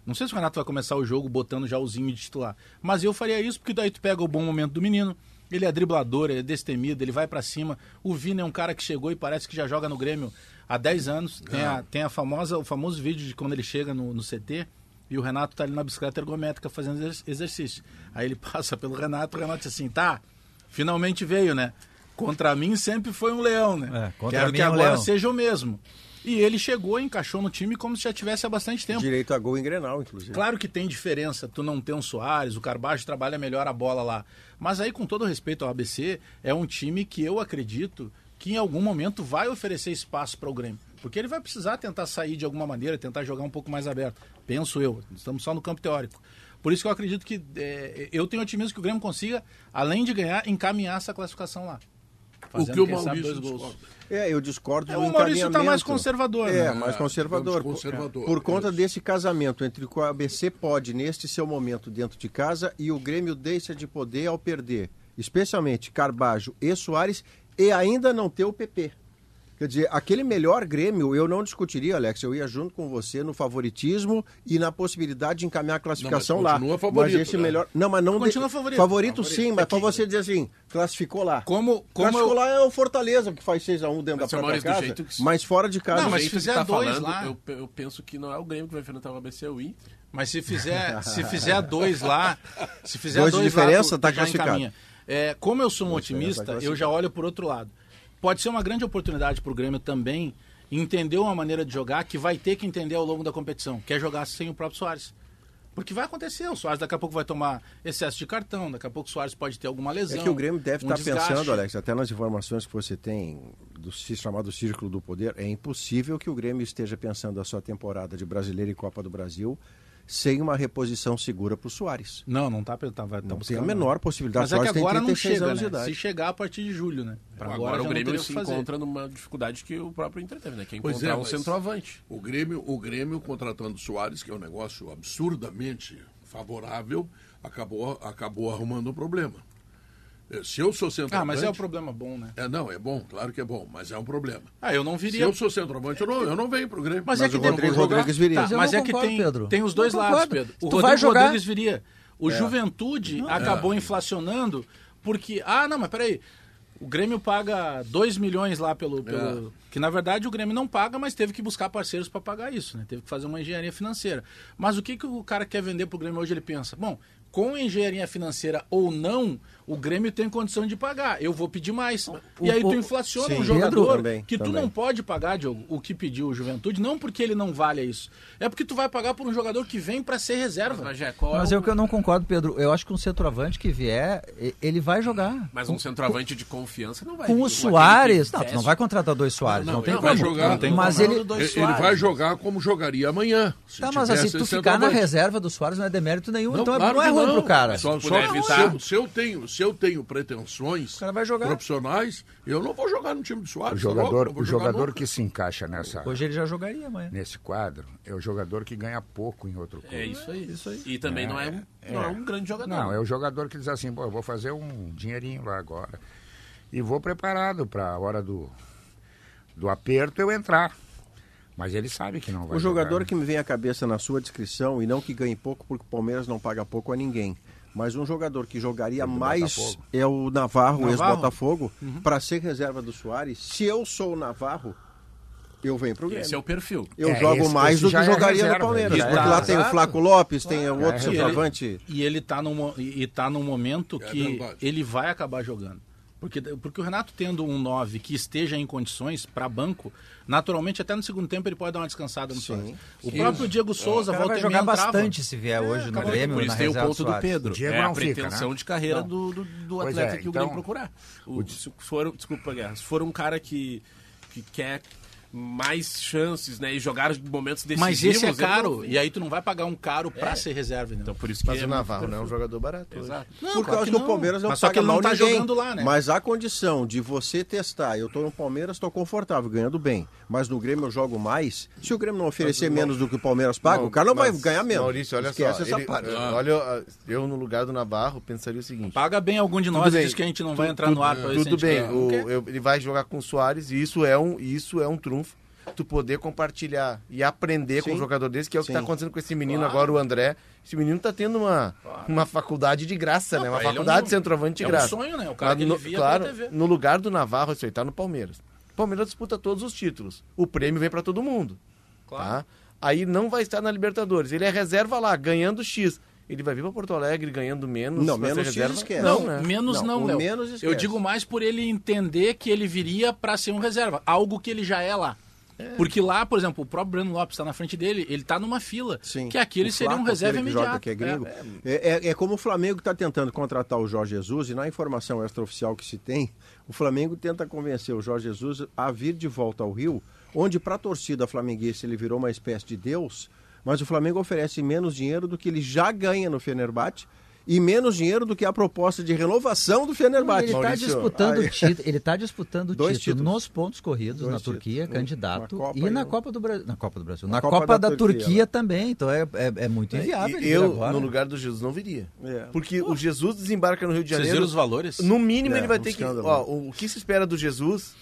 Não sei se o Renato vai começar o jogo botando já o Zinho de titular. Mas eu faria isso porque daí tu pega o bom momento do menino. Ele é driblador, ele é destemido, ele vai pra cima. O Vina é um cara que chegou e parece que já joga no Grêmio há 10 anos. Tem, a, tem a famosa, o famoso vídeo de quando ele chega no, no CT e o Renato tá ali na bicicleta ergométrica fazendo exer- exercício. Aí ele passa pelo Renato, o Renato diz assim, tá, finalmente veio, né? Contra mim sempre foi um leão, né? É, Quero que é um agora leão. seja o mesmo. E ele chegou encaixou no time como se já tivesse há bastante tempo. Direito a gol em Grenal, inclusive. Claro que tem diferença tu não ter um Soares, o Carbajo trabalha melhor a bola lá. Mas aí, com todo respeito ao ABC, é um time que eu acredito que em algum momento vai oferecer espaço para o Grêmio. Porque ele vai precisar tentar sair de alguma maneira, tentar jogar um pouco mais aberto. Penso eu. Estamos só no campo teórico. Por isso que eu acredito que é, eu tenho otimismo que o Grêmio consiga, além de ganhar, encaminhar essa classificação lá. Fazendo, o que o sabe, Maurício dois gols. discorda. É, eu discordo É, o Maurício tá encaminhamento. mais conservador, É, né? mais conservador. digamos conservador, Por conta isso. desse casamento entre o que o ABC pode neste seu momento dentro de casa e o Grêmio deixa de poder ao perder, especialmente Carbajo e Soares, e ainda não ter o PP. Quer dizer, aquele melhor Grêmio eu não discutiria, Alex. Eu ia junto com você no favoritismo e na possibilidade de encaminhar a classificação Não, mas lá. continua favorito, mas esse né? melhor. Não, mas não. Continua de- favorito. Favorito, Favorito. sim, mas É para que- você dizer assim, classificou lá. Como, como Classificou eu, lá é o Fortaleza, que faz 6x1 dentro Mas, da própria Maurício, do casa, jeito que- mas fora de casa. Não, mas se fizer tá dois falando, lá- Eu, eu penso que não é o Grêmio que vai enfrentar o ABC, é o Inter. Mas se fizer, se fizer dois lá, se fizer Dois de dois, lá, diferença, tu- tá tu já classificado. encaminha. É, como eu sou um diferença, otimista, tá eu já olho por outro lado. Pode ser uma grande oportunidade para o Grêmio também entender uma maneira de jogar que vai ter que entender ao longo da competição, que é jogar sem o próprio Soares. Porque vai acontecer, o Soares daqui a pouco vai tomar excesso de cartão, daqui a pouco o Soares pode ter alguma lesão. É que o Grêmio deve um estar desgaste. pensando, Alex, até nas informações que você tem do chamado Círculo do Poder, é impossível que o Grêmio esteja pensando a sua temporada de Brasileiro e Copa do Brasil sem uma reposição segura para o Soares. Não, não tá, tá, vai, tá Não tem a menor possibilidade. Mas é que Soares agora não 36 chega, anos de né? idade. Se chegar a partir de julho, né? Pra Agora, já o Grêmio se encontra numa dificuldade que o próprio Inter teve, né? Que é Pois encontrar é, um centroavante. O Grêmio, o Grêmio contratando Soares, que é um negócio absurdamente favorável, acabou, acabou arrumando um problema. Eh, Se eu sou centroavante... Ah, mas é um problema bom, né? É, não, é bom, claro que é bom, mas é um problema. Ah, eu não Se viria. eu sou centroavante, eu não, eu não venho pro Grêmio. Mas, é que o tem- Rodrigo vou jogar. Rodrigues viria. Tá, Mas eu mas não é que tem, Pedro. tem os Não dois lados. Pedro. O Tu Rodrigo vai jogar- Rodrigues viria. O Juventude acabou inflacionando porque. Ah, não, mas peraí. O Grêmio paga 2 milhões lá pelo, pelo- Que na verdade o Grêmio não paga, mas teve que buscar parceiros para pagar isso, né? Teve que fazer uma engenharia financeira. Mas o que, que o cara quer vender pro Grêmio hoje? Ele pensa: bom, com engenharia financeira ou não, o Grêmio tem condição de pagar. Eu vou pedir mais. e aí tu o- inflaciona Sim, um jogador também, que tu também. não pode pagar, Diogo, o que pediu o Juventude, não porque ele não vale isso. É porque tu vai pagar por um jogador que vem para ser reserva. Mas, qual Mas é é o... o que eu não concordo, Pedro. Eu acho que um centroavante que vier, ele vai jogar. Mas um centroavante de confiança não vai Com vir o Soares. Não, tu não vai contratar dois Soares. Não, Não, tem ele vai como. jogar. Não tem Mas mas ele- ele. dois Ele Soares, vai jogar como jogaria amanhã. Tá, mas assim, tu ficar na reserva do Soares não é demérito nenhum, Não, então é- claro não é ruim não. pro cara. Só, Se só puder se, evitar. eu, se eu tenho, se eu tenho pretensões O cara vai jogar. profissionais, eu não vou jogar no time de O Soares. tá louco? jogador, o jogador que se encaixa nessa, Hoje ele já jogaria amanhã. nesse quadro é o jogador que ganha pouco em outro clube. É isso aí. Isso aí. E também não, é, um- não é um grande jogador. Não, é o jogador que diz assim, pô, eu vou fazer um dinheirinho lá agora. E vou preparado para a hora do, do aperto eu entrar. Mas ele sabe que não vai O jogador jogar. né? que me vem à cabeça na sua descrição, e não que ganhe pouco, porque o Palmeiras não paga pouco a ninguém, mas um jogador que jogaria É mais Botafogo. é o Navarro, Navarro? ex-Botafogo, para ser reserva do Soares. Se eu sou o Navarro, eu venho pro Grêmio. Esse é o perfil. Eu É, jogo esse- mais esse do que é jogaria reserva, no Palmeiras. Porque tá- lá tem o. Flaco Lopes, tem o é outro centroavante. E ele tá num, e tá num momento É que verdade. ele vai acabar jogando. Porque, porque o Renato tendo um 9 que esteja em condições para banco, naturalmente até no segundo tempo ele pode dar uma descansada no Soares. O próprio Diego Souza O cara volta vai jogar entrava. bastante se vier hoje no acabou. Grêmio, Por na isso tem o ponto do. Pedro. Diego é a não fica, pretensão né? de carreira Não. do, do, do atleta é, que o então- Grêmio procurar. O- se for, desculpa, Guerra, se for um cara que, que quer mais chances, né, e jogar momentos decisivos... Mas esse é caro, não- e aí tu não vai pagar um caro para ser reserva. Então, Então por isso que Mas é o Navarro não é um jogador barato. hoje. Exato. não, Por claro causa que que o Palmeiras não Mas só paga que ele não mal tá ninguém. jogando lá, né? Mas a condição de você testar, eu tô no Palmeiras, tô confortável, ganhando bem. Mas no Grêmio eu jogo mais. Se o Grêmio não oferecer menos do que o Palmeiras paga, o cara não vai mas, ganhar menos. Maurício, olha Esquece só. essa ele- parte. olha, eu no lugar do Navarro pensaria o seguinte. Paga bem algum de nós e bem, diz que a gente não vai tu- entrar tu- no ar pra ver se a Tudo bem, o- Não eu- ele vai jogar com o Soares e isso é um, isso é um trunfo. Tu poder compartilhar e aprender com Sim. um jogador desse, que é o que está acontecendo com esse menino agora, o André. Esse menino tá tendo uma, uma faculdade de graça, Não, né? Uma ele é faculdade um- de centroavante de é um graça. sonho, né? O cara Mas que ele no- via claro, no lugar do Navarro, isso aí tá no Palmeiras. O Palmeiras disputa todos os títulos. O prêmio vem para todo mundo. Tá? Aí não vai estar na Libertadores. Ele é reserva lá, ganhando X. Ele vai vir para Porto Alegre ganhando menos. Não, menos X reserva? esquece. Não, Não, né? menos Não, não, menos Eu digo mais por ele entender que ele viria para ser um reserva, algo que ele já é lá. Porque lá, por exemplo, o próprio Breno Lopes está na frente dele, ele está numa fila, Sim. que aquele seria um reserva imediato. joga, que é gringo. É, é- é como o Flamengo está tentando contratar o Jorge Jesus e na informação extraoficial que se tem, o Flamengo tenta convencer o Jorge Jesus a vir de volta ao Rio, onde para a torcida flamenguista ele virou uma espécie de deus, mas o Flamengo oferece menos dinheiro do que ele já ganha no Fenerbahçe e menos dinheiro do que a proposta de renovação do Fenerbahçe. Ele está Maurício, disputando o título, ele tá disputando o Dois título títulos. nos pontos corridos Dois na títulos. Turquia, Um, candidato, na e e na um- Copa do Brasil, na Copa do Brasil, na, Na Copa, Copa da, da Turquia, Turquia, também, então é, é, é muito inviável. E ele eu, agora. no lugar do Jesus, não viria. É. Porque o Jesus desembarca no Rio de Vocês Janeiro. viram os valores? No mínimo, É, ele vai um ter que. escândalo. Ó, o que se espera do Jesus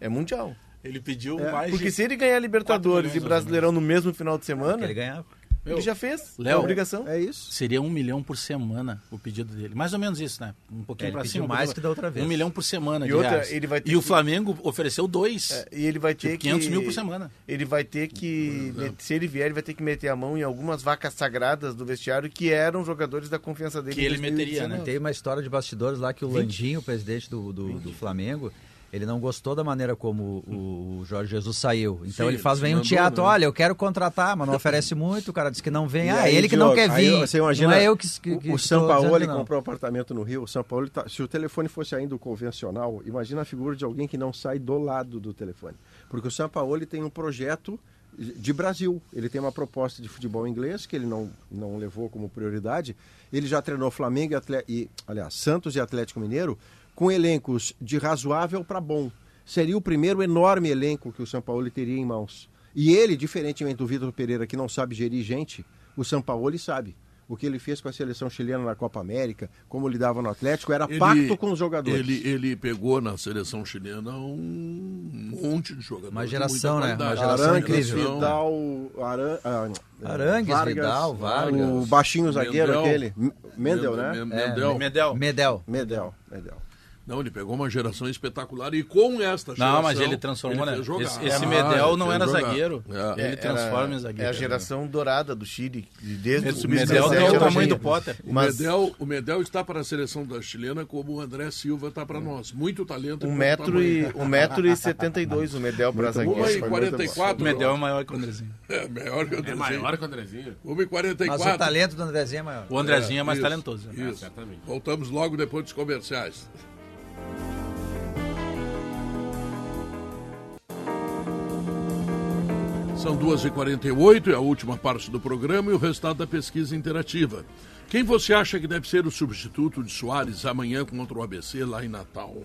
é mundial. Ele pediu É, mais Porque de... se ele ganhar Libertadores e Brasileirão no mesmo final de semana, ele ganhava. Ele já fez. Léo, é obrigação. É isso. Seria um milhão por semana o pedido dele. Mais ou menos isso, né? Um pouquinho É, pediu cima. um mais pouquinho que da outra vez. Um milhão por semana E de outra, ele vai ter E o que- Flamengo ofereceu dois. É, e ele vai ter Tipo, que. 500 mil por semana. Ele vai ter que. Se ele vier, ele vai ter que meter a mão em algumas vacas sagradas do vestiário que eram jogadores da confiança dele. Que ele 2019. meteria, né? Tem uma história de bastidores lá que o Landinho, o presidente do, do, do Flamengo, ele não gostou da maneira como o, o Jorge Jesus saiu. Então Sim, ele faz ele bem um teatro. né? Olha, eu quero contratar, mas não oferece muito. O cara diz que não vem. E ah, aí, ele que não Diogo, quer aí vir. você imagina não é eu que, que, que o, o estou Sampaoli dizendo que não. comprou um apartamento no Rio. O Sampaoli tá, se o telefone fosse ainda o convencional, imagina a figura de alguém que não sai do lado do telefone. Porque o Sampaoli tem um projeto de Brasil. Ele tem uma proposta de futebol inglês que ele não, não levou como prioridade. Ele já treinou Flamengo e, e aliás, Santos e Atlético Mineiro com elencos de razoável para bom. Seria o primeiro enorme elenco que o Sampaoli teria em mãos. E ele, diferentemente do Vitor Pereira, que não sabe gerir gente, o Sampaoli sabe. O que ele fez com a seleção chilena na Copa América, como lidava no Atlético, era Ele- pacto com os jogadores. Ele, ele pegou na seleção chilena um monte de jogadores. Uma geração, né? Uma geração Arangues, incrível. Vidal, Aran... ah, Arangues, Vidal, Vargas. O baixinho zagueiro Mendel. aquele. Mendel, né? Men- É, Mendel. Medel. Medel. Medel, Medel. Não, ele pegou uma geração espetacular e com esta geração... Não, mas ele transformou, né? fez jogar. Esse, esse Ah, Medel ele não era jogar. zagueiro. É. Ele transforma em É zagueiro. a geração dourada do Chile. Desde o Esse sub-17 Medel tem o era tamanho do Potter. O, Mas Medel, o Medel está para a seleção da chilena como o André Silva está para nós. Muito talento. e um pouco metro, e, um metro e setenta e dois o Medel para e zagueiro. 44. O Medel é maior que o Andrezinho. É maior que o É Andrezinho. maior que o Andrezinho. Uma e 44. Mas o talento do Andrezinho é maior. O Andrezinho é, mais isso, talentoso. né? Isso. Voltamos logo depois dos comerciais. São 2h48, é a última parte do programa e o resultado da pesquisa interativa. Quem você acha que deve ser o substituto de Soares amanhã contra o ABC lá em Natal?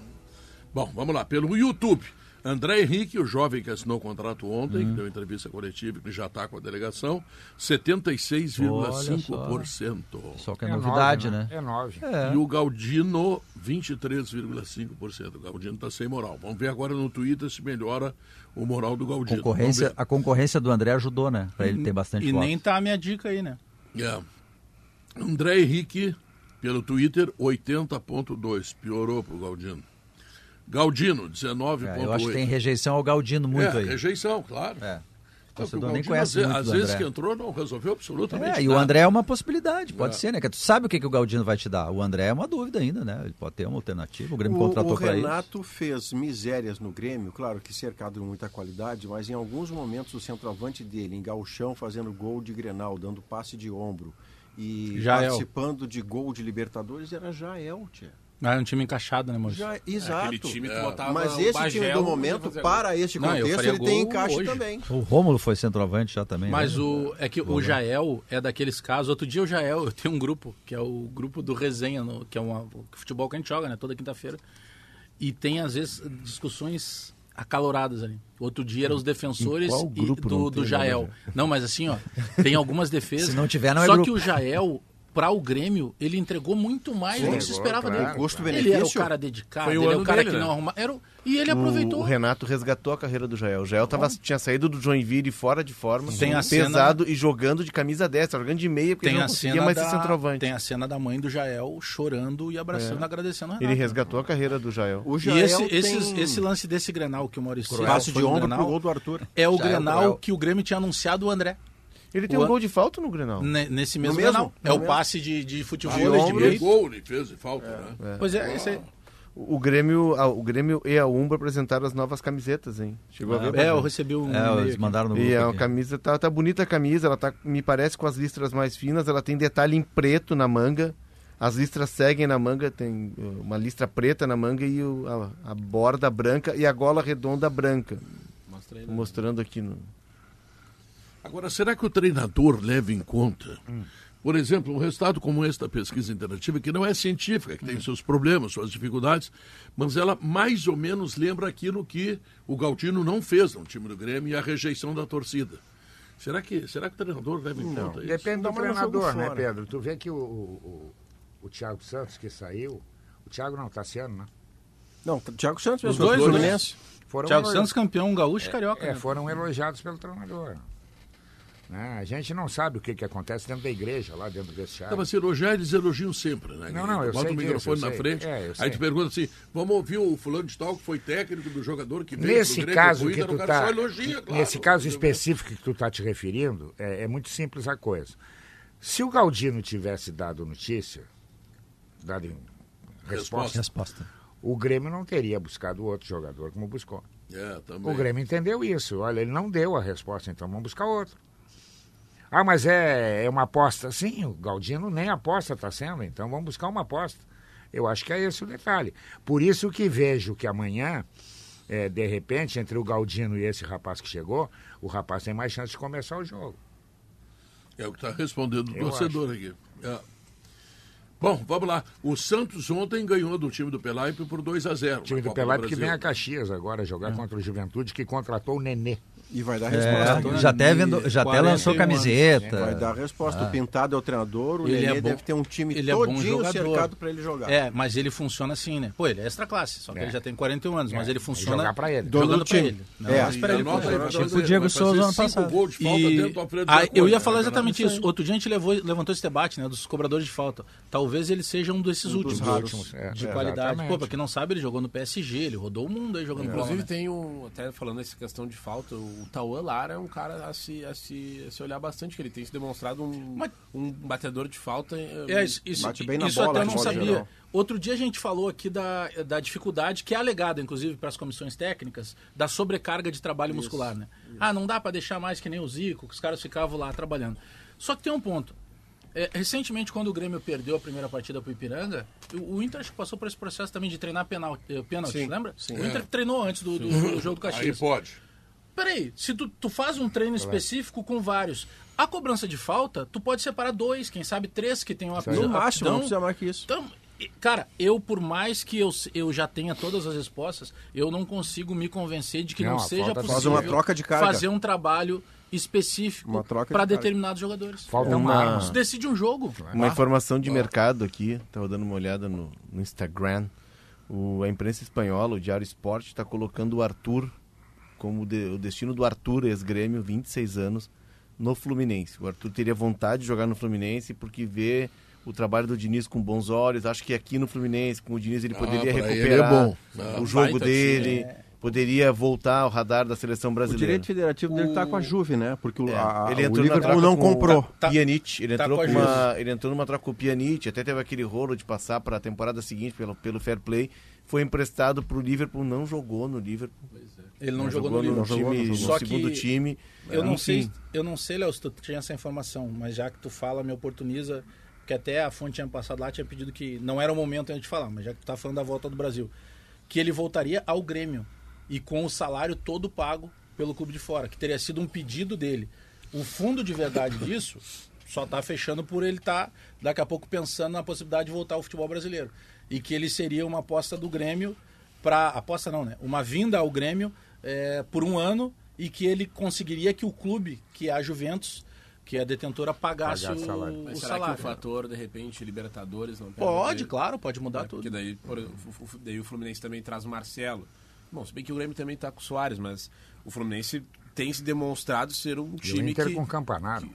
Bom, vamos lá, pelo YouTube. André Henrique, o jovem que assinou o contrato ontem, que deu entrevista coletiva e que já está com a delegação, 76,5%. Só que é, É novidade, nove, né? É nove. É. E o Galdino, 23,5%. O Galdino está sem moral. Vamos ver agora no Twitter se melhora o moral do Galdino. Concorrência, a concorrência do André ajudou, né? Pra ele ter bastante E votos. nem tá a minha dica aí, né? É. André Henrique, pelo Twitter, 80,2%. Piorou para o Galdino. Galdino, 19,8%. É, eu acho que tem rejeição ao Galdino muito é, aí. rejeição, claro. É. O Porque o torcedor nem conhece às, muito às do vezes André. que entrou não resolveu absolutamente É, e o nada. André é uma possibilidade, pode É. ser, né? Que tu sabe o que, que o Galdino vai te dar. O André é uma dúvida ainda, né? Ele pode ter uma alternativa. O Grêmio O, contratou o para isso. Renato fez misérias no Grêmio, claro que cercado de muita qualidade, mas em alguns momentos o centroavante dele, em gauchão, fazendo gol de Grenal, dando passe de ombro e Jael. participando de gol de Libertadores, era Jael, tia. Ah, É um time encaixado, né, Maurício? Já, exato. Aquele time que É. botava Mas o esse Bagel, time do momento, para este Não, contexto, ele tem encaixe hoje. também. O Rômulo foi centroavante já também. Mas né? o, é que o Jael é daqueles casos. Outro dia o Jael, eu tenho um grupo, que é o grupo do Resenha, no- que é uma, o futebol que a gente joga, né? Toda quinta-feira. E tem, às vezes, discussões acaloradas ali. Outro dia eram os defensores e- do, do Jael. Não, mas assim, ó, tem algumas defesas. Se não tiver, não é Só grupo. que o Jael, para o Grêmio, ele entregou muito mais do que se esperava claro, dele. custo-benefício. Ele era o cara dedicado, Foi o ele é ano o cara dele, que né? não arruma. Era, o- e ele O, aproveitou. o Renato resgatou a carreira do Jael. O Jael tava, tinha saído do Joinville fora de forma, Tem a pesado e jogando de camisa 10, tava jogando de meia porque Tem ele não a, conseguia cena mais da, ser centroavante. tem a cena da mãe do Jael chorando e abraçando, É. agradecendo o Renato. Ele resgatou a carreira do Jael. O E Jael esse, tem esses- esse lance desse Grenal que o Maurício passe foi de ombro Grenal, pro gol do Arthur. é o Grenal Grenal. que o Grêmio tinha anunciado o André. Ele tem O um gol de falta no Grenal. Ne- Nesse mesmo, mesmo? Grenal. No É o mesmo? passe de, de futebol De de direito. gol, ele fez falta, né? Pois é, esse aí. O Grêmio, a- o Grêmio e a Umbro apresentaram as novas camisetas, hein? Chegou a ver? É, eu recebi um É, eles mandaram no grupo. E a aqui. camisa tá, tá bonita a camisa, ela tá, me parece, com as listras mais finas, ela tem detalhe em preto na manga. As listras seguem na manga, tem uh, uma listra preta na manga e o- a, a borda branca e a gola redonda branca. Mostra aí, né? mostrando aqui no. Agora, será que o treinador leva em conta Por exemplo, um resultado como esse da pesquisa interativa, que não é científica, que tem seus problemas, suas dificuldades, mas ela mais ou menos lembra aquilo que o Galdino não fez no time do Grêmio e a rejeição da torcida. Será que, será que o treinador leva em conta isso? Depende do jogo treinador, né. Pedro? Tu vê que o, o, o, Thiago Santos que saiu, o Thiago não, Tassiano, né? Não, Thiago Santos Os mesmo, dois, né? Fluminense. Foram Thiago elogi- Santos campeão gaúcho e carioca. É, né? foram elogiados pelo treinador. Né? A gente não sabe o que, que acontece dentro da igreja, lá dentro desse Tá, teatro. mas se elogiar, eles elogiam sempre, né? Não, não, eu Bota sei o disso, microfone eu na sei. frente, É, aí te pergunta assim, vamos ouvir o fulano de tal que foi técnico do jogador que veio Nesse Grêmio, caso que tu tá, elogia, claro. nesse caso específico que tu tá te referindo, é, é muito simples a coisa. Se o Galdino tivesse dado notícia, dado resposta, Resposta. o Grêmio não teria buscado outro jogador como buscou. É. O Grêmio entendeu isso. Olha, ele não deu a resposta, então vamos buscar outro. Ah, mas é, é uma aposta. Sim, o Galdino nem aposta está sendo, então vamos buscar uma aposta. Eu acho que é esse o detalhe. Por isso que vejo que amanhã, é, de repente, entre o Galdino e esse rapaz que chegou, o rapaz tem mais chance de começar o jogo. É o que está respondendo o Eu torcedor aqui. É. Bom, vamos lá. O Santos ontem ganhou do time do Pelaipe por 2 a 0 O time do Pelaipe que vem a Caxias agora jogar contra o Juventude, que contratou o Nenê. E vai dar resposta. É, já até, vendo, já até lançou 41 camiseta. Vai dar resposta. O Pintado é o treinador, o Ele Nenê é bom- deve ter um time ele é bom todinho jogador. cercado para ele jogar. É, mas ele funciona assim, né? Pô, ele é extra classe, só que É. ele já tem 41 anos, mas É, ele funciona jogar pra ele. Jogando time. ele. Não, É. mas pra ele Tipo o Diego Souza ano passado. gols de falta E... dentro do Ah, eu ia né, falar exatamente isso. Outro dia a gente levou, levantou esse debate, né, dos cobradores de falta. Talvez ele seja um desses Um últimos. É, de é, qualidade. Pô, pra quem não sabe, ele jogou no PSG, ele rodou o mundo aí jogando bola. Inclusive né? tem um, até falando essa questão de falta, o Tauan Lara é um cara a se, a se, a se olhar bastante, que ele tem se demonstrado um, Mas- um batedor de falta. eh, É, isso, isso, Bate bem na isso bola, até não sabia. geral. Outro dia a gente falou aqui da, da dificuldade, que é alegada, inclusive, para as comissões técnicas, da sobrecarga de trabalho muscular, né? Ah, não dá para deixar mais que nem o Zico, que os caras ficavam lá trabalhando. Só que tem um ponto. É, recentemente, quando o Grêmio perdeu a primeira partida para o Ipiranga, o, o Inter acho que passou por esse processo também de treinar penal, eh, pênalti, lembra? sim. O Inter treinou antes do, do- do jogo do Aí Caxias. pode. Peraí, se tu, tu faz um treino específico com vários, a cobrança de falta, tu pode separar dois, quem sabe três que tem uma No máximo, não precisa mais que isso. Então, cara, eu por mais que eu, eu já tenha todas as respostas, eu não consigo me convencer de que Não, não, seja falta possível faz uma troca de carga. fazer um trabalho específico troca de para carga. determinados jogadores. Falta uma, Uma-. Isso decide um jogo. Uma informação de mercado aqui, estava dando uma olhada no, no Instagram. O, a imprensa espanhola, o Diário Esporte, está colocando o Arthur como de- o destino do Arthur, ex-grêmio, 26 anos, no Fluminense. O Arthur teria vontade de jogar no Fluminense porque vê o trabalho do Diniz com bons olhos. Acho que aqui no Fluminense, com o Diniz, ele Ah, poderia ele recuperar é bom. Ah, o jogo dele, poderia voltar ao radar da seleção O brasileira. direito federativo dele tá com a Juve, né? Porque o, É, a, ele o entrou na Liverpool não com comprou. o Tá- Pjanic, ele tá entrou com uma, ele entrou numa troca com o Pjanic, até teve aquele rolo de passar para a temporada seguinte pelo, pelo fair play, foi emprestado para o Liverpool, não jogou no Liverpool. Ele não, jogou, no no, livro. time, jogou, não no jogou. Segundo time. Eu não sei, eu não sei, Léo, se tu tinha essa informação, mas já que tu fala, me oportuniza, que até a fonte tinha passado lá, tinha pedido que não era o momento ainda de falar, mas já que tu tá falando da volta do Brasil, que ele voltaria ao Grêmio e com o salário todo pago pelo clube de fora, que teria sido um pedido dele. O fundo de verdade disso só tá fechando por ele estar daqui a pouco pensando na possibilidade de voltar ao futebol brasileiro e que ele seria uma aposta do Grêmio para aposta não, né? Uma vinda ao Grêmio é, por um ano e que ele conseguiria que o clube, que é a Juventus, que é a detentora, pagasse o, salário. o Mas será salário. que o fator, de repente, Libertadores não Pode, ele? claro, pode mudar É, tudo. Porque daí, por- o- o- daí o Fluminense também traz o Marcelo. Bom, se bem que o Grêmio também tá com o Soares, mas o Fluminense tem se demonstrado ser um E o time Inter que... com Campanaro.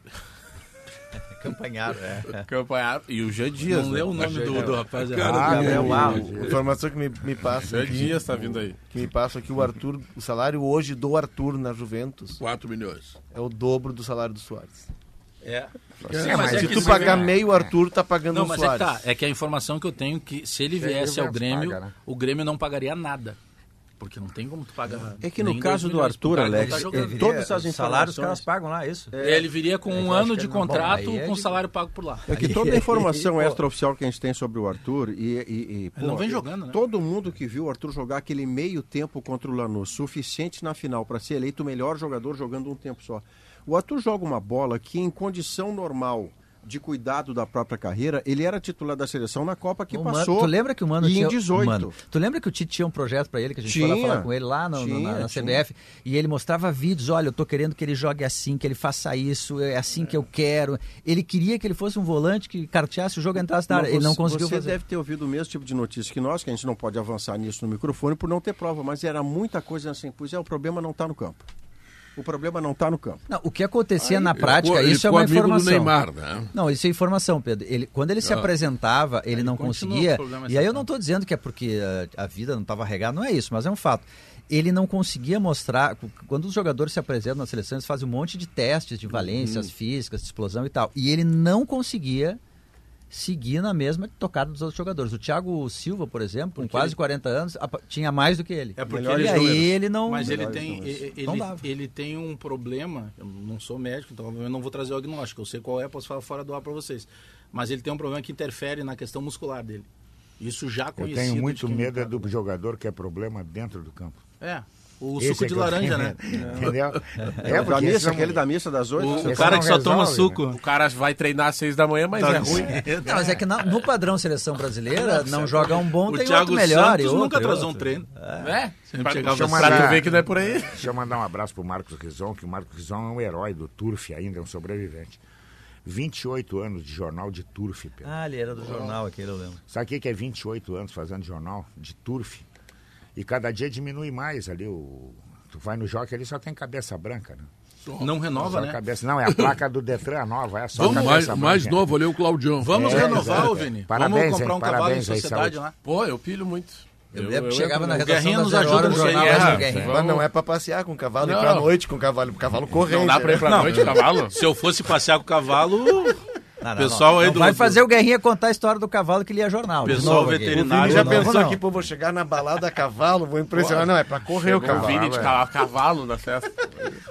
Campanharo, é. Campanhar e o Jean Dias. Não né? leu o nome do, do rapaz. é. Ah, Gabriel meu. Deus. Informação que me, me passa Jean Dias tá vindo aí. que me passa aqui o Arthur, o salário hoje do Arthur na Juventus 4 milhões. é o dobro do salário do Soares. É. É, Sim, mas mas é Se que tu se- pagar é. meio Arthur, tá pagando Não, o mas é que Soares. tá. É que a informação que eu tenho é que se ele Se ele viesse ao Grêmio, paga, né? o Grêmio não pagaria nada. Porque não tem como tu pagar. É que no caso do Arthur, Alex, tá viria- todas as Os salários que elas pagam lá, isso? É, Ele viria com É um ano de bom, contrato é com de- salário pago por lá. É que toda a informação Pô. extraoficial que a gente tem sobre o Arthur e, e- e, Ele não vem jogando, né? Todo mundo que viu o Arthur jogar aquele meio tempo contra o Lanús, suficiente na final para ser eleito o melhor jogador jogando um tempo só. O Arthur joga uma bola que em condição normal, de cuidado da própria carreira, ele era titular da seleção na Copa que O Mano- passou. tu lembra que o Mano tinha em 18. Mano, tu lembra que o Tite tinha um projeto pra ele que a gente foi lá Tinha. falar com ele lá no- no- na, Tinha, na tinha. CBF e ele mostrava vídeos, olha, eu tô querendo que ele jogue assim, que ele faça isso, é assim que eu quero. Ele queria que ele fosse um volante que carteasse o jogo e entrasse na área. Ele não você- conseguiu Você fazer. deve ter ouvido o mesmo tipo de notícia que nós, que a gente não pode avançar nisso no microfone por não ter prova, mas era muita coisa assim, pois é, o problema não está no campo. O problema não está no campo. Não, o que acontecia Aí na prática, ele isso é uma amigo do informação. Neymar, né? Não, isso é informação, Pedro. Ele, quando ele se Ah. apresentava, ele, Ele não conseguia. E aí eu não estou dizendo que é porque a, a vida não estava regada, não é isso, mas é um fato. Ele não conseguia mostrar. Quando os jogadores se apresentam na seleção, eles fazem um monte de testes de valências físicas, de explosão e tal. E ele não conseguia seguir na mesma tocada dos outros jogadores. O Thiago Silva, por exemplo, com quase 40 anos, tinha mais do que ele. É porque e ele- aí ele não. Mas ele tem, ele, Não ele, ele tem um problema, eu não sou médico, então eu não vou trazer o agnóstico, eu sei qual é, posso falar fora do ar para vocês. Mas ele tem um problema que interfere na questão muscular dele. Isso já Eu conhecido. tenho de muito medo é do jogador que é problema dentro do campo. É, o Esse suco é de laranja, né? medo, Entendeu? É, o da missa, são- aquele da missa das oito. O, o cara que só toma resolve, suco. O cara vai treinar às seis da manhã, mas Tá é ruim. Não, mas é que na- no padrão seleção brasileira, não joga um bom, O tem Thiago outro melhor. e outro, nunca atrasou um treino. É? Sempre Pra, chegava pra ver que não é por aí. Deixa eu mandar um abraço pro Marcos Rison, que o Marcos Rison é um herói do Turf ainda, é um sobrevivente. 28 anos de jornal de Turf, Pedro. Ah, ele era do jornal aquele, eu lembro. Sabe o que que é 28 anos fazendo jornal de Turf? E cada dia diminui mais ali o... Tu vai no jockey ali só tem cabeça branca, né? Não renova, Só né? cabeça... Não, é a placa do Detran nova, é só Vamos, cabeça mais, branca. mais novo ali, o Claudião. Vamos É, renovar, ô Vini. Parabéns, Vamos comprar hein? um cavalo em Parabéns sociedade lá. Pô, eu pilho muito. Eu, lembro que chegava na o redação nos ajuda no jornal É, Guerrinha. Mas não é pra passear com o cavalo e Não. pra noite com o cavalo, o cavalo correndo. Não dá pra ir pra noite, cavalo? Se eu fosse passear com o cavalo, Não, não, Pessoal não. aí Não do- vai fazer o Guerrinha contar a história do cavalo que lia jornal. Pessoal veterinário. Ele já pensou não. aqui, pô, vou chegar na balada a cavalo, vou impressionar. Não, é pra correr o O cavalo. Vini de é. cavalo, cavalo na festa.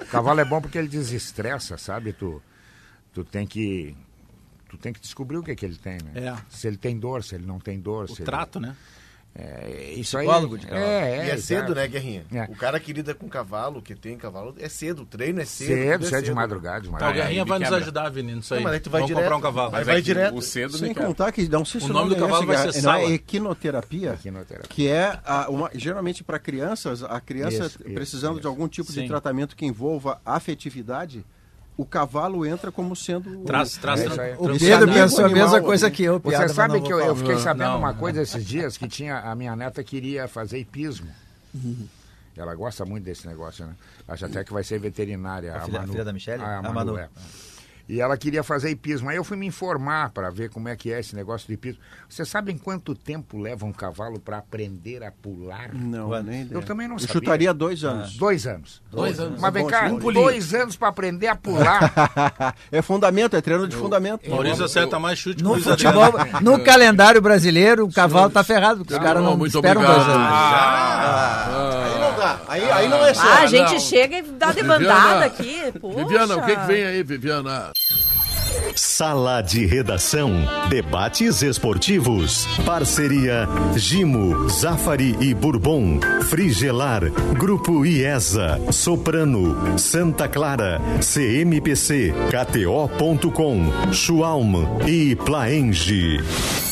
O cavalo é bom porque ele desestressa, sabe? Tu, tu tem que... Tu tem que descobrir o que, que ele tem, né? É. Se ele tem dor, se ele não tem dor. o se ele- trato, né? É, isso aí. Psicólogo de cavalo. É, é, E é cedo, né, Guerrinha? É. O cara que lida com cavalo, que tem cavalo, é cedo. O treino é cedo. Cedo, tudo é cedo de madrugada, de Tá, o madrugada. Guerrinha me vai nos quebra. ajudar, Vini, nisso aí. Não, mas aí tu vai Vamos direto. comprar um cavalo. Vai- Mas vai é que direto. O cedo Sem contar que não sei se O nome do cavalo vai ser não é Sala. equinoterapia, Equinoterapia. que é a- uma- geralmente para crianças, a criança Isso, isso, precisando de isso. algum tipo Sim. de tratamento que envolva afetividade, o cavalo entra como sendo Traz, traz. É aí. O Pedro pensou a mesma coisa que eu, piada, Você sabe que eu, eu fiquei sabendo Não. uma coisa esses dias que tinha a minha neta queria fazer hipismo. Uhum. Ela gosta muito desse negócio, né? Acha até que vai ser veterinária. A a filha- a Manu. filha da Michele? Ah, a A Manu, Manu. é. E ela queria fazer hipismo. Aí eu fui me informar para ver como é que é esse negócio de hipismo. Você sabe em quanto tempo leva um cavalo para aprender a pular? Não, Quando? nem ideia. Eu também não Eu sabia. chutaria dois anos. Dois anos. Dois anos. Mas vem bom, cá, um dois anos para aprender a pular. é fundamento, é treino de fundamento. Maurício acerta mais chute No que o futebol, no calendário brasileiro, o cavalo tá ferrado, porque os caras não muito esperam obrigado. dois anos. Aí não dá. Aí, aí não é certo. Ah, a gente não. chega e dá debandada aqui. Poxa. Viviana, o que, que vem aí, Viviana? Sala de Redação. Debates esportivos. Parceria Gimo, Zafari e Bourbon. Frigelar. Grupo IESA. Soprano. Santa Clara. CMPC. KTO.com. Schwalm e Plaenge.